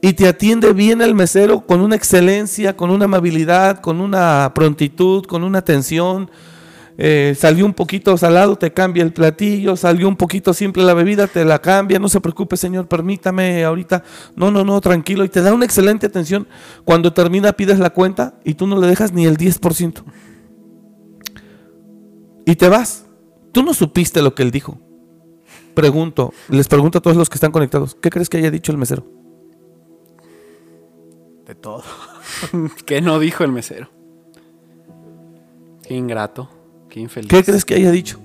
y te atiende bien el mesero con una excelencia, con una amabilidad, con una prontitud, con una atención. Eh, salió un poquito salado, te cambia el platillo, salió un poquito simple la bebida, te la cambia, no se preocupe señor, permítame ahorita, no, no, no, tranquilo, y te da una excelente atención. Cuando termina pides la cuenta y tú no le dejas ni el 10%. Y te vas. Tú no supiste lo que él dijo. Pregunto, les pregunto a todos los que están conectados, ¿qué crees que haya dicho el mesero? De todo. ¿Qué no dijo el mesero? Qué ingrato, qué infeliz. ¿Qué crees que haya dicho?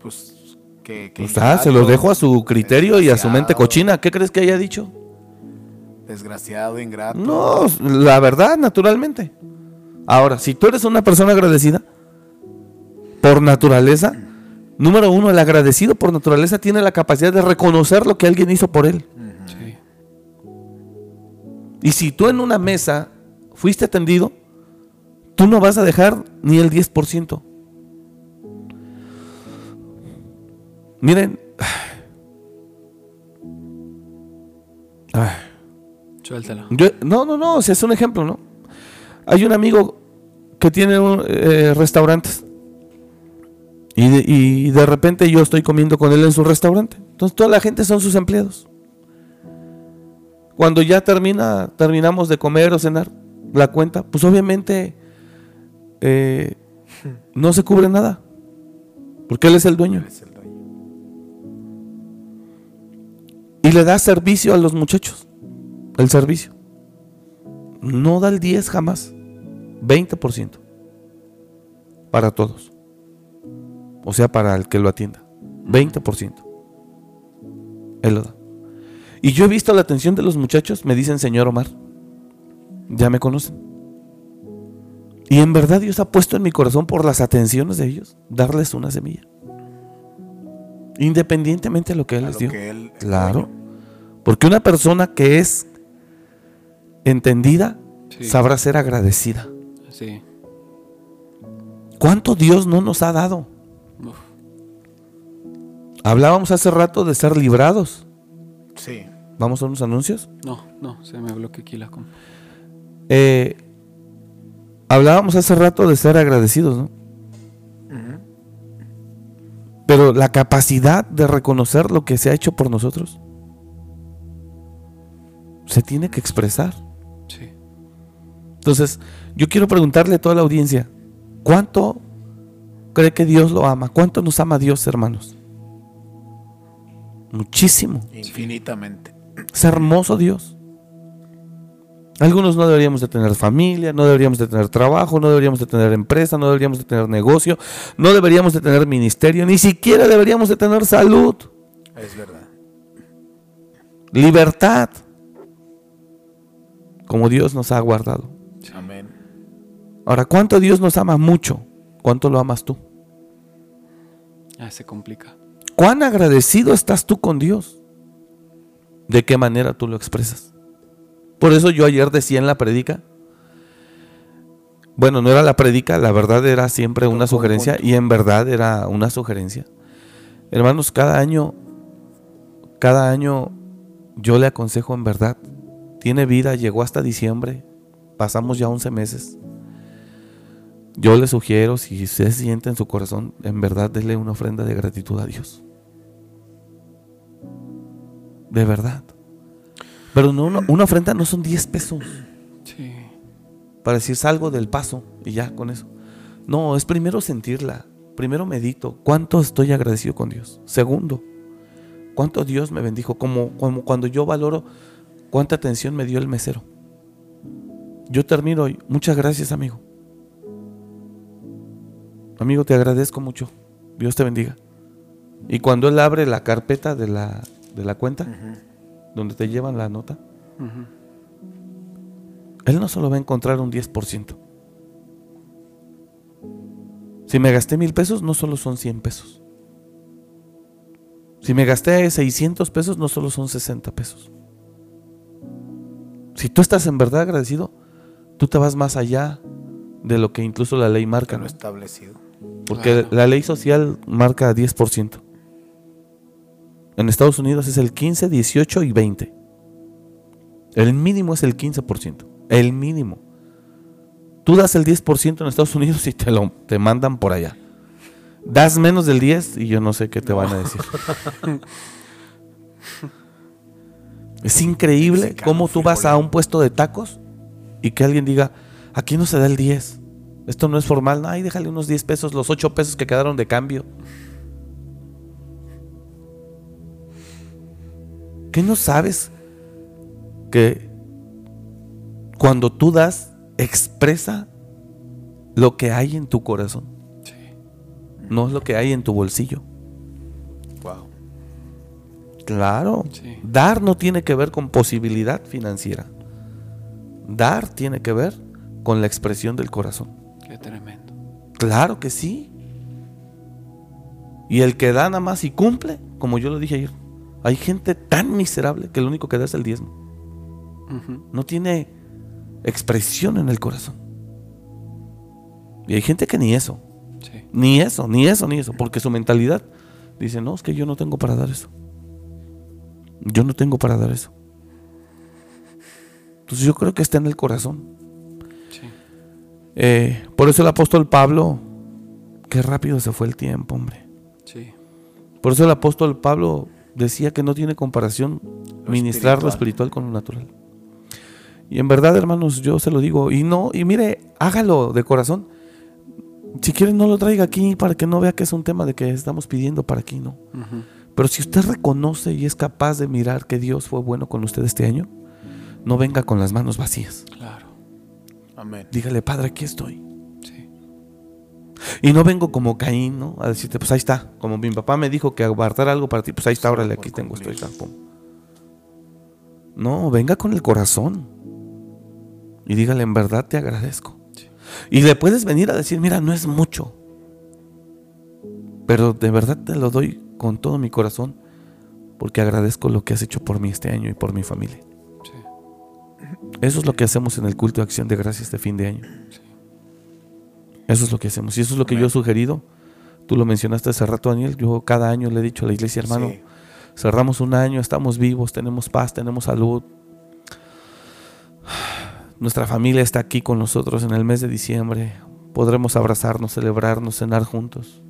Pues. Que, que Pues, ah, se lo ingrato, dejo a su criterio y a su mente cochina. ¿Qué crees que haya dicho? Desgraciado, ingrato. No, la verdad, naturalmente. Ahora, si tú eres una persona agradecida, por naturaleza, número uno, el agradecido por naturaleza tiene la capacidad de reconocer lo que alguien hizo por él. Sí. Y si tú en una mesa fuiste atendido, tú no vas a dejar ni el 10%. Miren, Suéltalo. yo- no, no, no, o sea, es un ejemplo, ¿no? Hay un amigo que tiene un, eh, restaurantes y de, y de repente yo estoy comiendo con él en su restaurante. Entonces toda la gente son sus empleados. Cuando ya termina, terminamos de comer o cenar la cuenta, pues obviamente eh, no se cubre nada, porque él es el dueño. Y le da servicio a los muchachos. El servicio. No da el 10 jamás. 20%. Para todos. O sea, para el que lo atienda. 20%. Él lo da. Y yo he visto la atención de los muchachos. Me dicen, señor Omar. Ya me conocen. Y en verdad Dios ha puesto en mi corazón por las atenciones de ellos. Darles una semilla. Independientemente de lo que Él A les dio. que él- el Claro. Porque una persona que es entendida Sí. sabrá ser agradecida. Sí. ¿Cuánto Dios no nos ha dado? Uf. Hablábamos hace rato de ser librados. Sí. Vamos a unos anuncios. No, no, se me bloqueó aquí la. Eh, hablábamos hace rato de ser agradecidos, ¿no? Pero la capacidad de reconocer lo que se ha hecho por nosotros se tiene que expresar. Sí. Entonces, yo quiero preguntarle a toda la audiencia, ¿cuánto cree que Dios lo ama? ¿Cuánto nos ama Dios, hermanos? Muchísimo. Infinitamente. Es hermoso Dios. Algunos no deberíamos de tener familia, no deberíamos de tener trabajo, no deberíamos de tener empresa, no deberíamos de tener negocio, no deberíamos de tener ministerio, ni siquiera deberíamos de tener salud, Es verdad. libertad, como Dios nos ha guardado. Amén. Ahora, ¿cuánto Dios nos ama mucho? ¿Cuánto lo amas tú? Ya se complica. ¿Cuán agradecido estás tú con Dios? ¿De qué manera tú lo expresas? Por eso yo ayer decía en la predica, bueno, no era la predica, la verdad era siempre una sugerencia y en verdad era una sugerencia. Hermanos, cada año, cada año yo le aconsejo en verdad, tiene vida, llegó hasta diciembre, pasamos ya 11 meses. Yo le sugiero, si usted siente en su corazón, en verdad, déle una ofrenda de gratitud a Dios. De verdad. Pero no, una, una ofrenda no son 10 pesos Sí. para decir salgo del paso y ya con eso. No, es primero sentirla. primero medito, ¿cuánto estoy agradecido con Dios? Segundo, ¿cuánto Dios me bendijo? Como, como cuando yo valoro cuánta atención me dio el mesero. Yo termino hoy. Muchas gracias, amigo. Amigo, te agradezco mucho. Dios te bendiga. Y cuando él abre la carpeta de la, de la cuenta, donde te llevan la nota, él no solo va a encontrar un 10%. Si me gasté mil pesos, no solo son 100 pesos. Si me gasté 600 pesos, no solo son 60 pesos. Si tú estás en verdad agradecido, tú te vas más allá de lo que incluso la ley marca. Lo establecido. Porque la ley social marca 10%. En Estados Unidos es el 15, 18 y 20. El mínimo es el 15%. El mínimo. Tú das el 10% en Estados Unidos y te lo te mandan por allá. Das menos del 10 y yo no sé qué te van a decir. es increíble cómo tú vas a un puesto de tacos y que alguien diga, aquí no se da el 10. Esto no es formal. Ay, déjale unos 10 pesos, los 8 pesos que quedaron de cambio. ¿Qué no sabes? Que cuando tú das, expresa lo que hay en tu corazón. No es lo que hay en tu bolsillo. Wow. Claro. Dar no tiene que ver con posibilidad financiera. Dar tiene que ver con la expresión del corazón. Qué tremendo. Claro que sí. Y el que da nada más y cumple, como yo lo dije ayer, hay gente tan miserable que lo único que da es el diezmo. No tiene expresión en el corazón. Y hay gente que ni eso. Ni eso, ni eso, ni eso. Porque su mentalidad dice, no, es que yo no tengo para dar eso. Yo no tengo para dar eso. Entonces yo creo que está en el corazón. Eh, por eso el apóstol Pablo, qué rápido se fue el tiempo, hombre. Por eso el apóstol Pablo decía que no tiene comparación ministrar lo espiritual con lo natural. Y en verdad, hermanos, yo se lo digo. Y no, y mire, hágalo de corazón. Si quiere, no lo traiga aquí para que no vea que es un tema de que estamos pidiendo para aquí, ¿no? Pero si usted reconoce y es capaz de mirar que Dios fue bueno con usted este año, no venga con las manos vacías. Claro. Amén. Dígale, Padre, aquí estoy. Y no vengo como Caín, ¿no? A decirte, pues ahí está. Como mi papá me dijo que guardar algo para ti, pues ahí está, órale, aquí tengo, estoy. No, venga con el corazón. Y dígale, en verdad te agradezco. Y le puedes venir a decir, mira, no es mucho. Pero de verdad te lo doy con todo mi corazón. Porque agradezco lo que has hecho por mí este año y por mi familia. Eso es lo que hacemos en el culto de acción de gracias de fin de año. Eso es lo que hacemos. Y eso es lo que yo he sugerido. Tú lo mencionaste hace rato, Daniel. Yo cada año le he dicho a la iglesia, hermano, cerramos un año, estamos vivos, tenemos paz, tenemos salud. Nuestra familia está aquí con nosotros en el mes de diciembre. Podremos abrazarnos, celebrarnos, cenar juntos.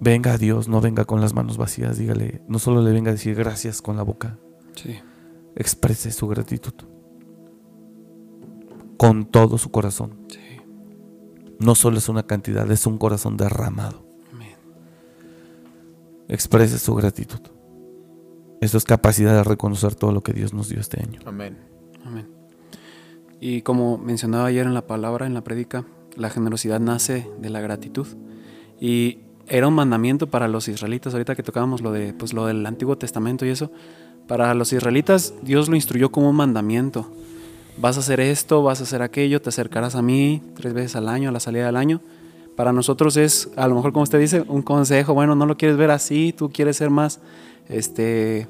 Venga a Dios, no venga con las manos vacías. Dígale, no solo le venga a decir gracias con la boca. Sí. Exprese su gratitud. Con todo su corazón. Sí. No solo es una cantidad, es un corazón derramado. Amén. Exprese su gratitud. Eso es capacidad de reconocer todo lo que Dios nos dio este año. Amén. Amén. Y como mencionaba ayer en la palabra, en la prédica, la generosidad nace de la gratitud. Y era un mandamiento para los israelitas, ahorita que tocábamos lo, de, pues, lo del Antiguo Testamento y eso, para los israelitas Dios lo instruyó como un mandamiento. Vas a hacer esto, vas a hacer aquello, te acercarás a mí tres veces al año, a la salida del año. Para nosotros es, a lo mejor como usted dice, un consejo, bueno, no lo quieres ver así, tú quieres ser más este,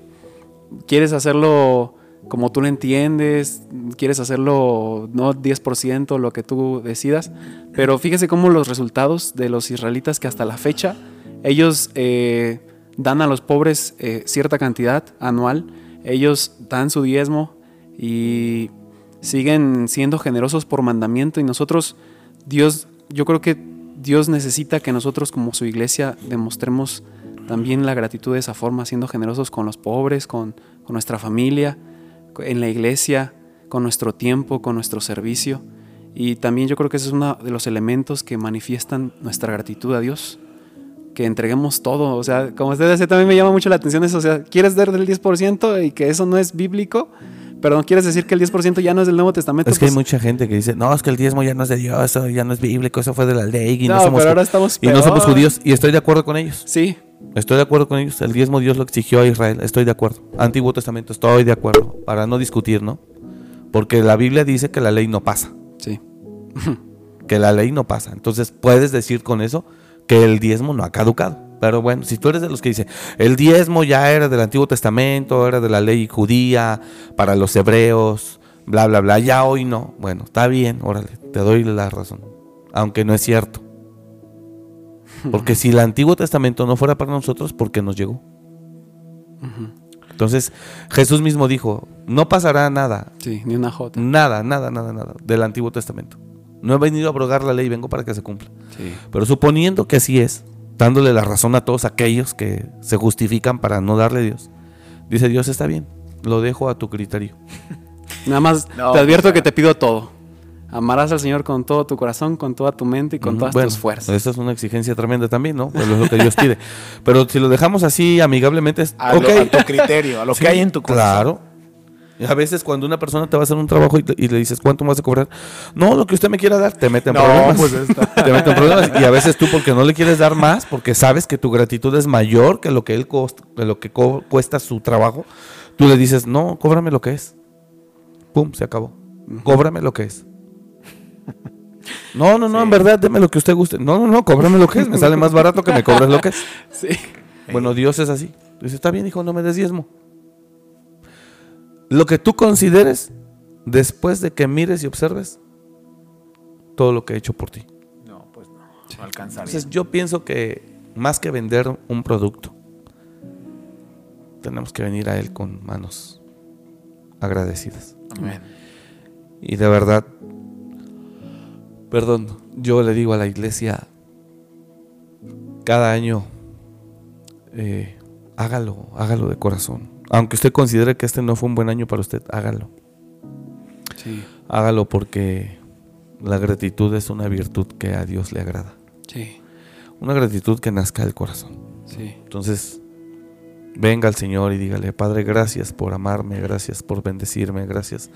quieres hacerlo como tú lo entiendes, quieres hacerlo no 10% lo que tú decidas, pero fíjese cómo los resultados de los israelitas que hasta la fecha ellos eh, dan a los pobres eh, cierta cantidad anual, ellos dan su diezmo y siguen siendo generosos por mandamiento y nosotros, Dios, yo creo que Dios necesita que nosotros como su iglesia demostremos también la gratitud de esa forma, siendo generosos con los pobres, con, nuestra familia, en la iglesia, con nuestro tiempo, con nuestro servicio. Y también yo creo que ese es uno de los elementos que manifiestan nuestra gratitud a Dios. Que entreguemos todo. O sea, como usted decía, también me llama mucho la atención eso. O sea, ¿quieres dar del 10% y que eso no es bíblico? Pero no quieres decir que el 10% ya no es del Nuevo Testamento. Es que hay Pues, mucha gente que dice, no, es que el diezmo ya no es de Dios, eso ya no es bíblico, eso fue de la ley y no, No, somos, pero ahora estamos y no somos judíos. Y estoy de acuerdo con ellos. Sí, Estoy de acuerdo con ellos. El diezmo Dios lo exigió a Israel. Estoy de acuerdo. Antiguo Testamento, estoy de acuerdo. Para no discutir, ¿no? Porque la Biblia dice que la ley no pasa. sí. Que la ley no pasa. Entonces puedes decir con eso que el diezmo no ha caducado. Pero bueno, si tú eres de los que dice, el diezmo ya era del Antiguo Testamento, era de la ley judía, para los hebreos, bla, bla, bla, ya hoy no. Bueno, está bien, órale, te doy la razón. Aunque no es cierto. Porque si el Antiguo Testamento no fuera para nosotros, ¿por qué nos llegó? Entonces, Jesús mismo dijo, no pasará nada, Sí, ni una jota. nada, nada, nada, nada del Antiguo Testamento. No he venido a abrogar la ley, vengo para que se cumpla. Sí. Pero suponiendo que así es, dándole la razón a todos aquellos que se justifican para no darle a Dios, dice Dios, está bien, lo dejo a tu criterio. Nada más No, te advierto o sea- que te pido todo. Amarás al Señor con todo tu corazón, con toda tu mente y con todas bueno, tus fuerzas. Esa es una exigencia tremenda también, ¿no? Pero es lo que Dios pide. Pero si lo dejamos así amigablemente, es, A, lo- a tu criterio, a lo Sí, que hay en tu corazón. Claro. A veces cuando una persona te va a hacer un trabajo y, le dices, ¿cuánto me vas a cobrar? No, lo que usted me quiera dar, te mete en No, problemas. pues. Te mete en problemas. Y a veces tú porque no le quieres dar más, porque sabes que tu gratitud es mayor que lo que él que lo que co- cuesta su trabajo, tú le dices, no, cóbrame lo que es. Pum, se acabó. Cóbrame lo que es. No, no, no, en verdad, deme lo que usted guste. No, no, no, cóbrame lo que es. Me sale más barato que me cobres lo que es. Sí. Bueno, Dios es así. Dice, está bien, hijo, no me des diezmo. Lo que tú consideres después de que mires y observes todo lo que he hecho por ti. No, pues no, no alcanzaría. Entonces yo pienso que más que vender un producto, tenemos que venir a Él con manos agradecidas. Amén. Y de verdad, perdón, yo le digo a la iglesia, cada año, eh, hágalo, hágalo de corazón. Aunque usted considere que este no fue un buen año para usted, hágalo. Sí. Hágalo porque la gratitud es una virtud que a Dios le agrada. Sí. Una gratitud que nazca del corazón. Sí. Entonces, venga al Señor y dígale, Padre, gracias por amarme, gracias por bendecirme, gracias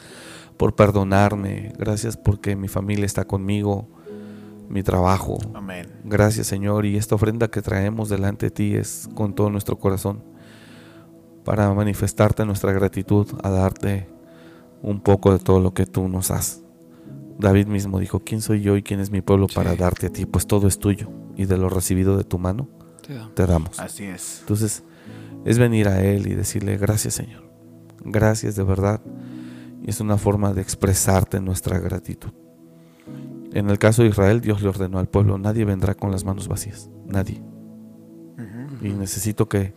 por perdonarme, gracias porque mi familia está conmigo, mi trabajo. Amén. Gracias, Señor, y esta ofrenda que traemos delante de ti es con todo nuestro corazón para manifestarte nuestra gratitud, a darte un poco de todo lo que tú nos has. David mismo dijo, ¿quién soy yo y quién es mi pueblo para darte a ti? Pues todo es tuyo y de lo recibido de tu mano Te da. te damos. Así es. Entonces, es venir a Él y decirle, gracias Señor, gracias de verdad. Y es una forma de expresarte nuestra gratitud. En el caso de Israel, Dios le ordenó al pueblo, nadie vendrá con las manos vacías, nadie. Y necesito que,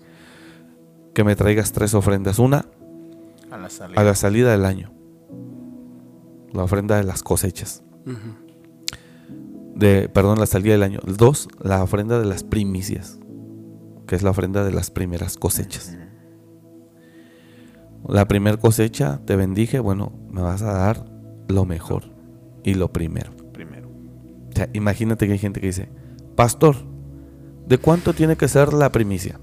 que me traigas tres ofrendas. Una, A la salida. a la salida del año, la ofrenda de las cosechas. De, perdón, la salida del año. Dos, la ofrenda de las primicias, que es la ofrenda de las primeras cosechas. La primer cosecha te bendije, bueno, me vas a dar lo mejor y lo primero. Primero. O sea, imagínate que hay gente que dice, pastor, ¿de cuánto tiene que ser la primicia?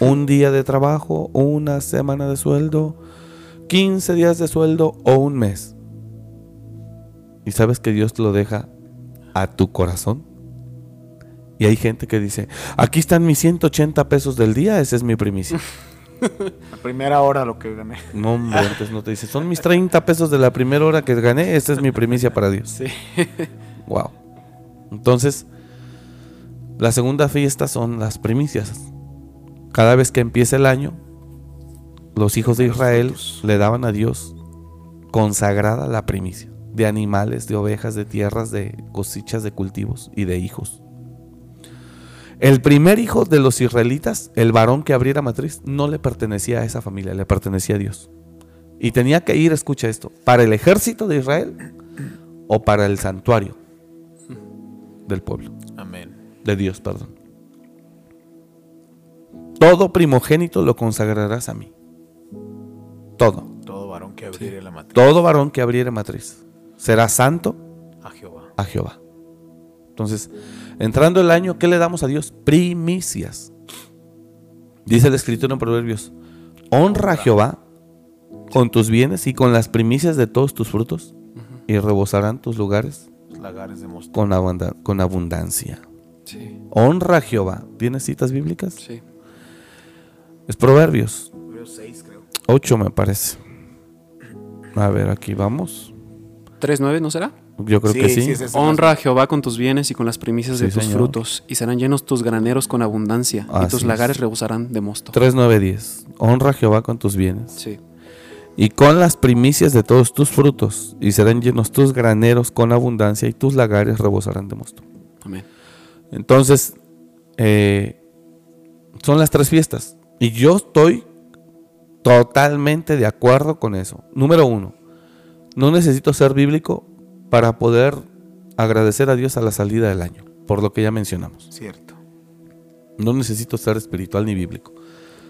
¿Un día de trabajo, una semana de sueldo, 15 días de sueldo o un mes? Y sabes que Dios te lo deja a tu corazón. Y hay gente que dice, aquí están mis 180 pesos del día, esa es mi primicia. La primera hora lo que gané. No, antes no te dice, son mis 30 pesos de la primera hora que gané, esta es mi primicia para Dios. Sí. Wow. Entonces, la segunda fiesta son las primicias. Cada vez que empieza el año, los hijos de Israel le daban a Dios consagrada la primicia de animales, de ovejas, de tierras, de cosechas de cultivos y de hijos. El primer hijo de los israelitas, el varón que abriera matriz, no le pertenecía a esa familia, le pertenecía a Dios. Y tenía que ir, escucha esto, para el ejército de Israel o para el santuario del pueblo, Amén. de Dios, perdón. Todo primogénito lo consagrarás a mí. Todo. Todo varón que abriere la matriz. Todo varón que abriere matriz será santo A Jehová. a Jehová. Entonces, entrando el año, ¿qué le damos a Dios? Primicias. Dice el escritor en Proverbios, honra a Jehová con tus bienes y con las primicias de todos tus frutos y rebosarán tus lugares Lagares de con abundancia. Sí, Honra a Jehová. ¿Tienes citas bíblicas? sí. Es Proverbios Proverbios 6, creo. 8 me parece. A ver, aquí vamos. 3.9, ¿no será? Yo creo que sí. Honra a Jehová con tus bienes y con las primicias de tus señor. frutos, y serán llenos tus graneros con abundancia, y tus es. lagares rebosarán de mosto. 3, 9, 10. Honra a Jehová con tus bienes. Sí, y con las primicias de todos tus frutos, y serán llenos tus graneros con abundancia, y tus lagares rebosarán de mosto. amén. Entonces, eh, son las tres fiestas, y yo estoy totalmente de acuerdo con eso. Número uno, no necesito ser bíblico para poder agradecer a Dios a la salida del año, por lo que ya mencionamos. Cierto. No necesito ser espiritual ni bíblico.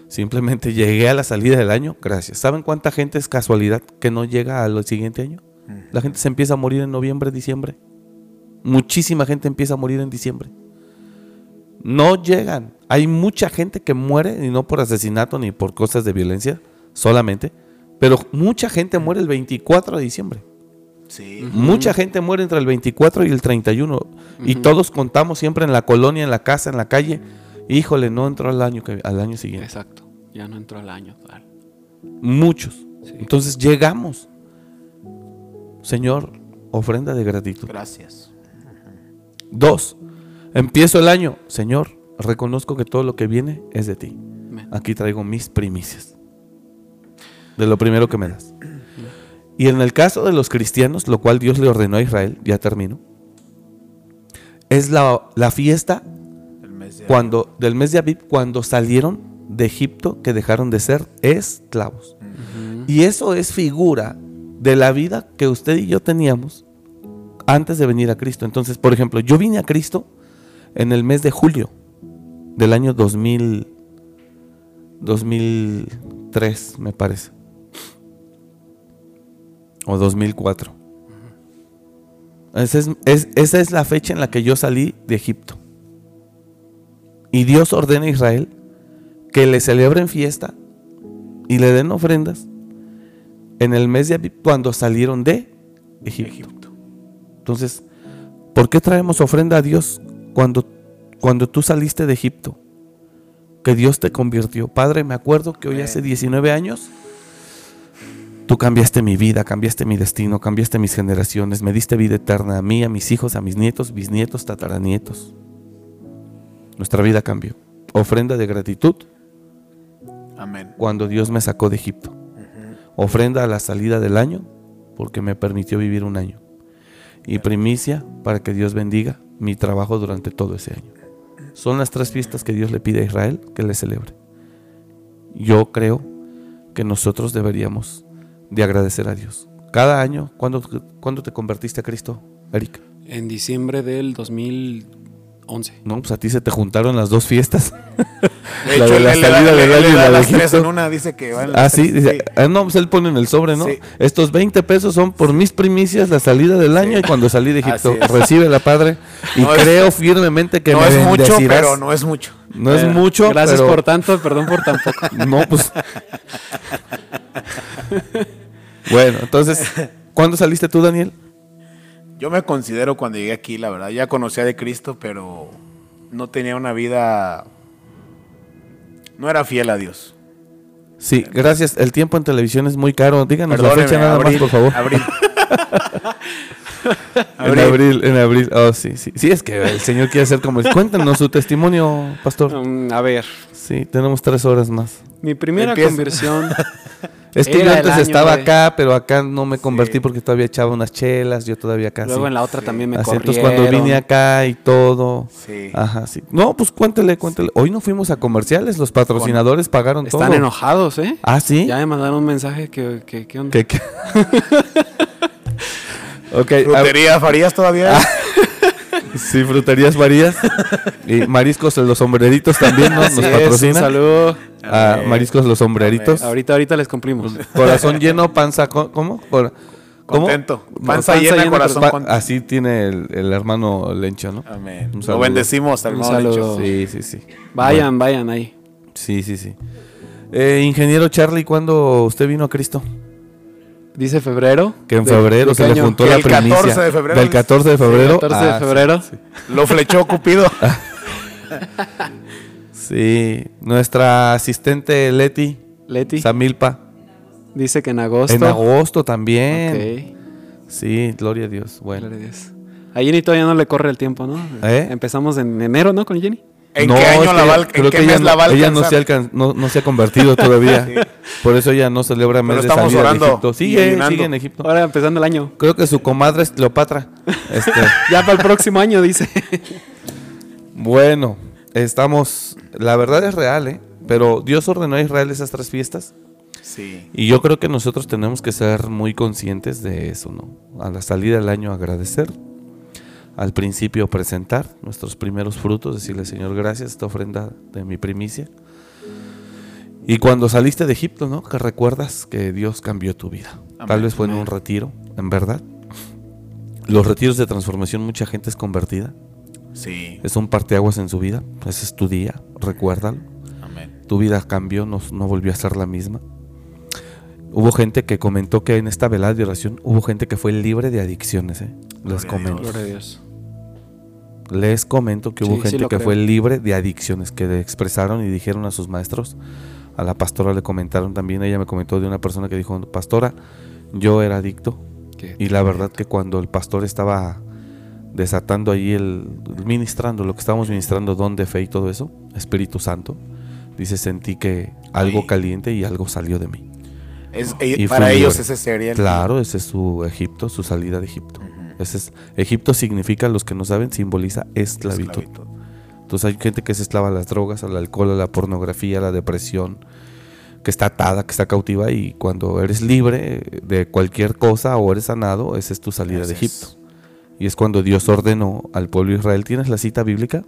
Simplemente llegué a la salida del año, gracias. ¿Saben cuánta gente es casualidad que no llega al siguiente año? La gente se empieza a morir en noviembre, diciembre. Muchísima gente empieza a morir en diciembre. No llegan. Hay mucha gente que muere, y no por asesinato ni por cosas de violencia solamente, pero mucha gente muere el 24 de diciembre. Sí. Mucha gente muere entre el 24 y el 31. Y todos contamos siempre en la colonia, en la casa, en la calle. Híjole, no entró al año, que, al año siguiente. Exacto. Ya no entró el año. Muchos. Sí. Entonces llegamos. Señor, ofrenda de gratitud. Gracias. Dos, empiezo el año. Señor, reconozco que todo lo que viene es de ti. Aquí traigo mis primicias. De lo primero que me das. Y en el caso de los cristianos, lo cual Dios le ordenó a Israel, ya termino, es la, la fiesta El mes de cuando, del mes de Abib, cuando salieron de Egipto, que dejaron de ser esclavos. Y eso es figura de la vida que usted y yo teníamos antes de venir a Cristo. Entonces, por ejemplo, yo vine a Cristo en el mes de julio del año 2000, 2003, me parece. O 2004. Esa es, es- esa es la fecha en la que yo salí de Egipto. Y Dios ordena a Israel que le celebren fiesta y le den ofrendas en el mes de Abib cuando salieron de Egipto. Egipto. Entonces, ¿por qué traemos ofrenda a Dios cuando, cuando tú saliste de Egipto? Que Dios te convirtió. Padre, me acuerdo que hoy hace 19 años tú cambiaste mi vida, cambiaste mi destino, cambiaste mis generaciones, me diste vida eterna a mí, a mis hijos, a mis nietos, bisnietos, tataranietos. Nuestra vida cambió. Ofrenda de gratitud Amén. cuando Dios me sacó de Egipto. Ofrenda a la salida del año porque me permitió vivir un año. Y primicia para que Dios bendiga mi trabajo durante todo ese año. Son las tres fiestas que Dios le pide a Israel que le celebre. Yo creo que nosotros deberíamos de agradecer a Dios. Cada año, ¿cuándo, cuándo te convertiste a Cristo, Erika? En diciembre del 2011. No, pues a ti se te juntaron las dos fiestas. De La hecho, de la salida le año y la de las tres en una dice que van Ah, sí, tres, dice, ah, no, pues él pone en el sobre, ¿no? Sí. Estos 20 pesos son por mis primicias, la salida del año y cuando salí de Egipto. Recibe la Padre y No es- creo firmemente que no me es mucho, pero no es mucho. No es Eh, mucho, Gracias pero- por tanto, perdón por tan poco. No, pues. bueno, entonces, ¿cuándo saliste tú, Daniel? Yo me considero cuando llegué aquí, la verdad, ya conocía de Cristo, pero no tenía una vida, no era fiel a Dios. Sí, gracias. El tiempo en televisión es muy caro. Díganos la Perdóneme, fecha nada abril, más, por favor. Abril. En abril, en abril. Oh, sí, sí. Sí, es que el Señor quiere hacer como... Cuéntanos su testimonio, pastor. Mm, a ver, Sí, tenemos tres horas más. mi primera Empieza. conversión. Es que Era yo antes año estaba de- acá, pero acá no me convertí Sí. porque todavía echaba unas chelas, yo todavía acá. Luego sí. en la otra también me Así, corrieron. entonces cuando vine acá y todo. Sí. Ajá, sí. No, pues cuéntele, cuéntele. Hoy no fuimos a comerciales, los patrocinadores pagaron Están todo. enojados, ¿eh? Ah, sí. Ya me mandaron un mensaje que, que, ¿qué onda? ¿Qué, qué? ok, Frutería Farías todavía. sí, fruterías Marías. y mariscos los sombreritos también, ¿no? Nos Así es, un patrocina. saludo. A mariscos los sombreritos. Ahorita, ahorita les cumplimos. Corazón lleno, panza, ¿cómo? Contento. Panza, panza llena, llena, corazón Pa- contento. así tiene el, el hermano Lencho, ¿no? Amén. Lo bendecimos, hermano. Lencho. Sí, sí, sí. Vayan, vayan ahí. Sí, sí, sí. Eh, ingeniero Charlie, ¿cuándo usted vino a Cristo? Dice febrero. Que en ¿De- febrero de se le juntó la primicia. 14 de febrero. Del 14 de febrero. 14 de Ah, sí, febrero. Sí, Lo flechó Cupido. Sí. nuestra asistente Leti Leti. Samilpa. Dice que en agosto. En agosto también. Sí, gloria a Dios. Bueno. Gloria a Dios. A Jenny todavía no le corre el tiempo, ¿no? ¿Eh? Empezamos en enero, ¿no? Con Jenny. ¿En No, qué año es la va, creo qué que ella mes no, la va a ella no se, alcanzar? alcan- no, no se ha convertido todavía. Por eso ella no celebra mes de orando Egipto. Sigue, sigue en Egipto. Ahora empezando el año. Creo que su comadre es Cleopatra. Este, Ya para el próximo año, dice. bueno, estamos. La verdad es real, ¿eh? Pero Dios ordenó a Israel esas tres fiestas. Sí. Y yo creo que nosotros tenemos que ser muy conscientes de eso, ¿no? A la salida del año agradecer. Al principio presentar nuestros primeros frutos, decirle Señor, gracias, esta ofrenda de mi primicia. Y cuando saliste de Egipto, ¿no? Que recuerdas que Dios cambió tu vida. Tal vez fue en un retiro, en verdad. Los retiros de transformación, mucha gente es convertida. Sí. Es un parteaguas en su vida. Ese es tu día, recuérdalo. Amén. Tu vida cambió, no, no volvió a ser la misma. Hubo gente que comentó que en esta velada de oración hubo gente que fue libre de adicciones. ¿eh? Les comento. Gloria a Dios. Les comento que hubo Sí, gente que creo. fue libre de adicciones, que le expresaron y dijeron a sus maestros. A la pastora le comentaron también, ella me comentó de una persona que dijo, pastora, yo era adicto. Qué Y la verdad que cuando el pastor estaba desatando ahí el ministrando lo que estábamos ministrando don de fe y todo eso, Espíritu Santo, dice sentí que algo caliente y algo salió de mí. Es, Y y para ellos libre. ese sería el Claro, ese es su Egipto, su salida de Egipto. Ese es, Egipto significa, los que no saben, simboliza esclavitud. esclavitud. Entonces hay gente que se esclava a las drogas, al alcohol, a la pornografía, a la depresión, que está atada, que está cautiva y cuando eres libre de cualquier cosa o eres sanado, esa es tu salida de. Egipto. Y es cuando Dios ordenó al pueblo de Israel. ¿Tienes la cita bíblica?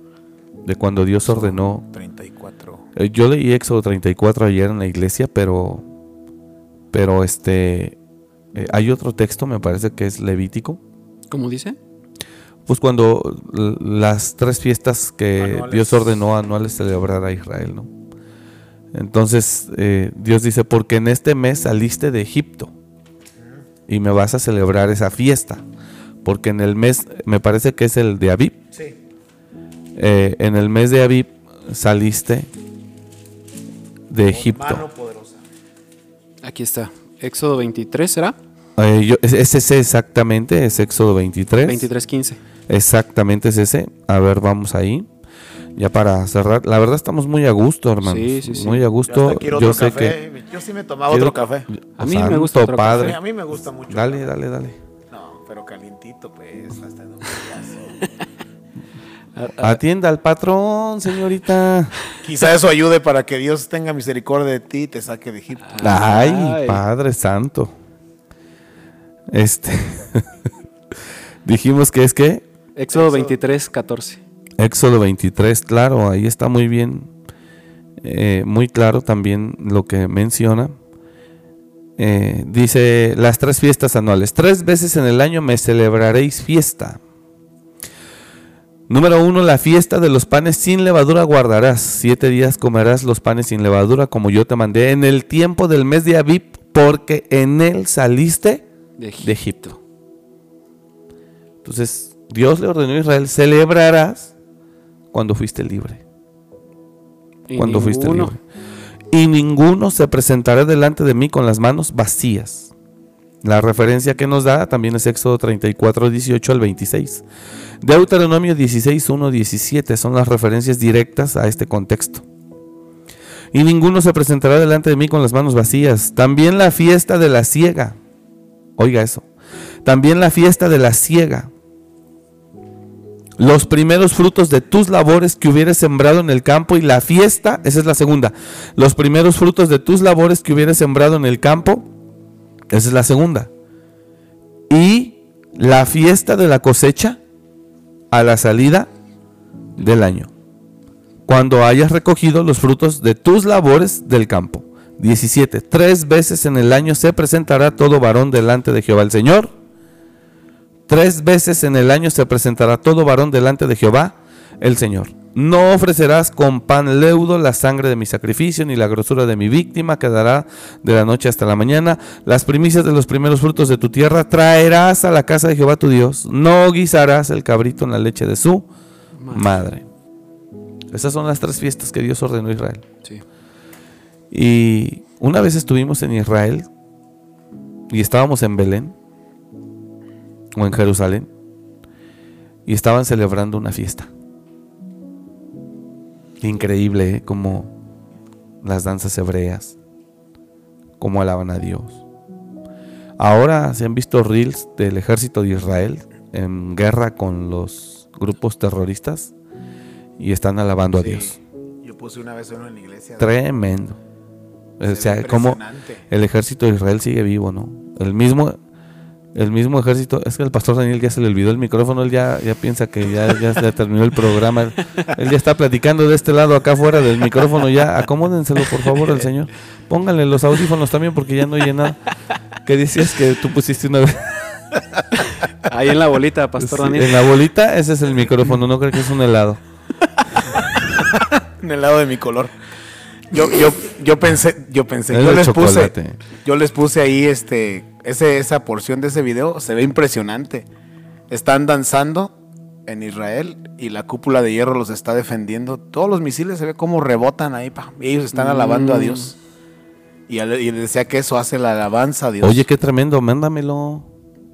De cuando Dios ordenó. 34. Eh, Yo leí Éxodo 34 ayer en la iglesia, pero. Pero este. eh, hay otro texto, me parece que es Levítico. ¿Cómo dice? Pues cuando las tres fiestas que Anuales. Dios ordenó anuales celebrar a Israel, ¿no? Entonces eh, Dios dice, porque en este mes saliste de Egipto y me vas a celebrar esa fiesta, porque en el mes, me parece que es el de Abib, Sí. eh, en el mes de Abib saliste de Egipto. poderosa. Aquí está. Éxodo 23, ¿será? Eh, yo- es, es ese exactamente, es Éxodo 23. 23.15. Exactamente es ese. A ver, vamos ahí. Ya para cerrar. La verdad estamos muy a gusto, hermanos. Sí, sí, sí. Muy a gusto. quiero Yo otro sé café. Yo sí me tomaba Quiero- otro café. que. A mí me gusta otro padre. A mí me gusta mucho. Dale, dale, dale. No, pero calientito, pues. Hasta en un. Atienda al patrón, señorita. Quizá eso ayude para que Dios tenga misericordia de ti y te saque de Egipto. Ay, Ay. Padre Santo. Este. Dijimos que es que Éxodo 23.14. Éxodo 23, claro, ahí está muy bien, eh, muy claro también lo que menciona. Eh, dice las tres fiestas anuales. Tres veces en el año me celebraréis fiesta. Número uno, la fiesta de los panes sin levadura guardarás. Siete días comerás los panes sin levadura como yo te mandé en el tiempo del mes de Abib, porque en él saliste De Egipto. de Egipto. Entonces, Dios le ordenó a Israel, celebrarás cuando fuiste libre. Y cuando fuiste libre. Y ninguno se presentará delante de mí con las manos vacías. La referencia que nos da también es Éxodo 34, 18 al 26. Deuteronomio 16, 1, 17 son las referencias directas a este contexto. Y ninguno se presentará delante de mí con las manos vacías. También la fiesta de la siega. Oiga eso. También la fiesta de la siega. Los primeros frutos de tus labores que hubieras sembrado en el campo y la fiesta, esa es la segunda. Los primeros frutos de tus labores que hubieras sembrado en el campo, esa es la segunda. Y la fiesta de la cosecha a la salida del año. Cuando hayas recogido los frutos de tus labores del campo. 17. Tres veces en el año se presentará todo varón delante de Jehová el Señor. Tres veces en el año se presentará todo varón delante de Jehová el Señor. No ofrecerás con pan leudo la sangre de mi sacrificio, ni la grosura de mi víctima, quedará de la noche hasta la mañana. Las primicias de los primeros frutos de tu tierra traerás a la casa de Jehová tu Dios. No guisarás el cabrito en la leche de su madre. Esas son las tres fiestas que Dios ordenó a Israel. Sí. Y una vez estuvimos en Israel y estábamos en Belén o en Jerusalén y estaban celebrando una fiesta. Increíble ¿eh? como las danzas hebreas, cómo alaban a Dios. Ahora se han visto reels del ejército de Israel en guerra con los grupos terroristas y están alabando a. Dios. Yo puse una vez uno en la iglesia. Tremendo. O sea, como el ejército de Israel sigue vivo, ¿no? El mismo, el mismo ejército, es que el pastor Daniel ya se le olvidó el micrófono, él ya, ya piensa que ya, ya se terminó el programa, él, ya está platicando de este lado acá fuera del micrófono, ya acomódenselo por favor al señor, pónganle los audífonos también porque ya no oye nada. ¿Qué decías que tú pusiste una vez? Ahí en la bolita, Pastor Sí, Daniel. en la bolita, ese es el micrófono, no creo que es un helado. En el lado de mi color. Yo, yo, yo pensé, yo pensé, Es yo les puse, yo les puse ahí este, ese, esa porción de ese video, se ve impresionante. Están danzando en Israel y la cúpula de hierro los está defendiendo. Todos los misiles se ve cómo rebotan ahí, pa, y ellos están alabando a Mm. Dios. Y, y decía que eso hace la alabanza a Dios. Oye, qué tremendo, mándamelo,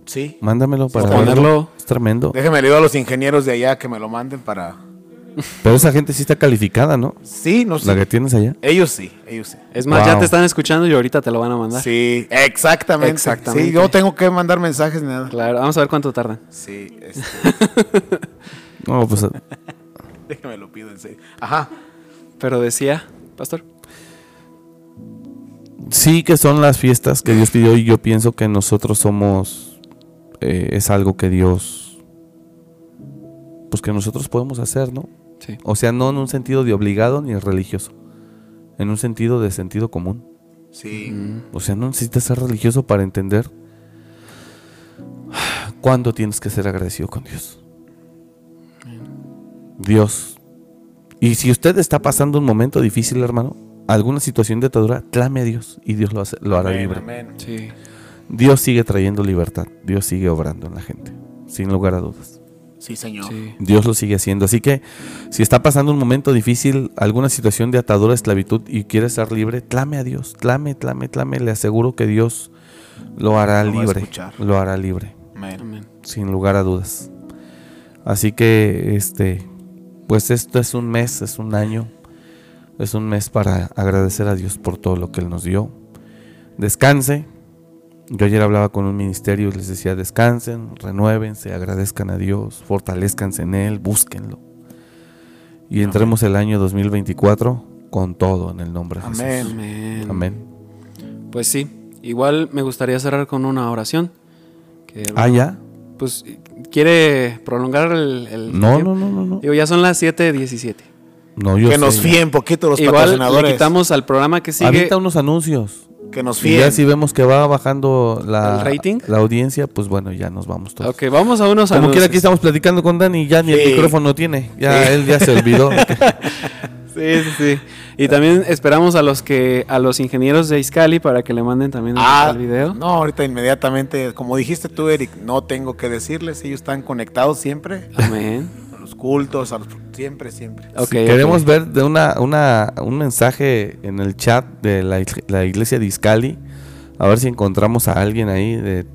sí. mándamelo para ponerlo. Es tremendo. Déjenme le digo a los ingenieros de allá que me lo manden para. Pero esa gente sí está calificada, ¿no? Sí, no sé. La que tienes allá. Ellos sí, ellos sí. Es más, ya te están escuchando y ahorita te lo van a mandar. Sí, exactamente. Exactamente. Sí, yo tengo que mandar mensajes ni nada. Claro, vamos a ver cuánto tardan. Sí, este, No, pues déjame lo pido en serio. Ajá. Pero decía, Pastor. sí que son las fiestas que Dios pidió y yo pienso que nosotros somos, eh, es algo que Dios, pues que nosotros podemos hacer, ¿no? Sí. O sea, no en un sentido de obligado ni religioso, en un sentido de sentido común. Sí. O sea, no necesitas ser religioso para entender cuándo tienes que ser agradecido con Dios. Dios. Y si usted está pasando un momento difícil, hermano, alguna situación de atadura, clame a Dios y Dios lo, hace- lo hará Amén, libre. amén. Sí. Dios sigue trayendo libertad. Dios sigue obrando en la gente, sin lugar a dudas. Sí, señor. Sí. Dios lo sigue haciendo. Así que si está pasando un momento difícil, alguna situación de atadura, esclavitud y quiere ser libre, clame a Dios. Clame, clame, clame. Le aseguro que Dios lo hará Lo libre. Lo hará libre, Amén. Amén. sin lugar a dudas. Así que, este, pues esto es un mes, es un año, es un mes para agradecer a Dios por todo lo que Él nos dio. Descanse. Yo ayer hablaba con un ministerio y les decía, descansen, renuévense, agradezcan a Dios, fortalezcanse en Él, búsquenlo. Y entremos el año 2024 con todo en el nombre de Amén. Jesús. Amén. Amén. Pues sí, igual me gustaría cerrar con una oración. Que, Ah, ya. Pues quiere prolongar el, el No, no, no, no, no. Digo, ya son las 7:17. No, yo Que nos fíen poquito los Igual patrocinadores. le quitamos al programa que sigue Avienta unos anuncios. Que nos Y ya fíen. si vemos que va bajando la, ¿El rating? la audiencia, pues bueno, ya nos vamos todos. Ok, vamos a unos Como anuncios. quiera aquí estamos platicando con Dani ya ni el micrófono tiene. Ya Sí. él ya se olvidó. Sí, sí, sí. Y también esperamos a los que a los ingenieros de Iscali para que le manden también Ah, el video. no, ahorita inmediatamente, como dijiste tú, Eric, no tengo que decirles, ellos están conectados siempre, Amén. cultos, a los, siempre, siempre. Si queremos ver de una, una, un mensaje en el chat de la, la iglesia de Iscali. A ver si encontramos a alguien ahí de,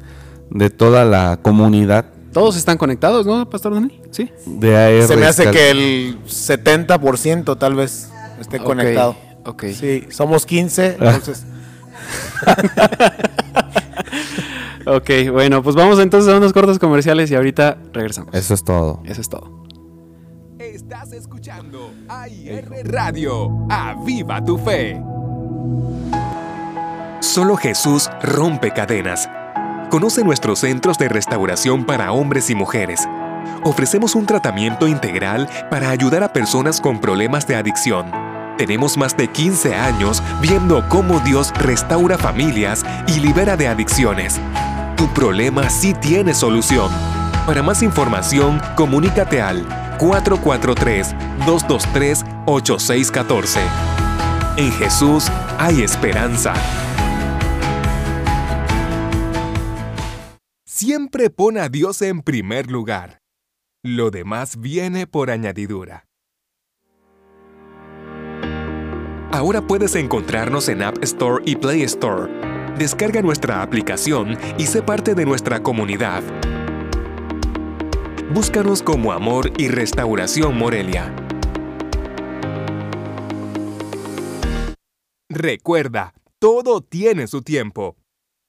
de toda la comunidad Todos están conectados, ¿no, Pastor Dani? Sí. de AR. Se me hace Iscali. que el 70% tal vez esté conectado. Ok. Sí, somos 15, Ah. entonces Ok, bueno, pues vamos entonces a unos cortos comerciales y ahorita regresamos. Eso es todo. Eso es todo. Escuchando AIR Radio. ¡Aviva tu fe! Solo Jesús rompe cadenas. Conoce nuestros centros de restauración para hombres y mujeres. Ofrecemos un tratamiento integral para ayudar a personas con problemas de adicción, Tenemos más de 15 años viendo cómo Dios restaura familias y libera de adicciones. Tu problema sí tiene solución. Para más información, comunícate al 443-223-8614. En Jesús hay esperanza. Siempre pon a Dios en primer lugar. Lo demás viene por añadidura. Ahora puedes encontrarnos en App Store y Play Store. Descarga nuestra aplicación y sé parte de nuestra comunidad. Búscanos como Amor y Restauración Morelia. Recuerda, todo tiene su tiempo.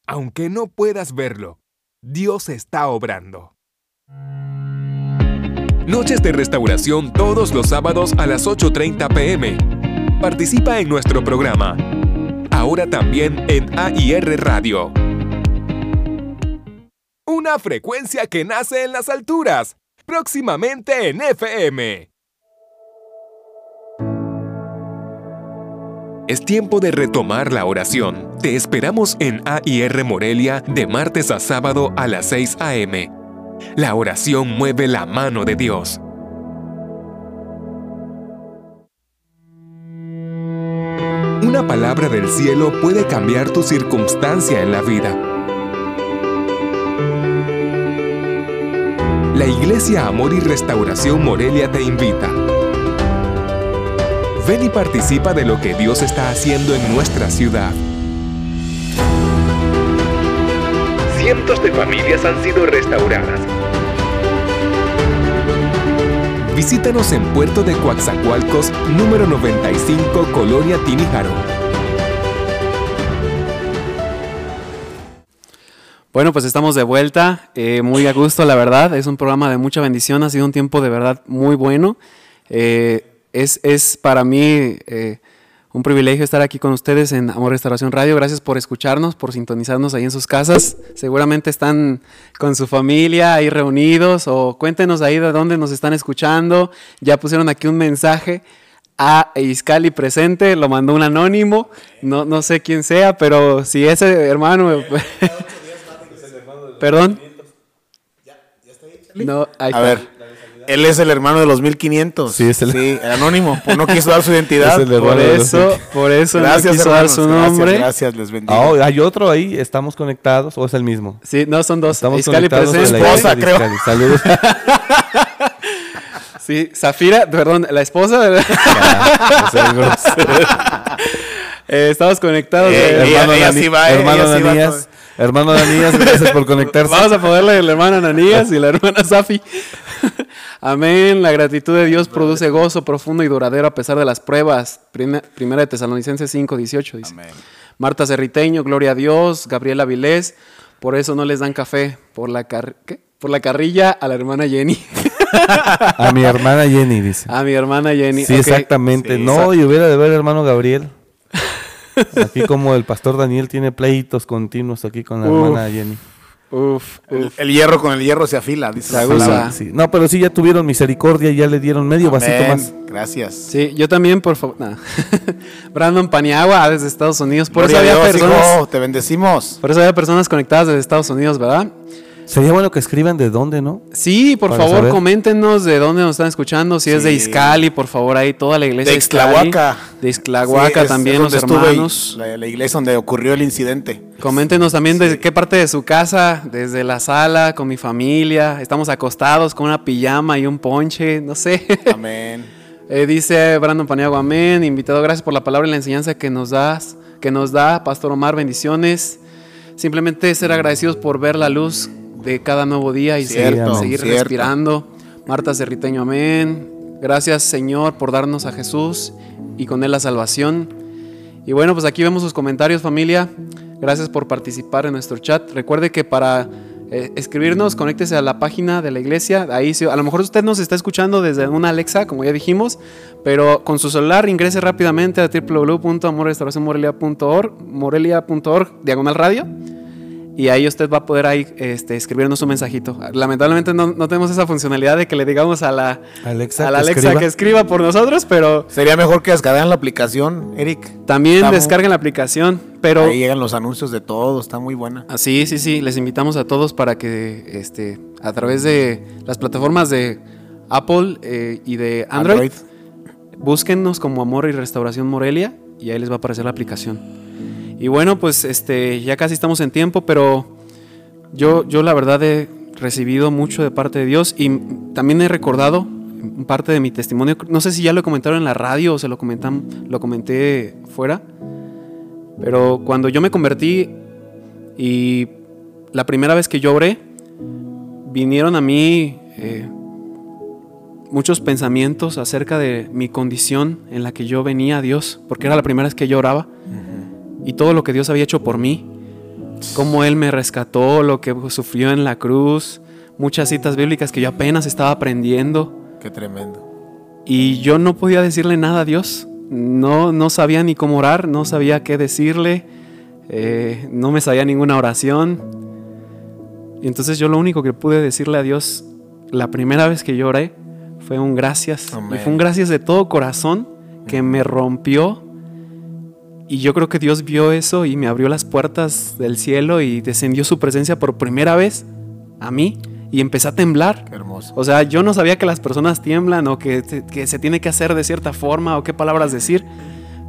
Aunque no puedas verlo, Dios está obrando. Noches de restauración todos los sábados a las 8.30 pm. Participa en nuestro programa. Ahora también en AIR Radio. Una frecuencia que nace en las alturas. Próximamente en FM. Es tiempo de retomar la oración. Te esperamos en AIR Morelia de martes a sábado a las 6 a.m. La oración mueve la mano de Dios. Una palabra del cielo puede cambiar tu circunstancia en la vida. La Iglesia Amor y Restauración Morelia te invita. Ven y participa de lo que Dios está haciendo en nuestra ciudad. Cientos de familias han sido restauradas. Visítanos en Puerto de Coatzacoalcos, número 95, Colonia Tinijaro. Bueno, pues estamos de vuelta, eh, muy a gusto, la verdad. Es un programa de mucha bendición, ha sido un tiempo de verdad muy bueno. Eh, es, es, para mí eh, un privilegio estar aquí con ustedes en Amor Restauración Radio. Gracias por escucharnos, por sintonizarnos ahí en sus casas. Seguramente están con su familia ahí reunidos o cuéntenos ahí de dónde nos están escuchando. Ya pusieron aquí un mensaje a Iscali presente, lo mandó un anónimo, no, no sé quién sea, pero si ese hermano... Perdón. No, ahí A ver, él es el hermano de los 1500. Sí, es el- Sí, el anónimo. Pues no quiso dar su identidad. Es el Por de eso, por eso Gracias, no quiso hermanos. dar su nombre. Gracias, les bendiga. Ah, oh, hay otro ahí, estamos conectados o es el mismo. Sí, no, son dos. Estamos Iscali conectados la Esposa, de creo. Saludos. Sí, Zafira, perdón, la esposa. grosero. Eh, estamos conectados. Eh, eh, ella- hermano ella sí va, hermano ella sí va hermano Danías, gracias por conectarse. Vamos a ponerle el hermano Ananías y la hermana Safi. Amén. La gratitud de Dios produce gozo profundo y duradero a pesar de las pruebas. Prime- Primera de Tesalonicenses 5, 18 dice. Amén. Marta Cerriteño, gloria a Dios. Gabriela Vilés, por eso no les dan café. Por la, car- ¿qué? por la carrilla a la hermana Jenny. A mi hermana Jenny, dice. a mi hermana Jenny. Sí, exactamente. Sí, no, y hubiera de ver el hermano Gabriel. Aquí como el pastor Daniel tiene pleitos continuos aquí con la Uf. hermana Jenny. Uf, El, uf. el hierro con el hierro se afila, dice Se la aguza. palabra. Sí. No, pero sí ya tuvieron misericordia y ya le dieron medio vasito más. Gracias. Sí, yo también, por favor. nah. Brandon Paniagua, desde Estados Unidos. Por Gloria eso había Dios, personas. hijo, te bendecimos. Por eso había personas conectadas desde Estados Unidos, ¿verdad? Sería bueno que escriban de dónde, ¿no? Sí, por Para favor, saber. coméntenos de dónde nos están escuchando. Si es de Sí. Izcali, por favor, ahí toda la iglesia. De Ixtlahuaca. De Ixtlahuaca Sí, también, es los hermanos. La, la iglesia donde ocurrió el incidente. Coméntenos también de qué parte de su casa, desde la sala, con mi familia. Estamos acostados con una pijama y un ponche, no sé. Amén. Eh, dice Brandon Paniago, amén. Invitado, gracias por la palabra y la enseñanza que nos das, que nos da, Pastor Omar, bendiciones. Simplemente ser agradecidos por ver la luz de cada nuevo día y Cierto, seguir, seguir cierto. respirando. Marta Cerriteño, amén. Gracias, Señor, por darnos a Jesús y con él la salvación. Y bueno, pues aquí vemos sus comentarios, familia. Gracias por participar en nuestro chat. Recuerde que para eh, escribirnos, conéctese a la página de la iglesia. Ahí a lo mejor usted nos está escuchando desde una Alexa, como ya dijimos, pero con su celular ingrese rápidamente a www.amorrestauracionmorelia.org, morelia.org, diagonal radio. Y ahí usted va a poder ahí este, escribirnos un mensajito. Lamentablemente no, no tenemos esa funcionalidad de que le digamos a la Alexa, a la que Alexa escriba. que escriba por nosotros, pero Sería mejor que descargaran la aplicación, Eric. también Estamos- descarguen la aplicación. Pero Ahí llegan los anuncios de todo, está muy buena. Ah, sí, sí, sí, les invitamos a todos para que este, a través de las plataformas de Apple eh, y de Android, búsquennos como Amor y Restauración Morelia y ahí les va a aparecer la aplicación. Y bueno, pues este, ya casi estamos en tiempo, pero yo, yo la verdad he recibido mucho de parte de Dios y también he recordado parte de mi testimonio. No sé si ya lo comentaron en la radio o se lo comentan, lo comenté fuera. Pero cuando yo me convertí y la primera vez que yo oré, vinieron a mí eh, muchos pensamientos acerca de mi condición en la que yo venía a Dios, porque era la primera vez que yo oraba, y todo lo que Dios había hecho por mí, cómo Él me rescató, lo que sufrió en la cruz, muchas citas bíblicas que yo apenas estaba aprendiendo. Qué tremendo. Y yo no podía decirle nada a Dios. No, no sabía ni cómo orar, no sabía qué decirle, eh, no me sabía ninguna oración. Y entonces yo lo único que pude decirle a Dios la primera vez que yo oré fue un gracias. Amén. Y fue un gracias de todo corazón que me rompió. Y yo creo que Dios vio eso y me abrió las puertas del cielo y descendió su presencia por primera vez a mí. Y empecé a temblar. Qué hermoso. O sea, yo no sabía que las personas tiemblan o que, que se tiene que hacer de cierta forma o qué palabras decir,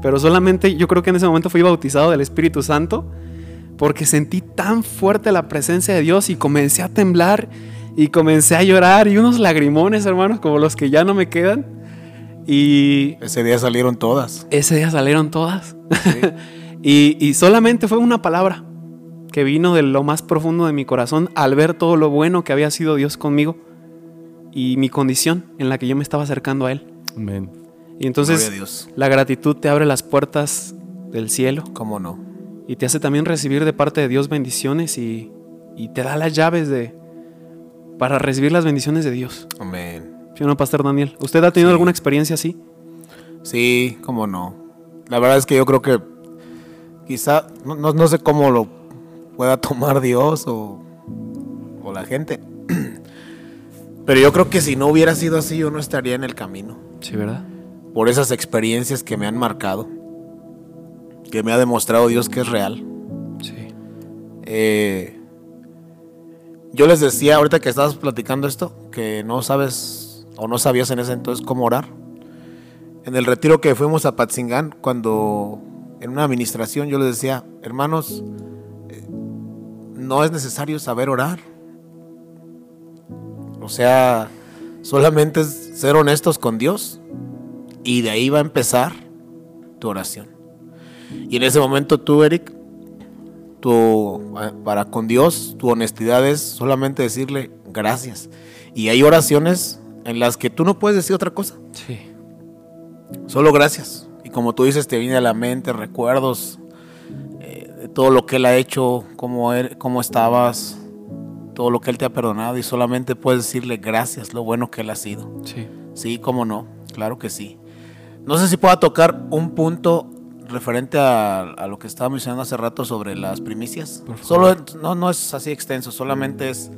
pero solamente yo creo que en ese momento fui bautizado del Espíritu Santo porque sentí tan fuerte la presencia de Dios y comencé a temblar y comencé a llorar y unos lagrimones, hermanos, como los que ya no me quedan. Y Ese día salieron todas. ese día salieron todas. y, y solamente fue una palabra que vino de lo más profundo de mi corazón al ver todo lo bueno que había sido Dios conmigo y mi condición en la que yo me estaba acercando a Él. Amén. Y entonces Dios. la gratitud te abre las puertas del cielo ¿Cómo no? y te hace también recibir de parte de Dios bendiciones y, y te da las llaves de para recibir las bendiciones de Dios. Amén. ¿Sí o no, Pastor Daniel? ¿Usted ha tenido Sí. alguna experiencia así? Sí, cómo no. La verdad es que yo creo que quizá, no, no- no sé cómo lo pueda tomar Dios o, o la gente. Pero yo creo que si no hubiera sido así, yo no estaría en el camino. Sí, ¿verdad? Por esas experiencias que me han marcado. Que me ha demostrado Dios que es real. Sí. Eh, yo les decía ahorita que estabas platicando esto, que no sabes o no sabías en ese entonces cómo orar. En el retiro que fuimos a Patzingán, cuando en una administración yo les decía, hermanos, eh, no es necesario saber orar. O sea, solamente es ser honestos con Dios y de ahí va a empezar tu oración. Y en ese momento tú, Eric, tu, eh, para con Dios, tu honestidad es solamente decirle gracias. Y hay oraciones en las que tú no puedes decir otra cosa, Sí. solo gracias. Y como tú dices, te viene a la mente recuerdos eh, de todo lo que Él ha hecho, cómo, er- cómo estabas, todo lo que Él te ha perdonado y solamente puedes decirle gracias, lo bueno que Él ha sido. Sí. Sí, cómo no, claro que sí. No sé si pueda tocar un punto referente a, a lo que estaba mencionando hace rato sobre las primicias. Solo no, no es así extenso, solamente es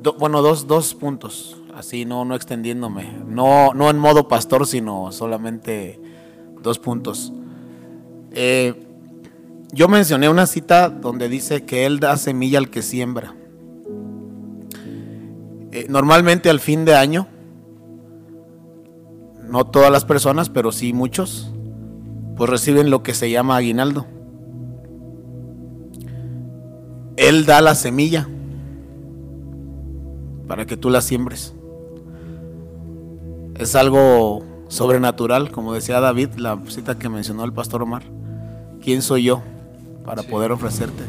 do- bueno, dos, dos puntos, así no, no extendiéndome. No, no en modo pastor, sino solamente dos puntos. Eh, yo mencioné una cita donde dice que Él da semilla al que siembra. Eh, normalmente al fin de año, no todas las personas, pero sí muchos, pues reciben lo que se llama aguinaldo. Él da la semilla para que tú la siembres. Es algo sobrenatural, como decía David, la cita que mencionó el pastor Omar. ¿Quién soy yo para poder ofrecerte?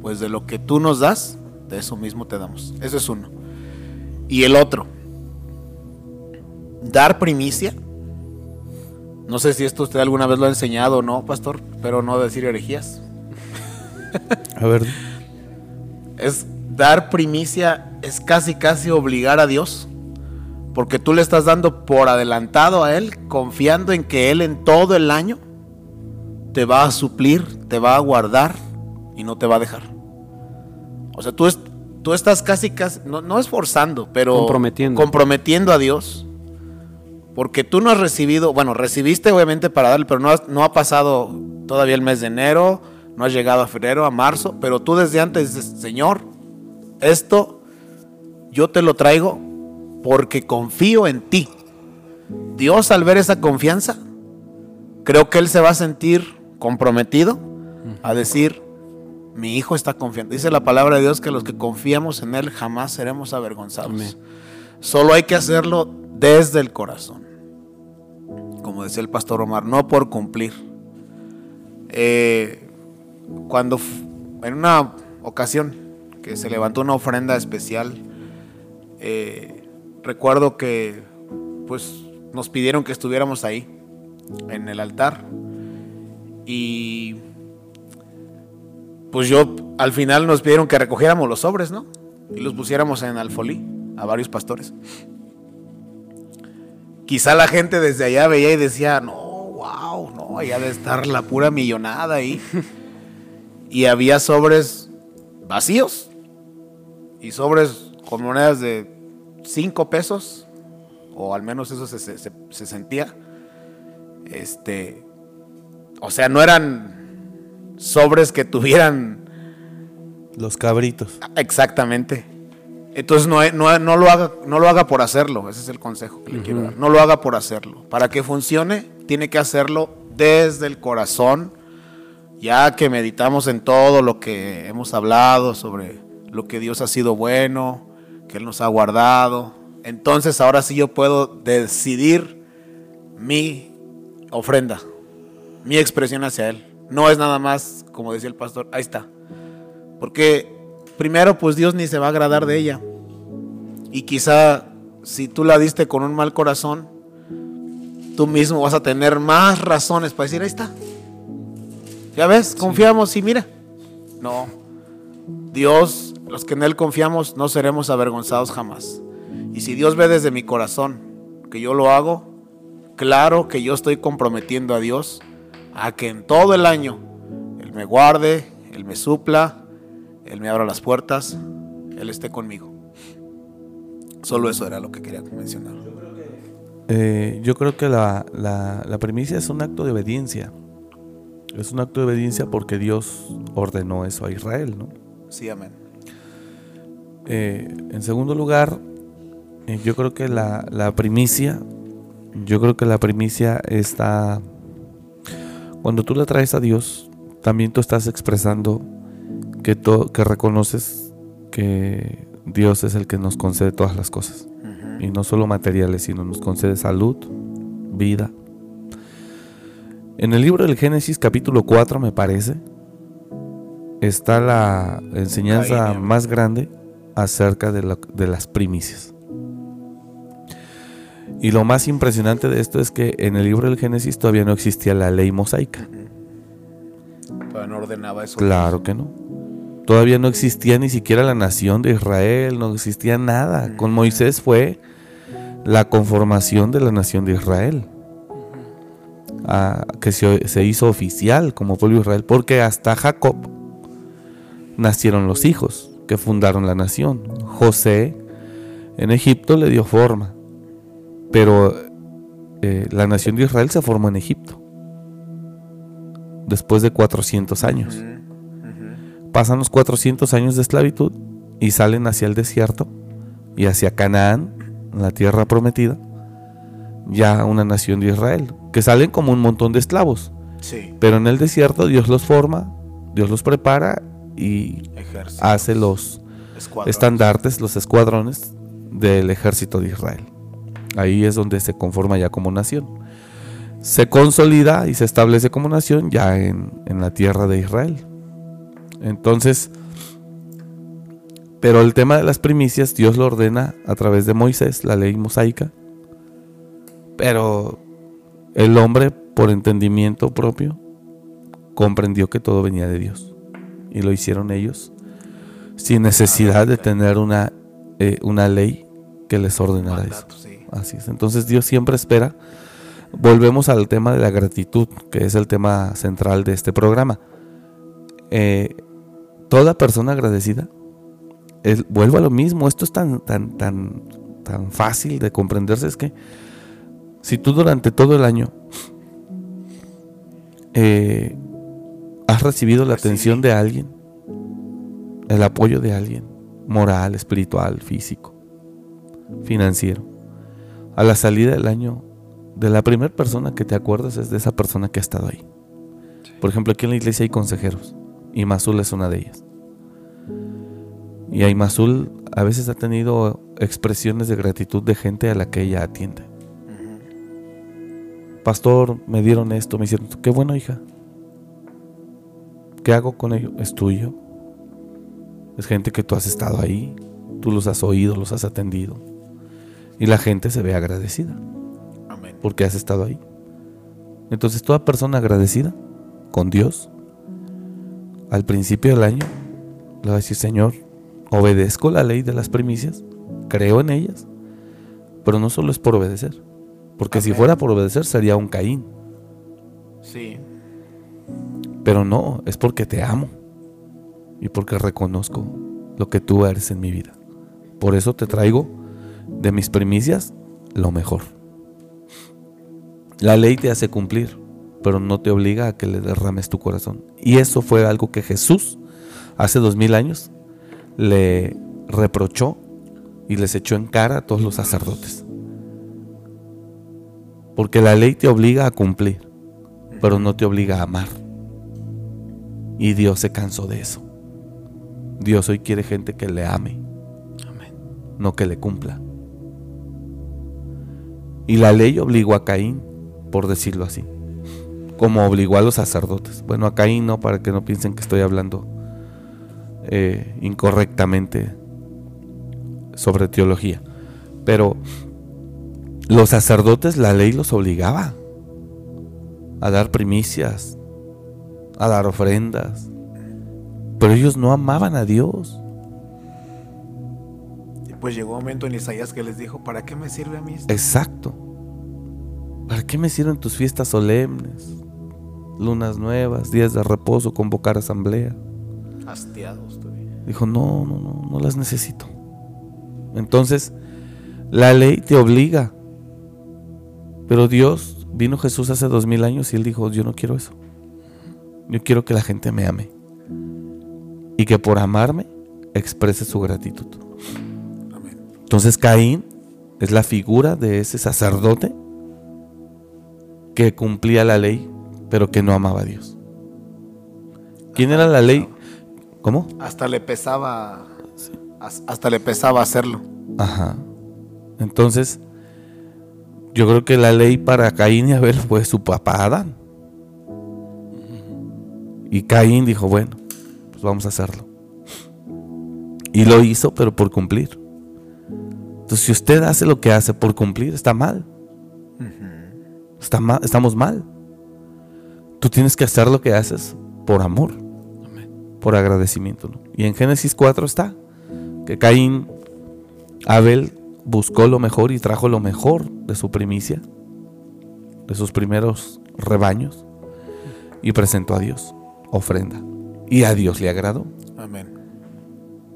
Pues de lo que tú nos das, de eso mismo te damos. Eso es uno. Y el otro, dar primicia. No sé si esto usted alguna vez lo ha enseñado o no, pastor, pero no decir herejías. A ver, Es dar primicia, es casi casi obligar a Dios. Porque tú le estás dando por adelantado a Él, confiando en que Él en todo el año te va a suplir, te va a guardar y no te va a dejar. O sea, tú, es- tú estás casi, casi, no, no esforzando, pero Comprometiendo. comprometiendo a Dios. Porque tú no has recibido, bueno, recibiste obviamente para darle, pero no, has- no ha pasado todavía el mes de enero, no has llegado a febrero, a marzo, pero tú desde antes dices, Señor, esto yo te lo traigo porque confío en ti. Dios al ver esa confianza, creo que Él se va a sentir comprometido a decir, mi hijo está confiando. Dice la palabra de Dios que los que confiamos en Él jamás seremos avergonzados. Amén. Solo hay que hacerlo desde el corazón. Como decía el pastor Omar, no por cumplir. Eh, cuando en una ocasión que se levantó una ofrenda especial, eh, recuerdo que pues nos pidieron que estuviéramos ahí en el altar y pues yo al final nos pidieron que recogiéramos los sobres, ¿no? Y los pusiéramos en alfolí a varios pastores. Quizá la gente desde allá veía y decía, no, wow, no, allá de estar la pura millonada ahí. y había sobres vacíos y sobres con monedas de 5 pesos, o al menos eso se, se- se- se sentía. Este, o sea, no eran sobres que tuvieran Los cabritos. Exactamente. Entonces no, no, no lo haga, no lo haga por hacerlo, ese es el consejo que le quiero dar. No lo haga por hacerlo. Para que funcione, tiene que hacerlo desde el corazón, ya que meditamos en todo lo que hemos hablado sobre lo que Dios ha sido bueno, que Él nos ha guardado. Entonces ahora sí yo puedo decidir mi ofrenda, mi expresión hacia Él. No es nada más, como decía el pastor, ahí está. Porque primero, pues Dios ni se va a agradar de ella. Y quizá si tú la diste con un mal corazón, tú mismo vas a tener más razones para decir, ahí está. Ya ves, confiamos y mira. No. Dios, los que en Él confiamos, no seremos avergonzados jamás. Y si Dios ve desde mi corazón que yo lo hago, claro que yo estoy comprometiendo a Dios a que en todo el año Él me guarde, Él me supla, Él me abra las puertas, Él esté conmigo. Solo eso era lo que quería mencionar. Eh, yo creo que la, la, la primicia es un acto de obediencia. Es un acto de obediencia porque Dios ordenó eso a Israel, ¿no? Sí, amén. Eh, en segundo lugar, eh, yo creo que la, la primicia, yo creo que la primicia está, cuando tú la traes a Dios, también tú estás expresando que, to- que reconoces que Dios es el que nos concede todas las cosas. Y no solo materiales, sino nos concede salud, vida. En el libro del Génesis capítulo 4, me parece, está la enseñanza más grande acerca de, la- de las primicias. Y lo más impresionante de esto es que en el libro del Génesis todavía no existía la ley mosaica. Pero no ordenaba eso. Claro que no. Todavía no existía ni siquiera la nación de Israel, no existía nada. Con Moisés fue la conformación de la nación de Israel. Ah, que se, se hizo oficial como pueblo de Israel, porque hasta Jacob nacieron los hijos que fundaron la nación. José en Egipto le dio forma, pero eh, la nación de Israel se formó en Egipto después de 400 años. Pasan los 400 años de esclavitud y salen hacia el desierto y hacia Canaán, la tierra prometida, ya una nación de Israel, que salen como un montón de esclavos. Sí, Pero en el desierto Dios los forma, Dios los prepara y hace los escuadrones. estandartes, los escuadrones del ejército de Israel. Ahí es donde se conforma ya como nación. Se consolida y se establece como nación ya en, en la tierra de Israel. Entonces, pero el tema de las primicias Dios lo ordena a través de Moisés, la ley mosaica. Pero el hombre, por entendimiento propio, comprendió que todo venía de Dios. Y lo hicieron ellos sin necesidad de tener una, eh, una ley que les ordenara eso. Así es. Entonces Dios siempre espera. Volvemos al tema de la gratitud, que es el tema central de este programa. Eh, toda persona agradecida vuelvo a lo mismo, esto es tan, tan, tan, tan fácil de comprenderse, es que si tú durante todo el año eh, has recibido la atención de alguien, el apoyo de alguien, moral, espiritual, físico, financiero, a la salida del año, de la primera persona que te acuerdas es de esa persona que ha estado ahí. Por ejemplo, aquí en la iglesia hay consejeros y Mazul es una de ellas. Y Aymazul a veces ha tenido expresiones de gratitud de gente a la que ella atiende. Pastor, me dieron esto, me hicieron Qué bueno, hija. ¿Qué hago con ello? Es tuyo. Es gente que tú has estado ahí. Tú los has oído, los has atendido. Y la gente se ve agradecida. Amén. Porque has estado ahí. Entonces toda persona agradecida con Dios, al principio del año, le va a decir, Señor, obedezco la ley de las primicias, creo en ellas, pero no solo es por obedecer, porque si fuera por obedecer sería un Caín. Sí. Pero no, es porque te amo y porque reconozco lo que tú eres en mi vida. Por eso te traigo de mis primicias lo mejor. La ley te hace cumplir, pero no te obliga a que le derrames tu corazón. Y eso fue algo que Jesús hace dos mil años le reprochó y les echó en cara a todos los sacerdotes. Porque la ley te obliga a cumplir, pero no te obliga a amar. Y Dios se cansó de eso. Dios hoy quiere gente que le ame, no que le cumpla. Y la ley obligó a Caín, por decirlo así, como obligó a los sacerdotes. Bueno, a Caín no, para que no piensen que estoy hablando eh, incorrectamente sobre teología. Pero los sacerdotes, la ley los obligaba a dar primicias, a dar ofrendas. Pero ellos no amaban a Dios. Y pues llegó un momento en Isaías que les dijo, ¿para qué me sirve a mí esto? Exacto. ¿Para qué me sirven tus fiestas solemnes, lunas nuevas, días de reposo, convocar asamblea? Hastiados. Dijo, no, no, no, no las necesito. Entonces, la ley te obliga. Pero Dios, vino Jesús hace dos mil años y él dijo, yo no quiero eso. Yo quiero que la gente me ame. Y que por amarme exprese su gratitud. Entonces Caín es la figura de ese sacerdote que cumplía la ley, pero que no amaba a Dios. ¿Quién era la ley? ¿Cómo? Hasta le pesaba. Hasta le pesaba hacerlo. Ajá. Entonces, yo creo que la ley para Caín y Abel fue su papá Adán. Y Caín dijo, bueno, pues vamos a hacerlo. Y lo hizo, pero por cumplir. Entonces, si usted hace lo que hace por cumplir, está mal. Está mal estamos mal. Tú tienes que hacer lo que haces por amor por agradecimiento. Y en Génesis 4 está que Caín, Abel buscó lo mejor y trajo lo mejor de su primicia, de sus primeros rebaños, y presentó a Dios ofrenda. Y a Dios le agradó. Amén.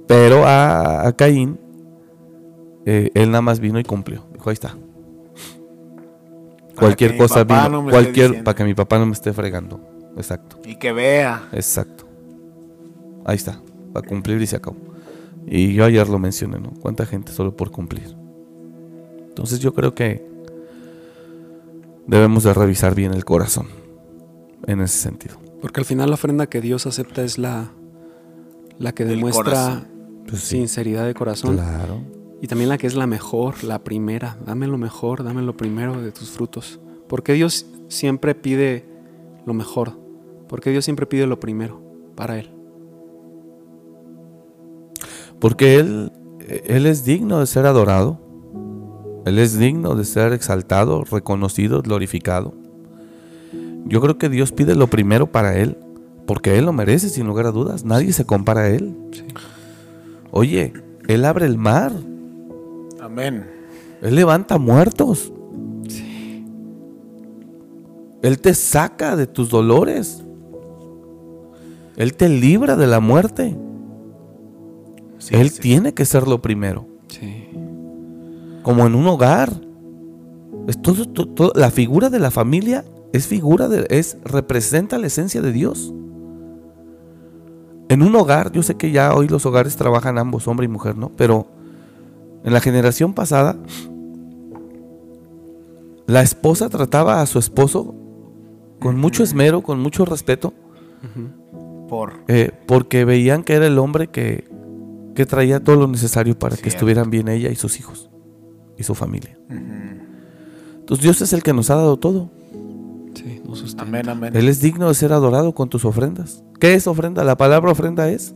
Pero a, Caín, eh, él nada más vino y cumplió. Dijo, ahí está. cualquier cosa vino, cualquier, para que mi papá no me esté fregando. Exacto. Y que vea. Exacto. Ahí está, va a cumplir y se acabó. Y yo ayer lo mencioné, ¿no? ¿Cuánta gente solo por cumplir? Entonces yo creo que debemos de revisar bien el corazón en ese sentido. Porque al final la ofrenda que Dios acepta es la, la que demuestra pues sinceridad de corazón. Claro. Y también la que es la mejor, la primera. Dame lo mejor, dame lo primero de tus frutos. Porque Dios siempre pide lo mejor. Porque Dios siempre pide lo primero para Él. Porque Él, Él es digno de ser adorado. Él es digno de ser exaltado, reconocido, glorificado. Yo creo que Dios pide lo primero para Él, porque Él lo merece, sin lugar a dudas. Nadie se compara a Él. Oye, Él abre el mar. Amén. Él levanta muertos. Él te saca de tus dolores. Él te libra de la muerte. Sí, Él sí. tiene que ser lo primero. Sí. Como en un hogar. Es todo, to- todo- la figura de la familia es figura de, es, representa la esencia de Dios. En un hogar, yo sé que ya hoy los hogares trabajan ambos, hombre y mujer, ¿no? Pero en la generación pasada, la esposa trataba a su esposo con mucho esmero, con mucho respeto, Por. eh, porque veían que era el hombre que, que traía todo lo necesario para que estuvieran bien ella y sus hijos y su familia. Ujú. Entonces Dios es el que nos ha dado todo. Sí, nos sustenta. Amén, amén. Él es digno de ser adorado con tus ofrendas. ¿Qué es ofrenda? La palabra ofrenda es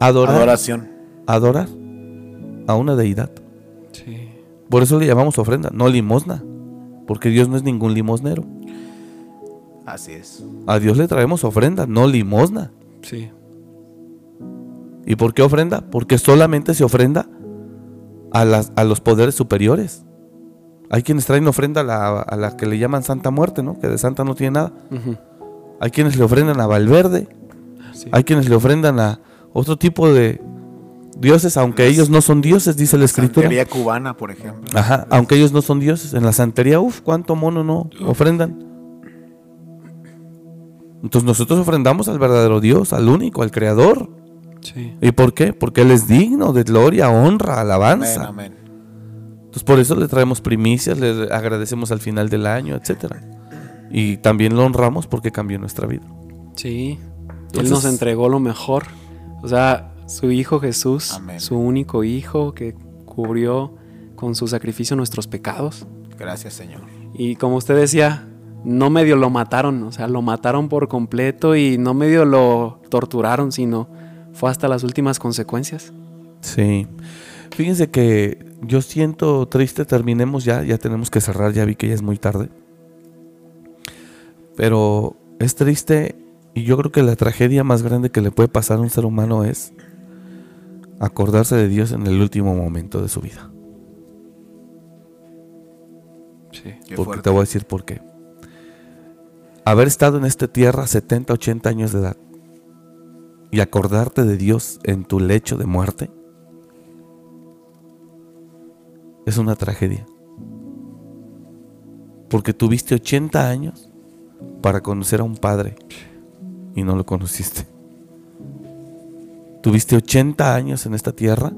adorar, Adoración. adorar a una deidad. Sí. Por eso le llamamos ofrenda, no limosna, porque Dios no es ningún limosnero. Así es. A Dios le traemos ofrenda, no limosna. Sí. ¿Y por qué ofrenda? Porque solamente se ofrenda a, las, a los poderes superiores. Hay quienes traen ofrenda a la, a la que le llaman Santa Muerte, ¿no? Que de Santa no tiene nada. Hay quienes le ofrendan a Valverde. Sí. Hay quienes le ofrendan a otro tipo de dioses, aunque ellos no son dioses, dice la escritura. Santería cubana, por ejemplo. Ajá, aunque ellos no son dioses. En la santería, uff, cuánto mono no ofrendan. Entonces nosotros ofrendamos al verdadero Dios, al único, al creador. Sí. ¿Y por qué? Porque Él es digno de gloria, honra, Amén, alabanza. amén. Entonces por eso le traemos primicias, le agradecemos al final del año, etcétera. Y también lo honramos porque cambió nuestra vida. Sí. Él nos entregó lo mejor. O sea, su Hijo Jesús, Amén. su único Hijo que cubrió con su sacrificio nuestros pecados. Gracias, Señor. Y como usted decía, no medio lo mataron, o sea, lo mataron por completo y no medio lo torturaron, sino fue hasta las últimas consecuencias. Sí. Fíjense que yo siento triste, terminemos ya, ya tenemos que cerrar, ya vi que ya es muy tarde. Pero es triste y yo creo que la tragedia más grande que le puede pasar a un ser humano es acordarse de Dios en el último momento de su vida. Sí. Porque fuerte. te voy a decir por qué. Haber estado en esta tierra 70, 80 años de edad y acordarte de Dios en tu lecho de muerte es una tragedia. Porque tuviste 80 años para conocer a un padre y no lo conociste. Tuviste 80 años en esta tierra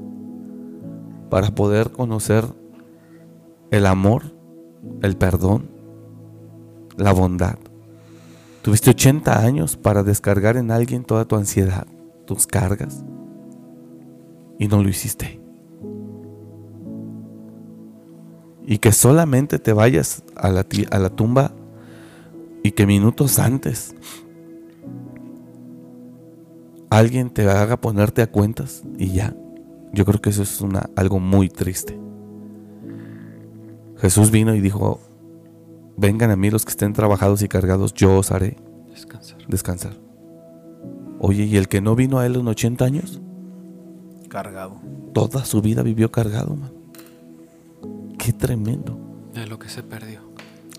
para poder conocer el amor, el perdón, la bondad. Tuviste 80 años para descargar en alguien toda tu ansiedad, tus cargas, y no lo hiciste. Y que solamente te vayas a la, a la tumba y que minutos antes alguien te haga ponerte a cuentas y ya. Yo creo que eso es una, algo muy triste. Jesús vino y dijo, vengan a mí los que estén trabajados y cargados, yo os haré Descansar. descansar. Oye, ¿y el que no vino a él en 80 años? Cargado. Toda su vida vivió cargado, man. Qué tremendo. De lo que se perdió.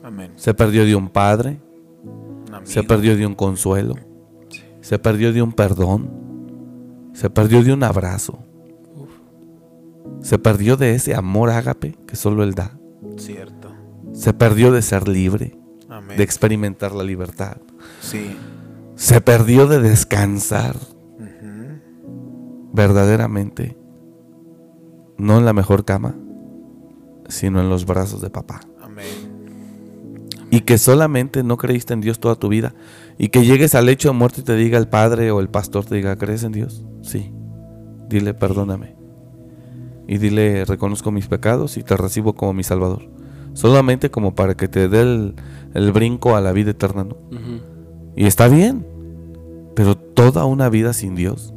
Amén. Se perdió de un padre, amigo. se perdió de un consuelo, se perdió de un perdón, se perdió de un abrazo, se perdió de ese amor ágape que solo él da, Cierto. se perdió de ser libre, Amén. de experimentar la libertad, Sí. se perdió de descansar verdaderamente, no en la mejor cama, sino en los brazos de papá. Amén. y que solamente no creíste en Dios toda tu vida y que llegues al lecho de muerte y te diga el padre o el pastor te diga, ¿crees en Dios? Sí. Dile, perdóname. Y dile, reconozco mis pecados y te recibo como mi salvador. Solamente como para que te dé el, el brinco a la vida eterna, ¿no? Y está bien, pero toda una vida sin Dios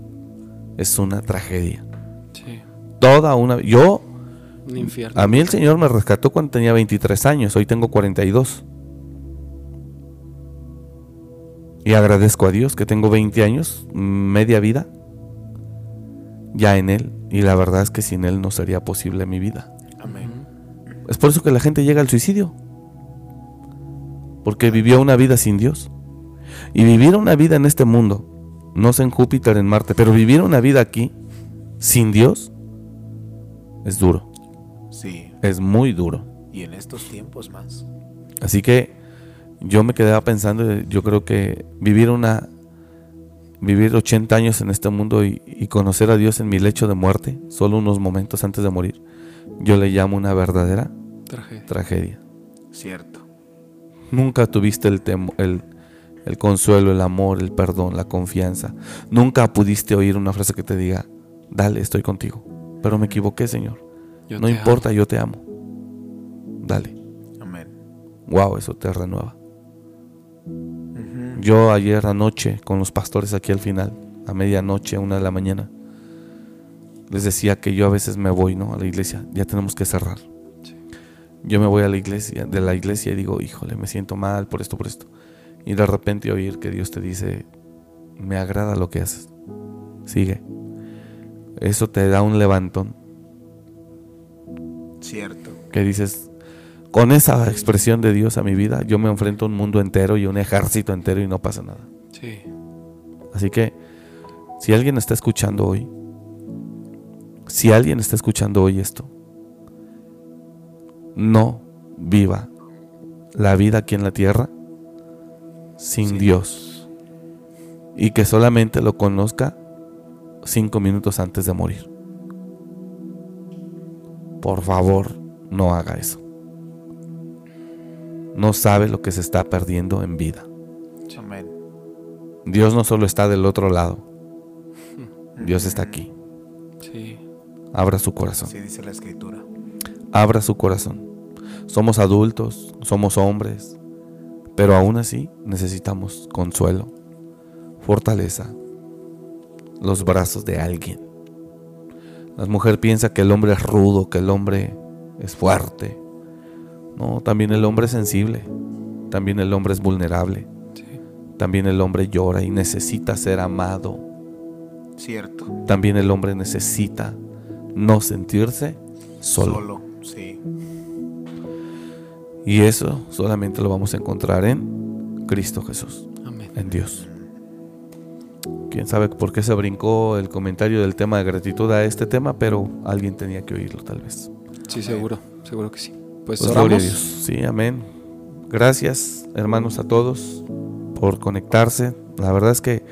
es una tragedia. Sí. Toda una... Yo, Un infierno. a mí el Señor me rescató cuando tenía 23 años, hoy tengo 42. Y agradezco a Dios que tengo 20 años, media vida, ya en Él. Y la verdad es que sin Él no sería posible mi vida. Amén. Es por eso que la gente llega al suicidio. Porque vivió una vida sin Dios. Y vivir una vida en este mundo, no sé en Júpiter, en Marte, pero vivir una vida aquí, sin Dios es duro. Es muy duro. Y en estos tiempos más. Así que yo me quedaba pensando, yo creo que vivir una vivir 80 años en este mundo y, y conocer a Dios en mi lecho de muerte, solo unos momentos antes de morir, yo le llamo una verdadera Tragedia. tragedia. Cierto. Nunca tuviste el, temo- el, el consuelo, el amor, el perdón, la confianza. Nunca pudiste oír una frase que te diga, dale, estoy contigo. Pero me equivoqué, Señor. Yo no importa, yo te amo. Dale. Amén. Wow, eso te renueva. Yo ayer anoche con los pastores aquí al final, a medianoche, a una de la mañana, les decía que yo a veces me voy, ¿no? A la iglesia, ya tenemos que cerrar. Yo me voy a la iglesia, de la iglesia y digo, híjole, me siento mal por esto, por esto. Y de repente oír que Dios te dice, me agrada lo que haces. Sigue. Eso te da un levantón Cierto. que dices, con esa expresión de Dios a mi vida, yo me enfrento a un mundo entero y un ejército entero y no pasa nada. Sí. Así que, si alguien está escuchando hoy, si alguien está escuchando hoy esto, no viva la vida aquí en la tierra sin Dios y que solamente lo conozca cinco minutos antes de morir. Por favor, no haga eso. No sabe lo que se está perdiendo en vida. Amén. Dios no solo está del otro lado, Dios está aquí. Sí. Abra su corazón. Así dice la escritura. Abra su corazón. Somos adultos, somos hombres, pero aún así necesitamos consuelo, fortaleza, los brazos de alguien. La mujer piensa que el hombre es rudo, que el hombre es fuerte. No, también el hombre es sensible, también el hombre es vulnerable, Sí. también el hombre llora y necesita ser amado. Cierto. También el hombre necesita no sentirse solo. Sí. Y eso solamente lo vamos a encontrar en Cristo Jesús, Amén. en Dios. Quién sabe por qué se brincó el comentario del tema de gratitud a este tema, pero alguien tenía que oírlo tal vez. Sí, seguro. Seguro que sí. Pues, Pues a oramos. Dios. Sí, amén. Gracias, hermanos, a todos por conectarse. La verdad es que,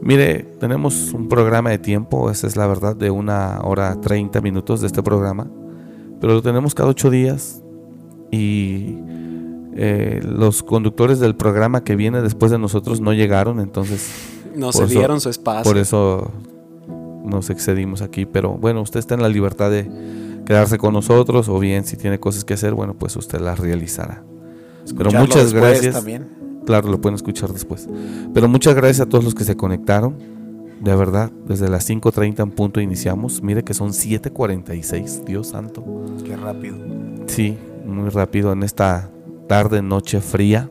mire, tenemos un programa de tiempo, esa es la verdad, de una hora 30 minutos de este programa, pero lo tenemos cada ocho días y eh, los conductores del programa que viene después de nosotros no llegaron, entonces Nos Por eso- dieron su espacio. por eso nos excedimos aquí, pero bueno, usted está en la libertad de quedarse con nosotros o bien si tiene cosas que hacer, bueno, pues usted las realizará. Pero muchas gracias. También. Claro, lo pueden escuchar después. Pero muchas gracias a todos los que se conectaron. De verdad, desde las 5.30 en punto iniciamos. Mire que son 7.46, Dios santo. Qué rápido. Sí, muy rápido en esta tarde, noche fría.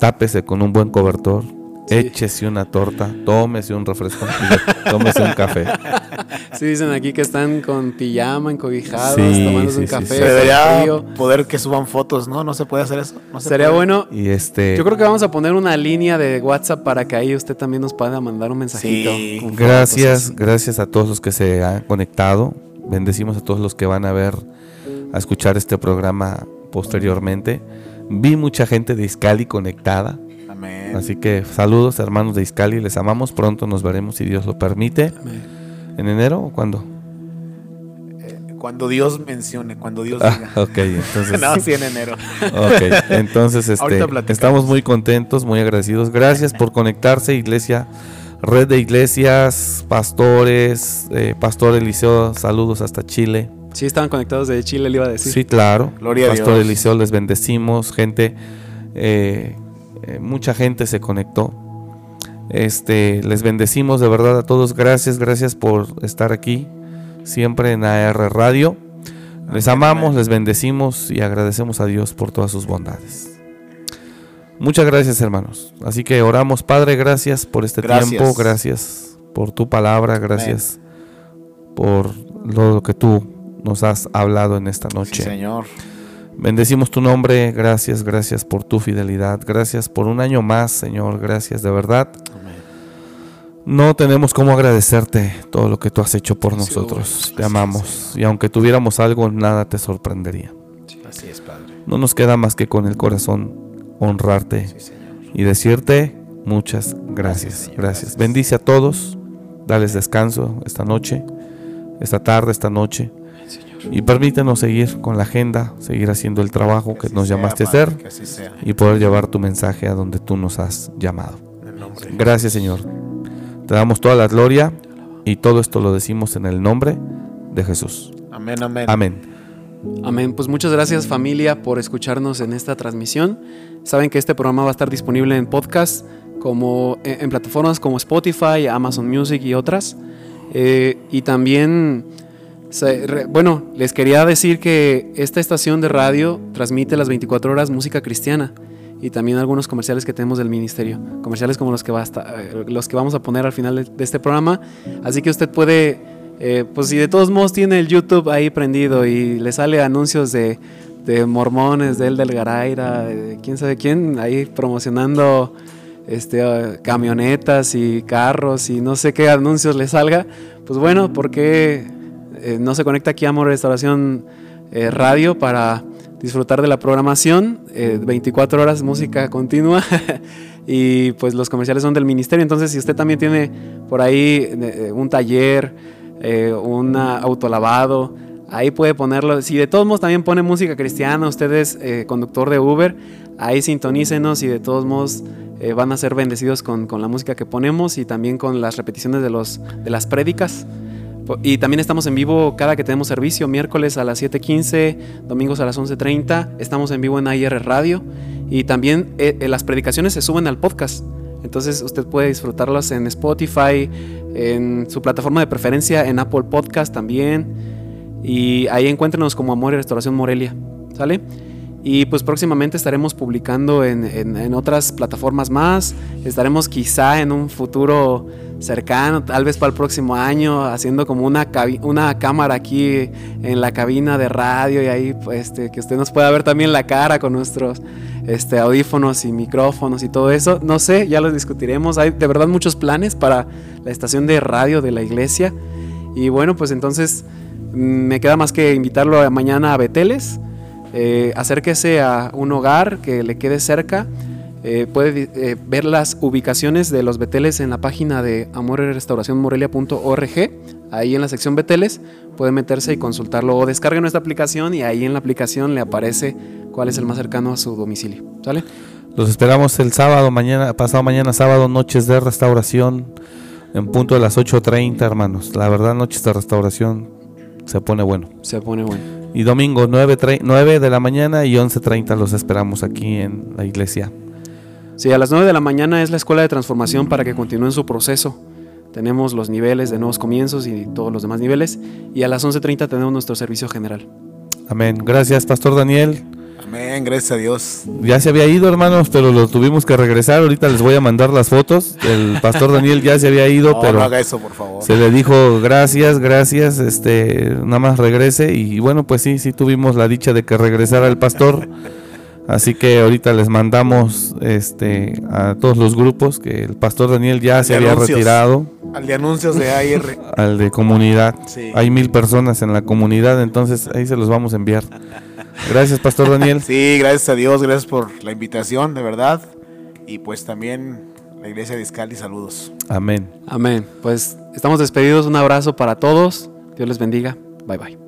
Tápese con un buen cobertor. Échese una torta, tómese un refresco, tómese un café. Sí, dicen aquí que están con pijama, encobijados, Sí, tomándose sí, un café. sí. Se con debería frío. poder que suban fotos, ¿no? No se puede hacer eso. No se Sería puede. bueno. Y este, Yo creo que vamos a poner una línea de WhatsApp para que ahí usted también nos pueda mandar un mensajito. Sí. con fotos, gracias, gracias a todos los que se han conectado. Bendecimos a todos los que van a ver, a escuchar este programa posteriormente. Vi mucha gente de Iscali conectada. Amén. Así que saludos hermanos de Iscali, les amamos. Pronto nos veremos si Dios lo permite. Amén. ¿En enero o cuándo? Cuando Dios mencione, cuando Dios Ah, diga. ok, entonces. no, sí, en enero. Ok, entonces este, Ahorita platicamos. estamos muy contentos, muy agradecidos. Gracias por conectarse, iglesia, red de iglesias, pastores, eh, Pastor Eliseo, saludos hasta Chile. Sí, estaban conectados de Chile, le iba a decir. Sí, claro. Gloria a Pastor Dios. Eliseo, les bendecimos, gente, eh, eh, mucha gente se conectó. Este, les bendecimos de verdad a todos. Gracias, gracias por estar aquí, siempre en AR Radio. Les Amén, amamos, amén. les bendecimos y agradecemos a Dios por todas sus bondades. Muchas gracias, hermanos. Así que oramos, Padre, gracias por este Gracias. tiempo, gracias por tu palabra, gracias por lo que tú nos has hablado en esta Sí, noche. Señor. Bendecimos tu nombre, gracias, gracias por tu fidelidad, gracias por un año más, Señor, gracias de verdad. Amén. No tenemos cómo agradecerte todo lo que tú has hecho por nosotros. Te amamos. Y aunque tuviéramos algo, nada te sorprendería. Así es, Padre. No nos queda más que con el corazón honrarte y decirte muchas gracias. Gracias. Bendice a todos. Dales descanso esta noche, esta tarde, esta noche. Y permítenos seguir con la agenda, seguir haciendo el trabajo que, nos sea, llamaste a Padre, hacer que sea. y poder llevar tu mensaje a donde tú nos has llamado. Gracias Señor. Te damos toda la gloria y todo esto lo decimos en el nombre de Jesús. Amén, amén. Amén. Amén. Pues muchas gracias familia por escucharnos en esta transmisión. Saben que este programa va a estar disponible en podcast, como en, en plataformas como Spotify, Amazon Music y otras. Eh, y también, bueno, les quería decir que esta estación de radio transmite las 24 horas música cristiana y también algunos comerciales que tenemos del ministerio, comerciales como los que, eh, los que vamos a poner al final de, este programa. Así que usted puede, eh, pues si de todos modos tiene el YouTube ahí prendido y le sale anuncios de, mormones, de El del Garaira, de quién sabe quién, ahí promocionando este, eh, camionetas y carros y no sé qué anuncios le salga, pues bueno, ¿por qué eh, no se conecta aquí a Amor Restauración eh, Radio para disfrutar de la programación? eh, 24 horas música continua y pues los comerciales son del ministerio, entonces si usted también tiene por ahí eh, un taller, eh, un autolavado, ahí puede ponerlo. Si de todos modos también pone música cristiana, usted es eh, conductor de Uber, ahí sintonícenos y de todos modos eh, van a ser bendecidos con, con la música que ponemos y también con las repeticiones de, los, de las prédicas. Y también estamos en vivo cada que tenemos servicio, miércoles a las 7.15, domingos a las 11.30. Estamos en vivo en AIR Radio. Y también eh, eh, las predicaciones se suben al podcast. Entonces usted puede disfrutarlas en Spotify, en su plataforma de preferencia, en Apple Podcast también. Y ahí encuéntrenos como Amor y Restauración Morelia. ¿Sale? Y pues próximamente estaremos publicando en, en- en otras plataformas más. Estaremos quizá en un futuro cercano, tal vez para el próximo año, haciendo como una, una cámara aquí en la cabina de radio y ahí pues, este, que usted nos pueda ver también la cara con nuestros este, audífonos y micrófonos y todo eso. No sé, ya lo discutiremos. Hay de verdad muchos planes para la estación de radio de la iglesia. Y bueno, pues entonces mm, me queda más que invitarlo mañana a Beteles. Eh, acérquese a un hogar que le quede cerca. Eh, puede eh, ver las ubicaciones de los Beteles en la página de amorrestauracionmorelia.org. Ahí en la sección Beteles puede meterse y consultarlo o descargue nuestra aplicación y ahí en la aplicación le aparece cuál es el más cercano a su domicilio. ¿Sale? Los esperamos el sábado, mañana, pasado mañana sábado, noches de restauración en punto de las 8.30, hermanos. La verdad, noches de restauración se pone bueno. Se pone bueno. Y domingo 9, tre- 9 de la mañana y 11.30 los esperamos aquí en la iglesia. Sí, a las 9 de la mañana es la escuela de transformación para que continúen su proceso. Tenemos los niveles de nuevos comienzos y todos los demás niveles. Y a las 11.30 tenemos nuestro servicio general. Amén. Gracias, Pastor Daniel. Amén, gracias a Dios. Ya se había ido, hermanos, pero lo tuvimos que regresar. Ahorita les voy a mandar las fotos. El Pastor Daniel ya se había ido, No, pero no haga eso, por favor. se le dijo gracias, gracias, este, nada más regrese. Y bueno, pues sí, sí tuvimos la dicha de que regresara el pastor. Así que ahorita les mandamos este, a todos los grupos que el pastor Daniel ya se había anuncios. retirado Al de anuncios de AR. al de comunidad. Sí. Hay mil personas en la comunidad, entonces ahí se los vamos a enviar. Gracias, Pastor Daniel. Sí, gracias a Dios, gracias por la invitación, de verdad. Y pues también la iglesia de Iscali, saludos. Amén. Amén. Pues estamos despedidos. Un abrazo para todos. Dios les bendiga. Bye bye.